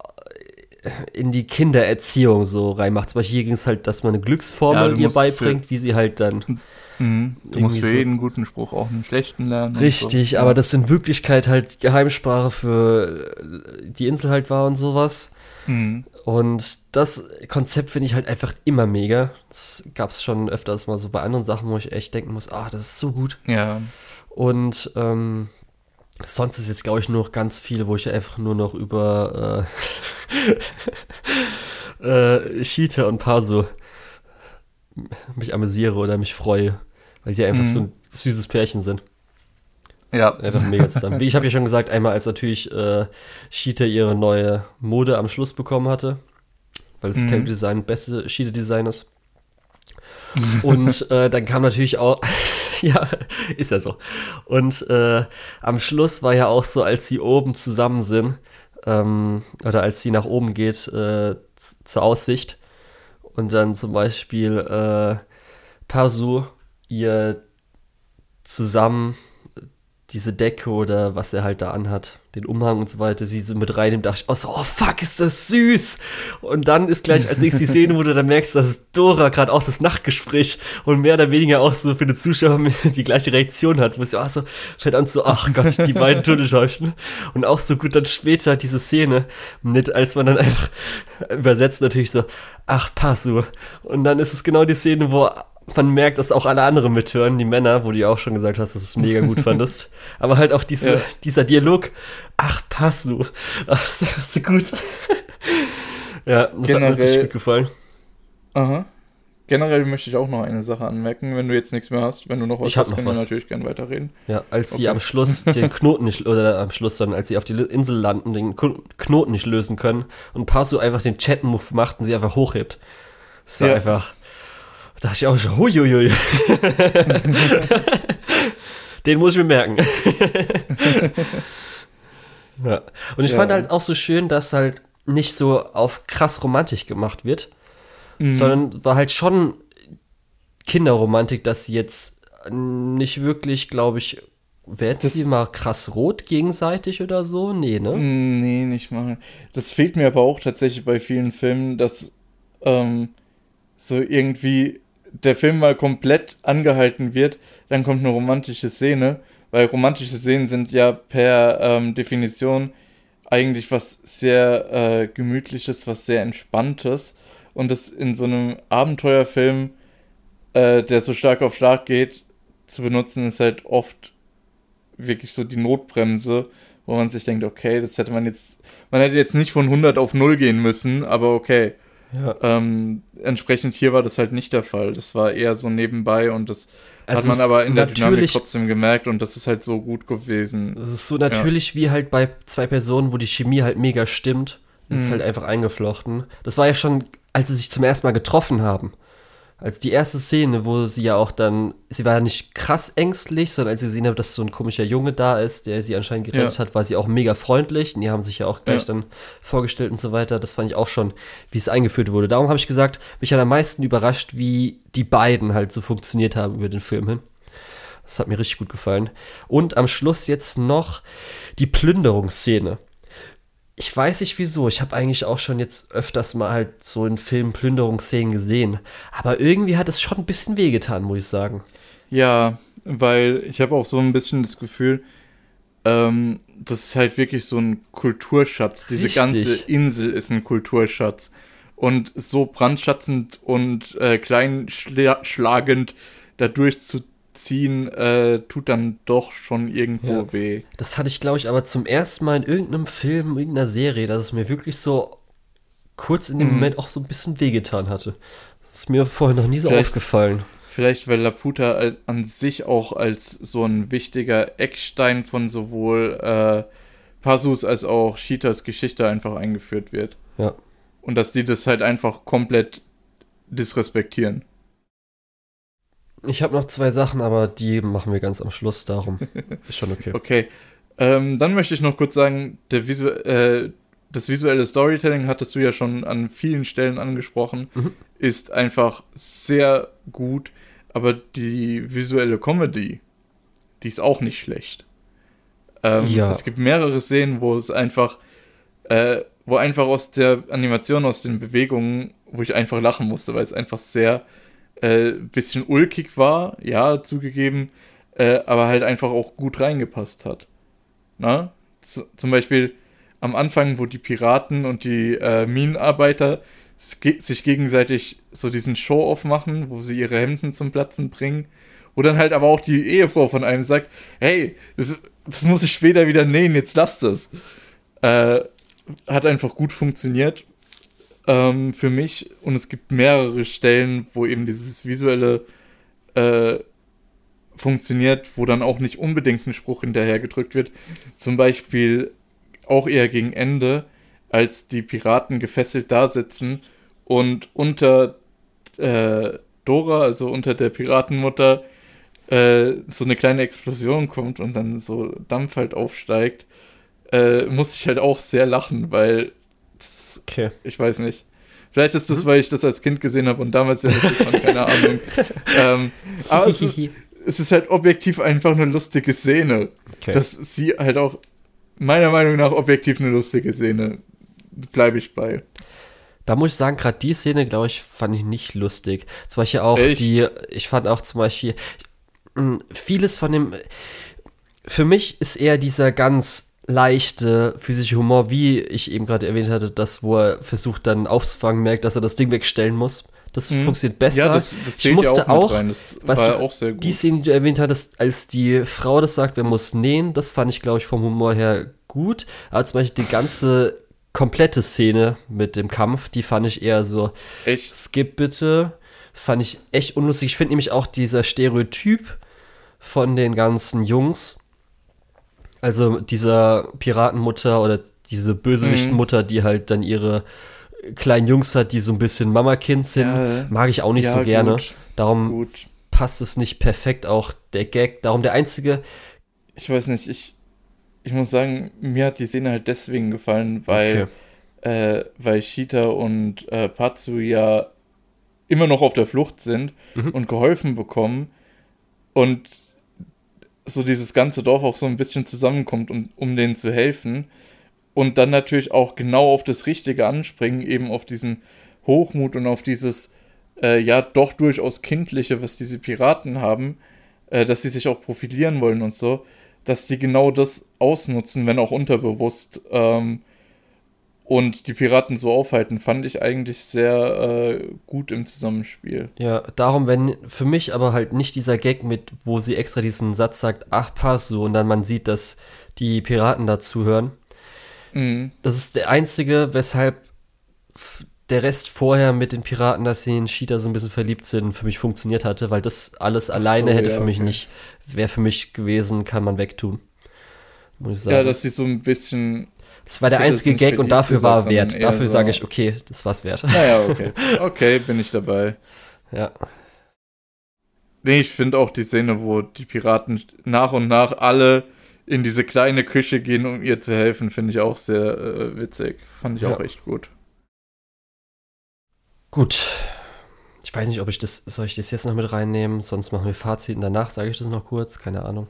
in die Kindererziehung so reinmacht. Zum Beispiel hier ging es halt, dass man eine Glücksformel ja, ihr beibringt, wie sie halt dann. Mhm. Du musst für so jeden guten Spruch auch einen schlechten lernen. Richtig, so. aber das in Wirklichkeit halt Geheimsprache für die Insel halt war und sowas. Mhm. Und das Konzept finde ich halt einfach immer mega. Das gab es schon öfters mal so bei anderen Sachen, wo ich echt denken muss, ah, das ist so gut. Ja. Und ähm, Sonst ist jetzt, glaube ich, nur noch ganz viel, wo ich einfach nur noch über äh, äh, Cheetah und Paso mich amüsiere oder mich freue, weil die einfach mhm. so ein süßes Pärchen sind. Ja. Einfach mega zusammen. Wie ich habe ja schon gesagt, einmal als natürlich äh, Cheetah ihre neue Mode am Schluss bekommen hatte, weil das mhm. Character Design beste Cheetah Design ist. Und äh, dann kam natürlich auch, ja, ist ja so. Und äh, am Schluss war ja auch so, als sie oben zusammen sind, ähm, oder als sie nach oben geht äh, zur Aussicht und dann zum Beispiel äh, Pasu ihr zusammen diese Decke oder was er halt da anhat, den Umhang und so weiter, sie so mit reinnimmt, dachte ich, oh, so, oh fuck, ist das süß. Und dann ist gleich, als ich die Szene, wo du dann merkst, dass Dora gerade auch das Nachtgespräch und mehr oder weniger auch so für den Zuschauer die gleiche Reaktion hat, wo sie auch so, fällt an so, ach Gott, die beiden Tunnelschauschen. Und auch so gut dann später diese Szene mit, als man dann einfach übersetzt natürlich so, ach, Passu. Und dann ist es genau die Szene, wo man merkt, dass auch alle anderen mithören, die Männer, wo du ja auch schon gesagt hast, dass du es mega gut fandest. Aber halt auch diese, ja. dieser Dialog, ach, pass du. Ach, das ist so gut. ja, das Generell, hat mir richtig gut gefallen. Aha. Generell möchte ich auch noch eine Sache anmerken, wenn du jetzt nichts mehr hast. Wenn du noch was ich hast, können wir natürlich gerne weiterreden. Ja, als okay. sie am Schluss den Knoten nicht, oder am Schluss, sondern als sie auf die Insel landen, den Knoten nicht lösen können und Pasu einfach den Chat-Move macht und sie einfach hochhebt. Das ist ja. einfach da dachte ich auch schon, huiuiui. Den muss ich mir merken. ja. Und ich ja. fand halt auch so schön, dass halt nicht so auf krass romantisch gemacht wird, mhm. sondern war halt schon Kinderromantik, dass sie jetzt nicht wirklich, glaube ich, werden sie mal krass rot gegenseitig oder so? Nee, ne? Nee, nicht mal. Das fehlt mir aber auch tatsächlich bei vielen Filmen, dass ähm, so irgendwie der Film mal komplett angehalten wird, dann kommt eine romantische Szene, weil romantische Szenen sind ja per ähm, Definition eigentlich was sehr äh, gemütliches, was sehr entspanntes und das in so einem Abenteuerfilm, äh, der so stark auf stark geht, zu benutzen, ist halt oft wirklich so die Notbremse, wo man sich denkt, okay, das hätte man jetzt, man hätte jetzt nicht von 100 auf 0 gehen müssen, aber okay. Ja. Ähm, entsprechend hier war das halt nicht der Fall. Das war eher so nebenbei und das also hat man aber in der Dynamik trotzdem gemerkt und das ist halt so gut gewesen. Das ist so natürlich ja. wie halt bei zwei Personen, wo die Chemie halt mega stimmt. Das mhm. ist halt einfach eingeflochten. Das war ja schon, als sie sich zum ersten Mal getroffen haben als die erste Szene, wo sie ja auch dann, sie war ja nicht krass ängstlich, sondern als sie gesehen hat, dass so ein komischer Junge da ist, der sie anscheinend gerettet ja. hat, war sie auch mega freundlich. Und die haben sich ja auch gleich ja. dann vorgestellt und so weiter. Das fand ich auch schon, wie es eingeführt wurde. Darum habe ich gesagt, mich hat am meisten überrascht, wie die beiden halt so funktioniert haben über den Film hin. Das hat mir richtig gut gefallen. Und am Schluss jetzt noch die Plünderungsszene ich weiß nicht wieso. Ich habe eigentlich auch schon jetzt öfters mal halt so in Filmen Plünderungsszenen gesehen. Aber irgendwie hat es schon ein bisschen wehgetan, muss ich sagen. Ja, weil ich habe auch so ein bisschen das Gefühl, ähm, das ist halt wirklich so ein Kulturschatz. Diese Richtig. ganze Insel ist ein Kulturschatz. Und so brandschatzend und äh, kleinschlagend da durchzuziehen, äh, tut dann doch schon irgendwo Ja. weh. Das hatte ich, glaube ich, aber zum ersten Mal in irgendeinem Film, irgendeiner Serie, dass es mir wirklich so kurz in dem Mhm. Moment auch so ein bisschen wehgetan hatte. Das ist mir vorher noch nie so Vielleicht- aufgefallen. Vielleicht, weil Laputa an sich auch als so ein wichtiger Eckstein von sowohl äh, Passus als auch Cheetahs Geschichte einfach eingeführt wird. Ja. Und dass die das halt einfach komplett disrespektieren. Ich habe noch zwei Sachen, aber die machen wir ganz am Schluss, darum ist schon okay. Okay. Ähm, dann möchte ich noch kurz sagen, der Visu äh, das visuelle Storytelling hattest du ja schon an vielen Stellen angesprochen, Mhm. ist einfach sehr gut, aber die visuelle Comedy, die ist auch nicht schlecht. Ähm, Ja. Es gibt mehrere Szenen, wo es einfach, äh, wo einfach aus der Animation, aus den Bewegungen, wo ich einfach lachen musste, weil es einfach sehr äh, bisschen ulkig war, ja, zugegeben, äh, aber halt einfach auch gut reingepasst hat. Na? Z zum Beispiel am Anfang, wo die Piraten und die äh, Minenarbeiter sich gegenseitig so diesen Show-Off machen, wo sie ihre Hemden zum Platzen bringen. Wo dann halt aber auch die Ehefrau von einem sagt, hey, das, das muss ich später wieder nähen, jetzt lass das. Äh, hat einfach gut funktioniert ähm, für mich und es gibt mehrere Stellen, wo eben dieses visuelle äh, funktioniert, wo dann auch nicht unbedingt ein Spruch hinterher gedrückt wird. Zum Beispiel auch eher gegen Ende, als die Piraten gefesselt da sitzen und unter äh, Dora, also unter der Piratenmutter, äh, so eine kleine Explosion kommt und dann so Dampf halt aufsteigt, äh, muss ich halt auch sehr lachen, weil Okay. ich weiß nicht. Vielleicht ist das, weil ich das als Kind gesehen habe und damals sehr lustig fand, keine Ahnung. Ähm, aber es ist, es ist halt objektiv einfach eine lustige Szene. okay. Dass sie halt auch, meiner Meinung nach, objektiv eine lustige Szene. Bleibe ich bei. Da muss ich sagen, gerade die Szene, glaube ich, fand ich nicht lustig. Zum Beispiel auch Echt? die, ich fand auch zum Beispiel, mh, vieles von dem, für mich ist eher dieser ganz leichte physische Humor, wie ich eben gerade erwähnt hatte, das, wo er versucht dann aufzufangen, merkt, dass er das Ding wegstellen muss. Das Mhm. funktioniert besser. Ja, das, das ich musste auch, auch, war du, auch sehr gut. die Szene, die du erwähnt hattest, als die Frau das sagt, wer muss nähen, das fand ich, glaube ich, vom Humor her gut. Aber zum Beispiel die ganze komplette Szene mit dem Kampf, die fand ich eher so, Echt. skip bitte. Fand ich echt unlustig. Ich finde nämlich auch dieser Stereotyp von den ganzen Jungs, also dieser Piratenmutter oder diese Bösewichtmutter, die halt dann ihre kleinen Jungs hat, die so ein bisschen Mama-Kind sind, Ja. mag ich auch nicht Ja, so gerne. gut. Darum Gut. passt es nicht perfekt, auch der Gag. Darum der einzige, Ich weiß nicht, ich, ich muss sagen, mir hat die Szene halt deswegen gefallen, weil, äh, weil Shita und äh, Patsu ja immer noch auf der Flucht sind Mhm. und geholfen bekommen und so dieses ganze Dorf auch so ein bisschen zusammenkommt, um, um denen zu helfen und dann natürlich auch genau auf das Richtige anspringen, eben auf diesen Hochmut und auf dieses äh, ja doch durchaus kindliche, was diese Piraten haben, äh, dass sie sich auch profilieren wollen und so, dass sie genau das ausnutzen, wenn auch unterbewusst ähm, und die Piraten so aufhalten, fand ich eigentlich sehr äh, gut im Zusammenspiel. ja, darum, wenn für mich aber halt nicht dieser Gag mit, wo sie extra diesen Satz sagt, ach, pass so, und dann man sieht, dass die Piraten dazu hören. Mhm. Das ist der einzige, weshalb der Rest vorher mit den Piraten, dass sie in Cheetah so ein bisschen verliebt sind, für mich funktioniert hatte, weil das alles alleine so, hätte ja, für mich okay. nicht, wäre für mich gewesen, kann man wegtun. Muss ich sagen. Ja, dass sie so ein bisschen. Das war der einzige Gag und dafür war gesagt, wert. Dafür so- sage ich, okay, das war's wert. Naja, okay. Okay, bin ich dabei. ja. Nee, ich finde auch die Szene, wo die Piraten nach und nach alle in diese kleine Küche gehen, um ihr zu helfen, finde ich auch sehr äh, witzig. Fand ich Ja. auch echt gut. Gut. Ich weiß nicht, ob ich das, soll ich das jetzt noch mit reinnehmen? Sonst machen wir Fazit und danach sage ich das noch kurz. Keine Ahnung.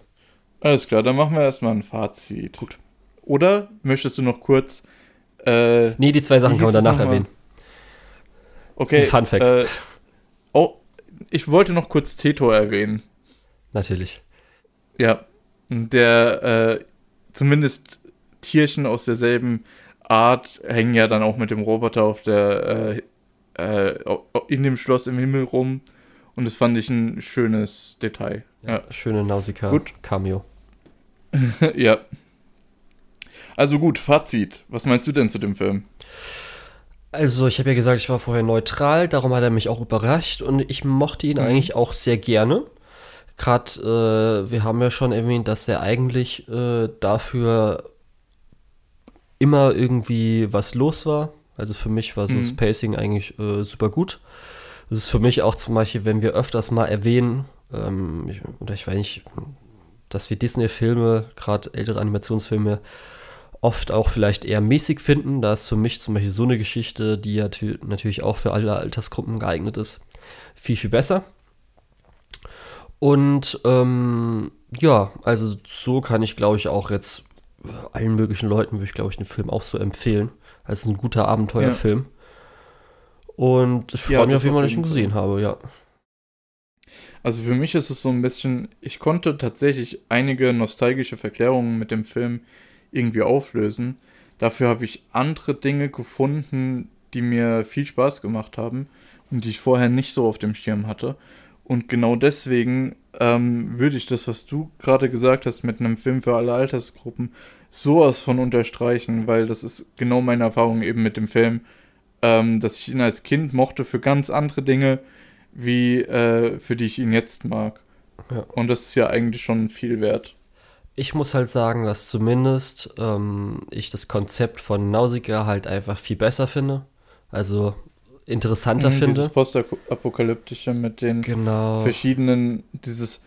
Alles klar, dann machen wir erstmal ein Fazit. Gut. Oder möchtest du noch kurz. Äh, Nee, die zwei Sachen kann man danach erwähnen. okay. sind Fun Facts. Äh, oh, ich wollte noch kurz Teto erwähnen. Natürlich. Ja, der äh, zumindest Tierchen aus derselben Art hängen ja dann auch mit dem Roboter auf der äh, äh, in dem Schloss im Himmel rum. Und das fand ich ein schönes Detail. Ja, ja. Schöne Nausicaa-Cameo. ja. Also gut, Fazit. Was meinst du denn zu dem Film? Also, ich habe ja gesagt, ich war vorher neutral, darum hat er mich auch überrascht und ich mochte ihn mhm. eigentlich auch sehr gerne. Gerade, äh, wir haben ja schon erwähnt, dass er eigentlich äh, dafür immer irgendwie was los war. Also für mich war so mhm. das Pacing eigentlich äh, super gut. Das ist für mich auch zum Beispiel, wenn wir öfters mal erwähnen, ähm, ich, oder ich weiß nicht, dass wir Disney-Filme, gerade ältere Animationsfilme, oft auch vielleicht eher mäßig finden. Da ist für mich zum Beispiel so eine Geschichte, die ja natürlich auch für alle Altersgruppen geeignet ist, viel, viel besser. Und ähm, ja, also so kann ich, glaube ich, auch jetzt allen möglichen Leuten, würde ich, glaube ich, den Film auch so empfehlen. Es ist ein guter Abenteuerfilm. Ja. Und ich freue ja, mich auf jeden Fall, dass ich ihn gesehen habe, ja. Also für mich ist es so ein bisschen, ich konnte tatsächlich einige nostalgische Verklärungen mit dem Film irgendwie auflösen. Dafür habe ich andere Dinge gefunden, die mir viel Spaß gemacht haben und die ich vorher nicht so auf dem Schirm hatte. Und genau deswegen ähm, würde ich das, was du gerade gesagt hast, mit einem Film für alle Altersgruppen sowas von unterstreichen, weil das ist genau meine Erfahrung eben mit dem Film, ähm, dass ich ihn als Kind mochte für ganz andere Dinge, wie äh, für die ich ihn jetzt mag. Ja. Und das ist ja eigentlich schon viel wert. Ich muss halt sagen, dass zumindest ähm, ich das Konzept von Nausicaa halt einfach viel besser finde. Also interessanter mhm, finde. Dieses Postapokalyptische mit den genau. verschiedenen, dieses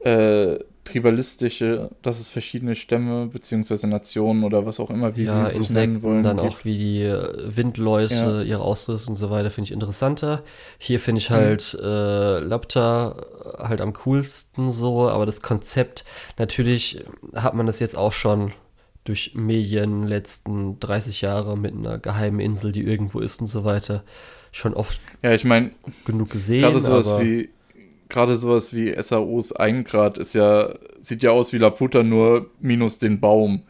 äh, tribalistische, dass es verschiedene Stämme beziehungsweise Nationen oder was auch immer, wie ja, sie es nennen wollen. Dann auch wie die äh, Windleute, ja. ihre Ausrüstung und so weiter, finde ich interessanter. Hier finde ich mhm. halt mhm. äh, Lapta halt am coolsten so, aber das Konzept, natürlich hat man das jetzt auch schon durch Medien letzten 30 Jahre mit einer geheimen Insel, die irgendwo ist und so weiter, schon oft ja, ich mein, genug gesehen. Gerade sowas wie gerade sowas wie SAOs 1 Grad ist ja, sieht ja aus wie Laputa, nur minus den Baum.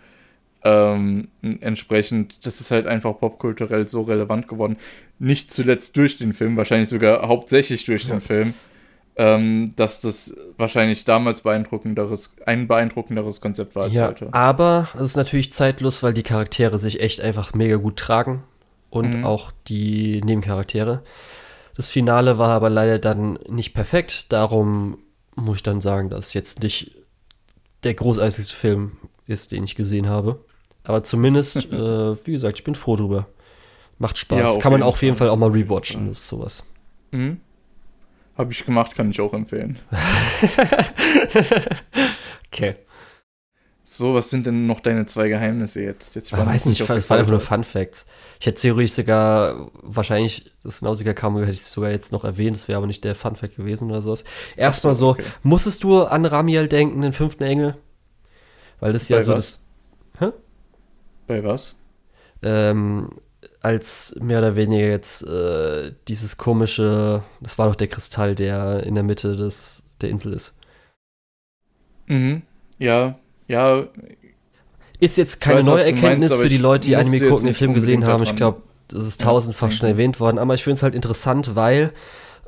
Ähm, entsprechend, das ist halt einfach popkulturell so relevant geworden. Nicht zuletzt durch den Film, wahrscheinlich sogar hauptsächlich durch den Film, ähm, dass das wahrscheinlich damals beeindruckenderes, ein beeindruckenderes Konzept war als ja, heute. Aber es ist natürlich zeitlos, weil die Charaktere sich echt einfach mega gut tragen und mhm. auch die Nebencharaktere. Das Finale war aber leider dann nicht perfekt. Darum muss ich dann sagen, dass es jetzt nicht der großartigste Film ist, den ich gesehen habe. Aber zumindest, äh, wie gesagt, ich bin froh drüber. Macht Spaß. Ja, kann man auf jeden Fall auch mal rewatchen, das ist sowas. Mhm. Habe ich gemacht, kann ich auch empfehlen. okay. So, was sind denn noch deine zwei Geheimnisse jetzt? jetzt ich weiß nicht, das waren einfach nur Fun Facts. Ich hätte theoretisch sogar, wahrscheinlich, das Nausiger Kammer hätte ich sogar jetzt noch erwähnt, das wäre aber nicht der Fun Fact gewesen oder sowas. Erstmal so, okay. musstest du an Ramiel denken, den fünften Engel? Weil das Bei ja so was? das. Hä? Bei was? Ähm, als mehr oder weniger jetzt äh, dieses komische, das war doch der Kristall, der in der Mitte des, der Insel ist. Mhm. Ja, ja. Ist jetzt keine weiß, neue Erkenntnis meinst, für die Leute, die Anime gucken, den Film gesehen haben. Ich glaube, das ist tausendfach ja, schon erwähnt worden. Aber ich finde es halt interessant, weil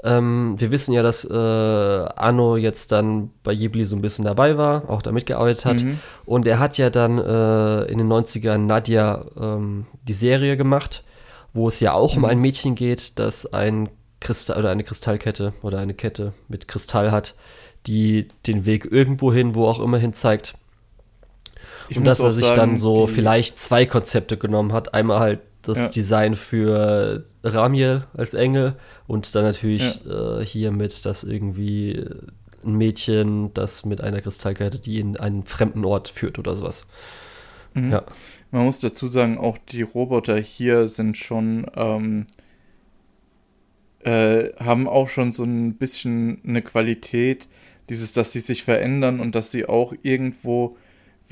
ähm, wir wissen ja, dass äh, Anno jetzt dann bei Ghibli so ein bisschen dabei war, auch da mitgearbeitet hat. Mhm. Und er hat ja dann äh, in den 90ern Nadia ähm, die Serie gemacht, wo es ja auch mhm. um ein Mädchen geht, das ein Kristall oder eine Kristallkette oder eine Kette mit Kristall hat, die den Weg irgendwo hin, wo auch immer hin zeigt. Ich und dass er sich sagen, dann so vielleicht zwei Konzepte genommen hat. Einmal halt das ja. Design für Ramiel als Engel und dann natürlich ja. äh, hier mit, dass irgendwie ein Mädchen, das mit einer Kristallkette, die in einen fremden Ort führt oder sowas. Mhm. Ja. Man muss dazu sagen, auch die Roboter hier sind schon, ähm, äh, haben auch schon so ein bisschen eine Qualität, dieses, dass sie sich verändern und dass sie auch irgendwo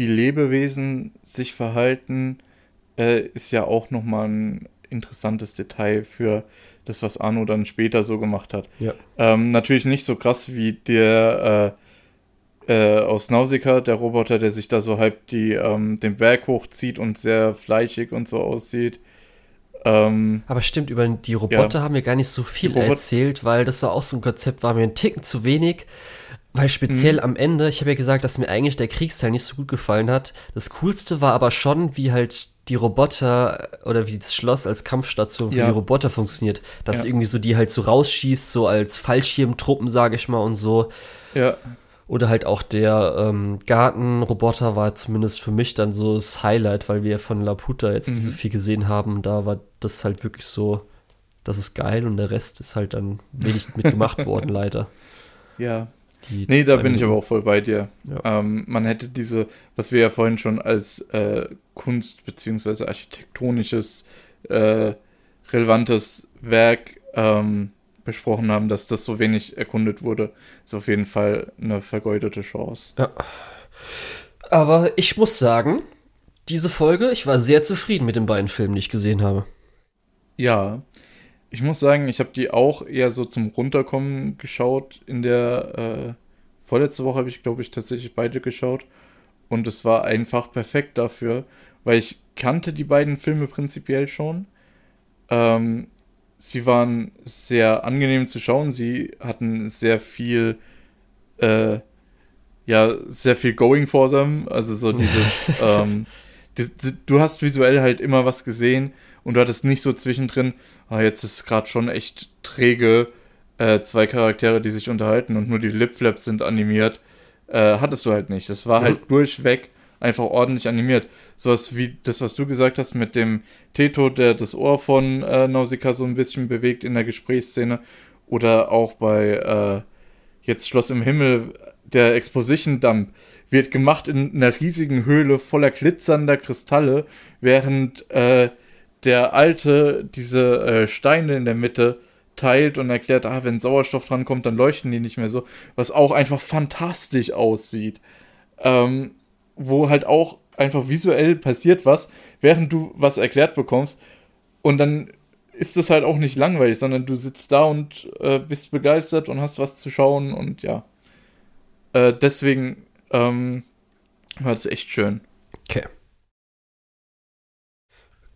wie Lebewesen sich verhalten, äh, ist ja auch nochmal ein interessantes Detail für das, was Arno dann später so gemacht hat. Ja. Ähm, natürlich nicht so krass wie der äh, äh, aus Nausicaa, der Roboter, der sich da so halb die, ähm, den Berg hochzieht und sehr fleischig und so aussieht. Ähm, Aber stimmt, über die Roboter Ja. haben wir gar nicht so viel erzählt, weil das war auch so ein Konzept, war mir ein Ticken zu wenig. Weil speziell Mhm. am Ende, ich habe ja gesagt, dass mir eigentlich der Kriegsteil nicht so gut gefallen hat. Das Coolste war aber schon, wie halt die Roboter oder wie das Schloss als Kampfstation für Ja. die Roboter funktioniert. Dass Ja. irgendwie so die halt so rausschießt, so als Fallschirmtruppen, sage ich mal, und so. ja, Oder halt auch der ähm, Gartenroboter war zumindest für mich dann so das Highlight, weil wir von Laputa jetzt nicht so Mhm. viel gesehen haben. Da war das halt wirklich so, das ist geil und der Rest ist halt dann wenig mitgemacht worden, leider. ja. Die Nee, da bin ich aber auch voll bei dir. Ja. Ähm, man hätte diese, was wir ja vorhin schon als äh, Kunst- bzw. architektonisches äh, relevantes Werk ähm, besprochen haben, dass das so wenig erkundet wurde, ist auf jeden Fall eine vergeudete Chance. Aber ich muss sagen, diese Folge, ich war sehr zufrieden mit den beiden Filmen, die ich gesehen habe. Ja, ich muss sagen, ich habe die auch eher so zum Runterkommen geschaut. In der äh, vorletzte Woche habe ich, glaube ich, tatsächlich beide geschaut. Und es war einfach perfekt dafür, weil ich kannte die beiden Filme prinzipiell schon. Ähm, sie waren sehr angenehm zu schauen. Sie hatten sehr viel, äh, ja, sehr viel Going for them. Also so dieses, ähm, du hast visuell halt immer was gesehen und du hattest nicht so zwischendrin, ah, jetzt ist gerade schon echt träge, äh, zwei Charaktere, die sich unterhalten und nur die Lipflaps sind animiert. Äh, hattest du halt nicht. Das war Mhm. halt durchweg einfach ordentlich animiert. Sowas wie das, was du gesagt hast mit dem Teto, der das Ohr von äh, Nausicaa so ein bisschen bewegt in der Gesprächsszene. Oder auch bei äh, jetzt Schloss im Himmel, der Exposition-Dump wird gemacht in einer riesigen Höhle voller glitzernder Kristalle, während äh, der Alte diese äh, Steine in der Mitte teilt und erklärt, ah, wenn Sauerstoff drankommt, dann leuchten die nicht mehr so, was auch einfach fantastisch aussieht. Ähm, wo halt auch einfach visuell passiert was, während du was erklärt bekommst und dann ist es halt auch nicht langweilig, sondern du sitzt da und äh, bist begeistert und hast was zu schauen und ja. Äh, deswegen ähm, war das echt schön. Okay.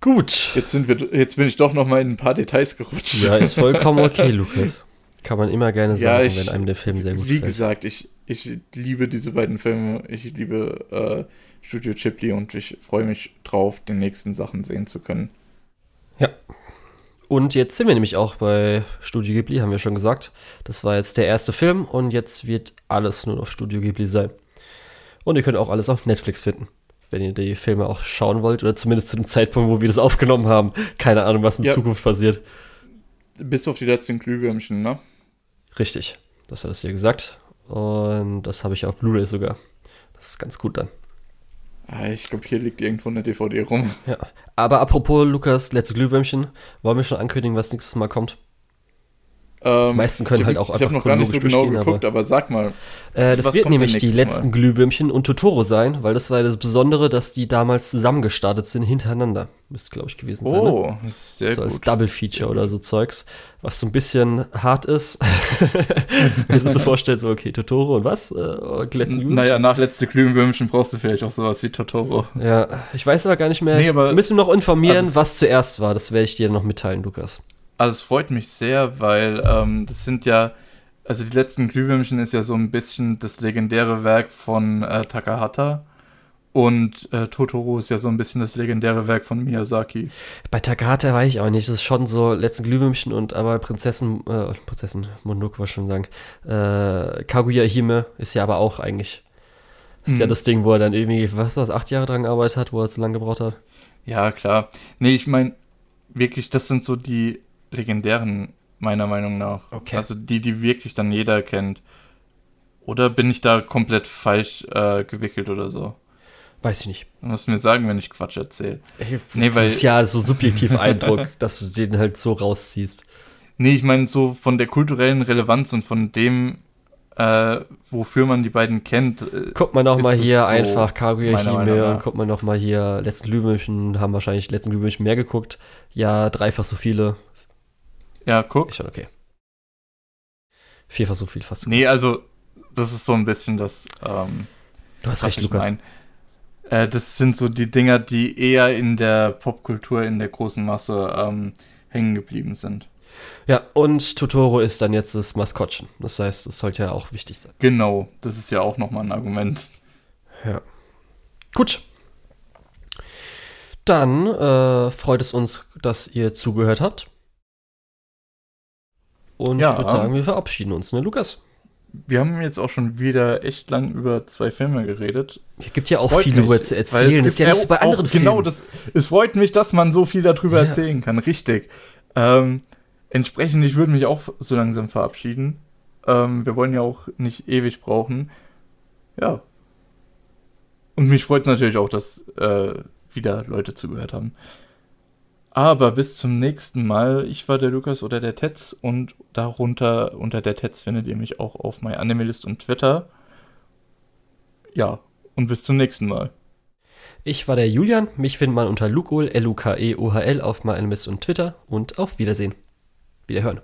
Gut. Jetzt sind wir, jetzt bin ich doch noch mal in ein paar Details gerutscht. Ja, ist vollkommen okay, Lukas. Kann man immer gerne Ja, sagen, ich- wenn einem der Film sehr gut Wie gefällt. gesagt, ich, ich liebe diese beiden Filme. Ich liebe äh, Studio Ghibli und ich freue mich drauf, die nächsten Sachen sehen zu können. Und jetzt sind wir nämlich auch bei Studio Ghibli, haben wir schon gesagt. Das war jetzt der erste Film und jetzt wird alles nur noch Studio Ghibli sein. Und ihr könnt auch alles auf Netflix finden, wenn ihr die Filme auch schauen wollt oder zumindest zu dem Zeitpunkt, wo wir das aufgenommen haben. Keine Ahnung, was in Ja. Zukunft passiert. Bis auf die letzten Glühwürmchen, ne? Richtig, das hat es dir gesagt. Und das habe ich auf Blu-ray sogar. Das ist ganz gut dann. Ah, ich glaube, hier liegt irgendwo eine DVD rum. Ja. Aber apropos Lukas, letzte Glühwürmchen, wollen wir schon ankündigen, was nächstes Mal kommt? Ähm, Die meisten können ich hab- halt auch Ich einfach habe noch gar nicht so genau geguckt, aber, sag mal. Äh, das wird nämlich die letzten Mal? Glühwürmchen und Totoro sein, weil das war das Besondere, dass die damals zusammengestartet sind hintereinander. Müsste, glaube ich, gewesen sein. Ne? Oh, das ist sehr so als gut. Double Feature oder so Zeugs, was so ein bisschen hart ist. Wenn du so vorstellst, so, okay, Totoro und was? Äh, Glühwürmchen? Naja, nach letzte Glühwürmchen brauchst du vielleicht auch sowas wie Totoro. Ja, ich weiß aber gar nicht mehr. Nee, ich aber- müssen noch informieren, also was zuerst war. Das werde ich dir noch mitteilen, Lukas. Also es freut mich sehr, weil ähm, das sind ja, also die letzten Glühwürmchen ist ja so ein bisschen das legendäre Werk von äh, Takahata und äh, Totoro ist ja so ein bisschen das legendäre Werk von Miyazaki. Bei Takahata weiß ich auch nicht. Das ist schon so letzten Glühwürmchen und aber Prinzessin, äh, Prinzessin Mononoke was schon sagen. Äh, Kaguya Hime ist ja aber auch eigentlich. Ist ja Hm. das Ding, wo er dann irgendwie, was ist das, acht Jahre dran gearbeitet hat, wo er so lange gebraucht hat. Ja, klar. Nee, ich meine, wirklich, das sind so die legendären, meiner Meinung nach. Okay. Also die, die wirklich dann jeder kennt. Oder bin ich da komplett falsch äh, gewickelt oder so? Weiß ich nicht. Du musst mir sagen, wenn ich Quatsch erzähle. Nee, das weil- ist ja so subjektiv Eindruck, dass du den halt so rausziehst. Nee, ich meine so von der kulturellen Relevanz und von dem, äh, wofür man die beiden kennt. Äh, Guckt man noch Ist mal hier so, einfach Kaguya Hime und guckt man noch mal hier letzten Glühwürmchen, haben wahrscheinlich letzten Glühwürmchen mehr geguckt. Ja, dreifach so viele. Ja, guck. Ist schon okay. Vierfach so viel fast. Nee, also das ist so ein bisschen das, ähm, du hast recht, Lukas. Äh, das sind so die Dinger, die eher in der Popkultur, in der großen Masse ähm, hängen geblieben sind. Ja, und Totoro ist dann jetzt das Maskottchen. Das heißt, es sollte ja auch wichtig sein. Genau, das ist ja auch nochmal ein Argument. Ja. Gut. Dann äh, freut es uns, dass ihr zugehört habt. Und Ja. ich würde sagen, wir verabschieden uns, ne, Lukas? Wir haben jetzt auch schon wieder echt lang über zwei Filme geredet. Hier gibt ja Es auch viel darüber zu erzählen. es Das ist ja nicht so bei anderen Genau, Filmen. das, es freut mich, dass man so viel darüber Ja. erzählen kann. Richtig. Ähm, entsprechend, ich würde mich auch so langsam verabschieden. Ähm, wir wollen ja auch nicht ewig brauchen. Ja. Und mich freut es natürlich auch, dass äh, wieder Leute zugehört haben. Aber bis zum nächsten Mal. Ich war der Lukas oder der Tetz und darunter unter der Tetz findet ihr mich auch auf MyAnimalist und Twitter. Ja, und bis zum nächsten Mal. Ich war der Julian. Mich findet man unter Lukol, L-U-K-E-O-H-L auf MyAnimalist und Twitter. Und auf Wiedersehen. Wiederhören.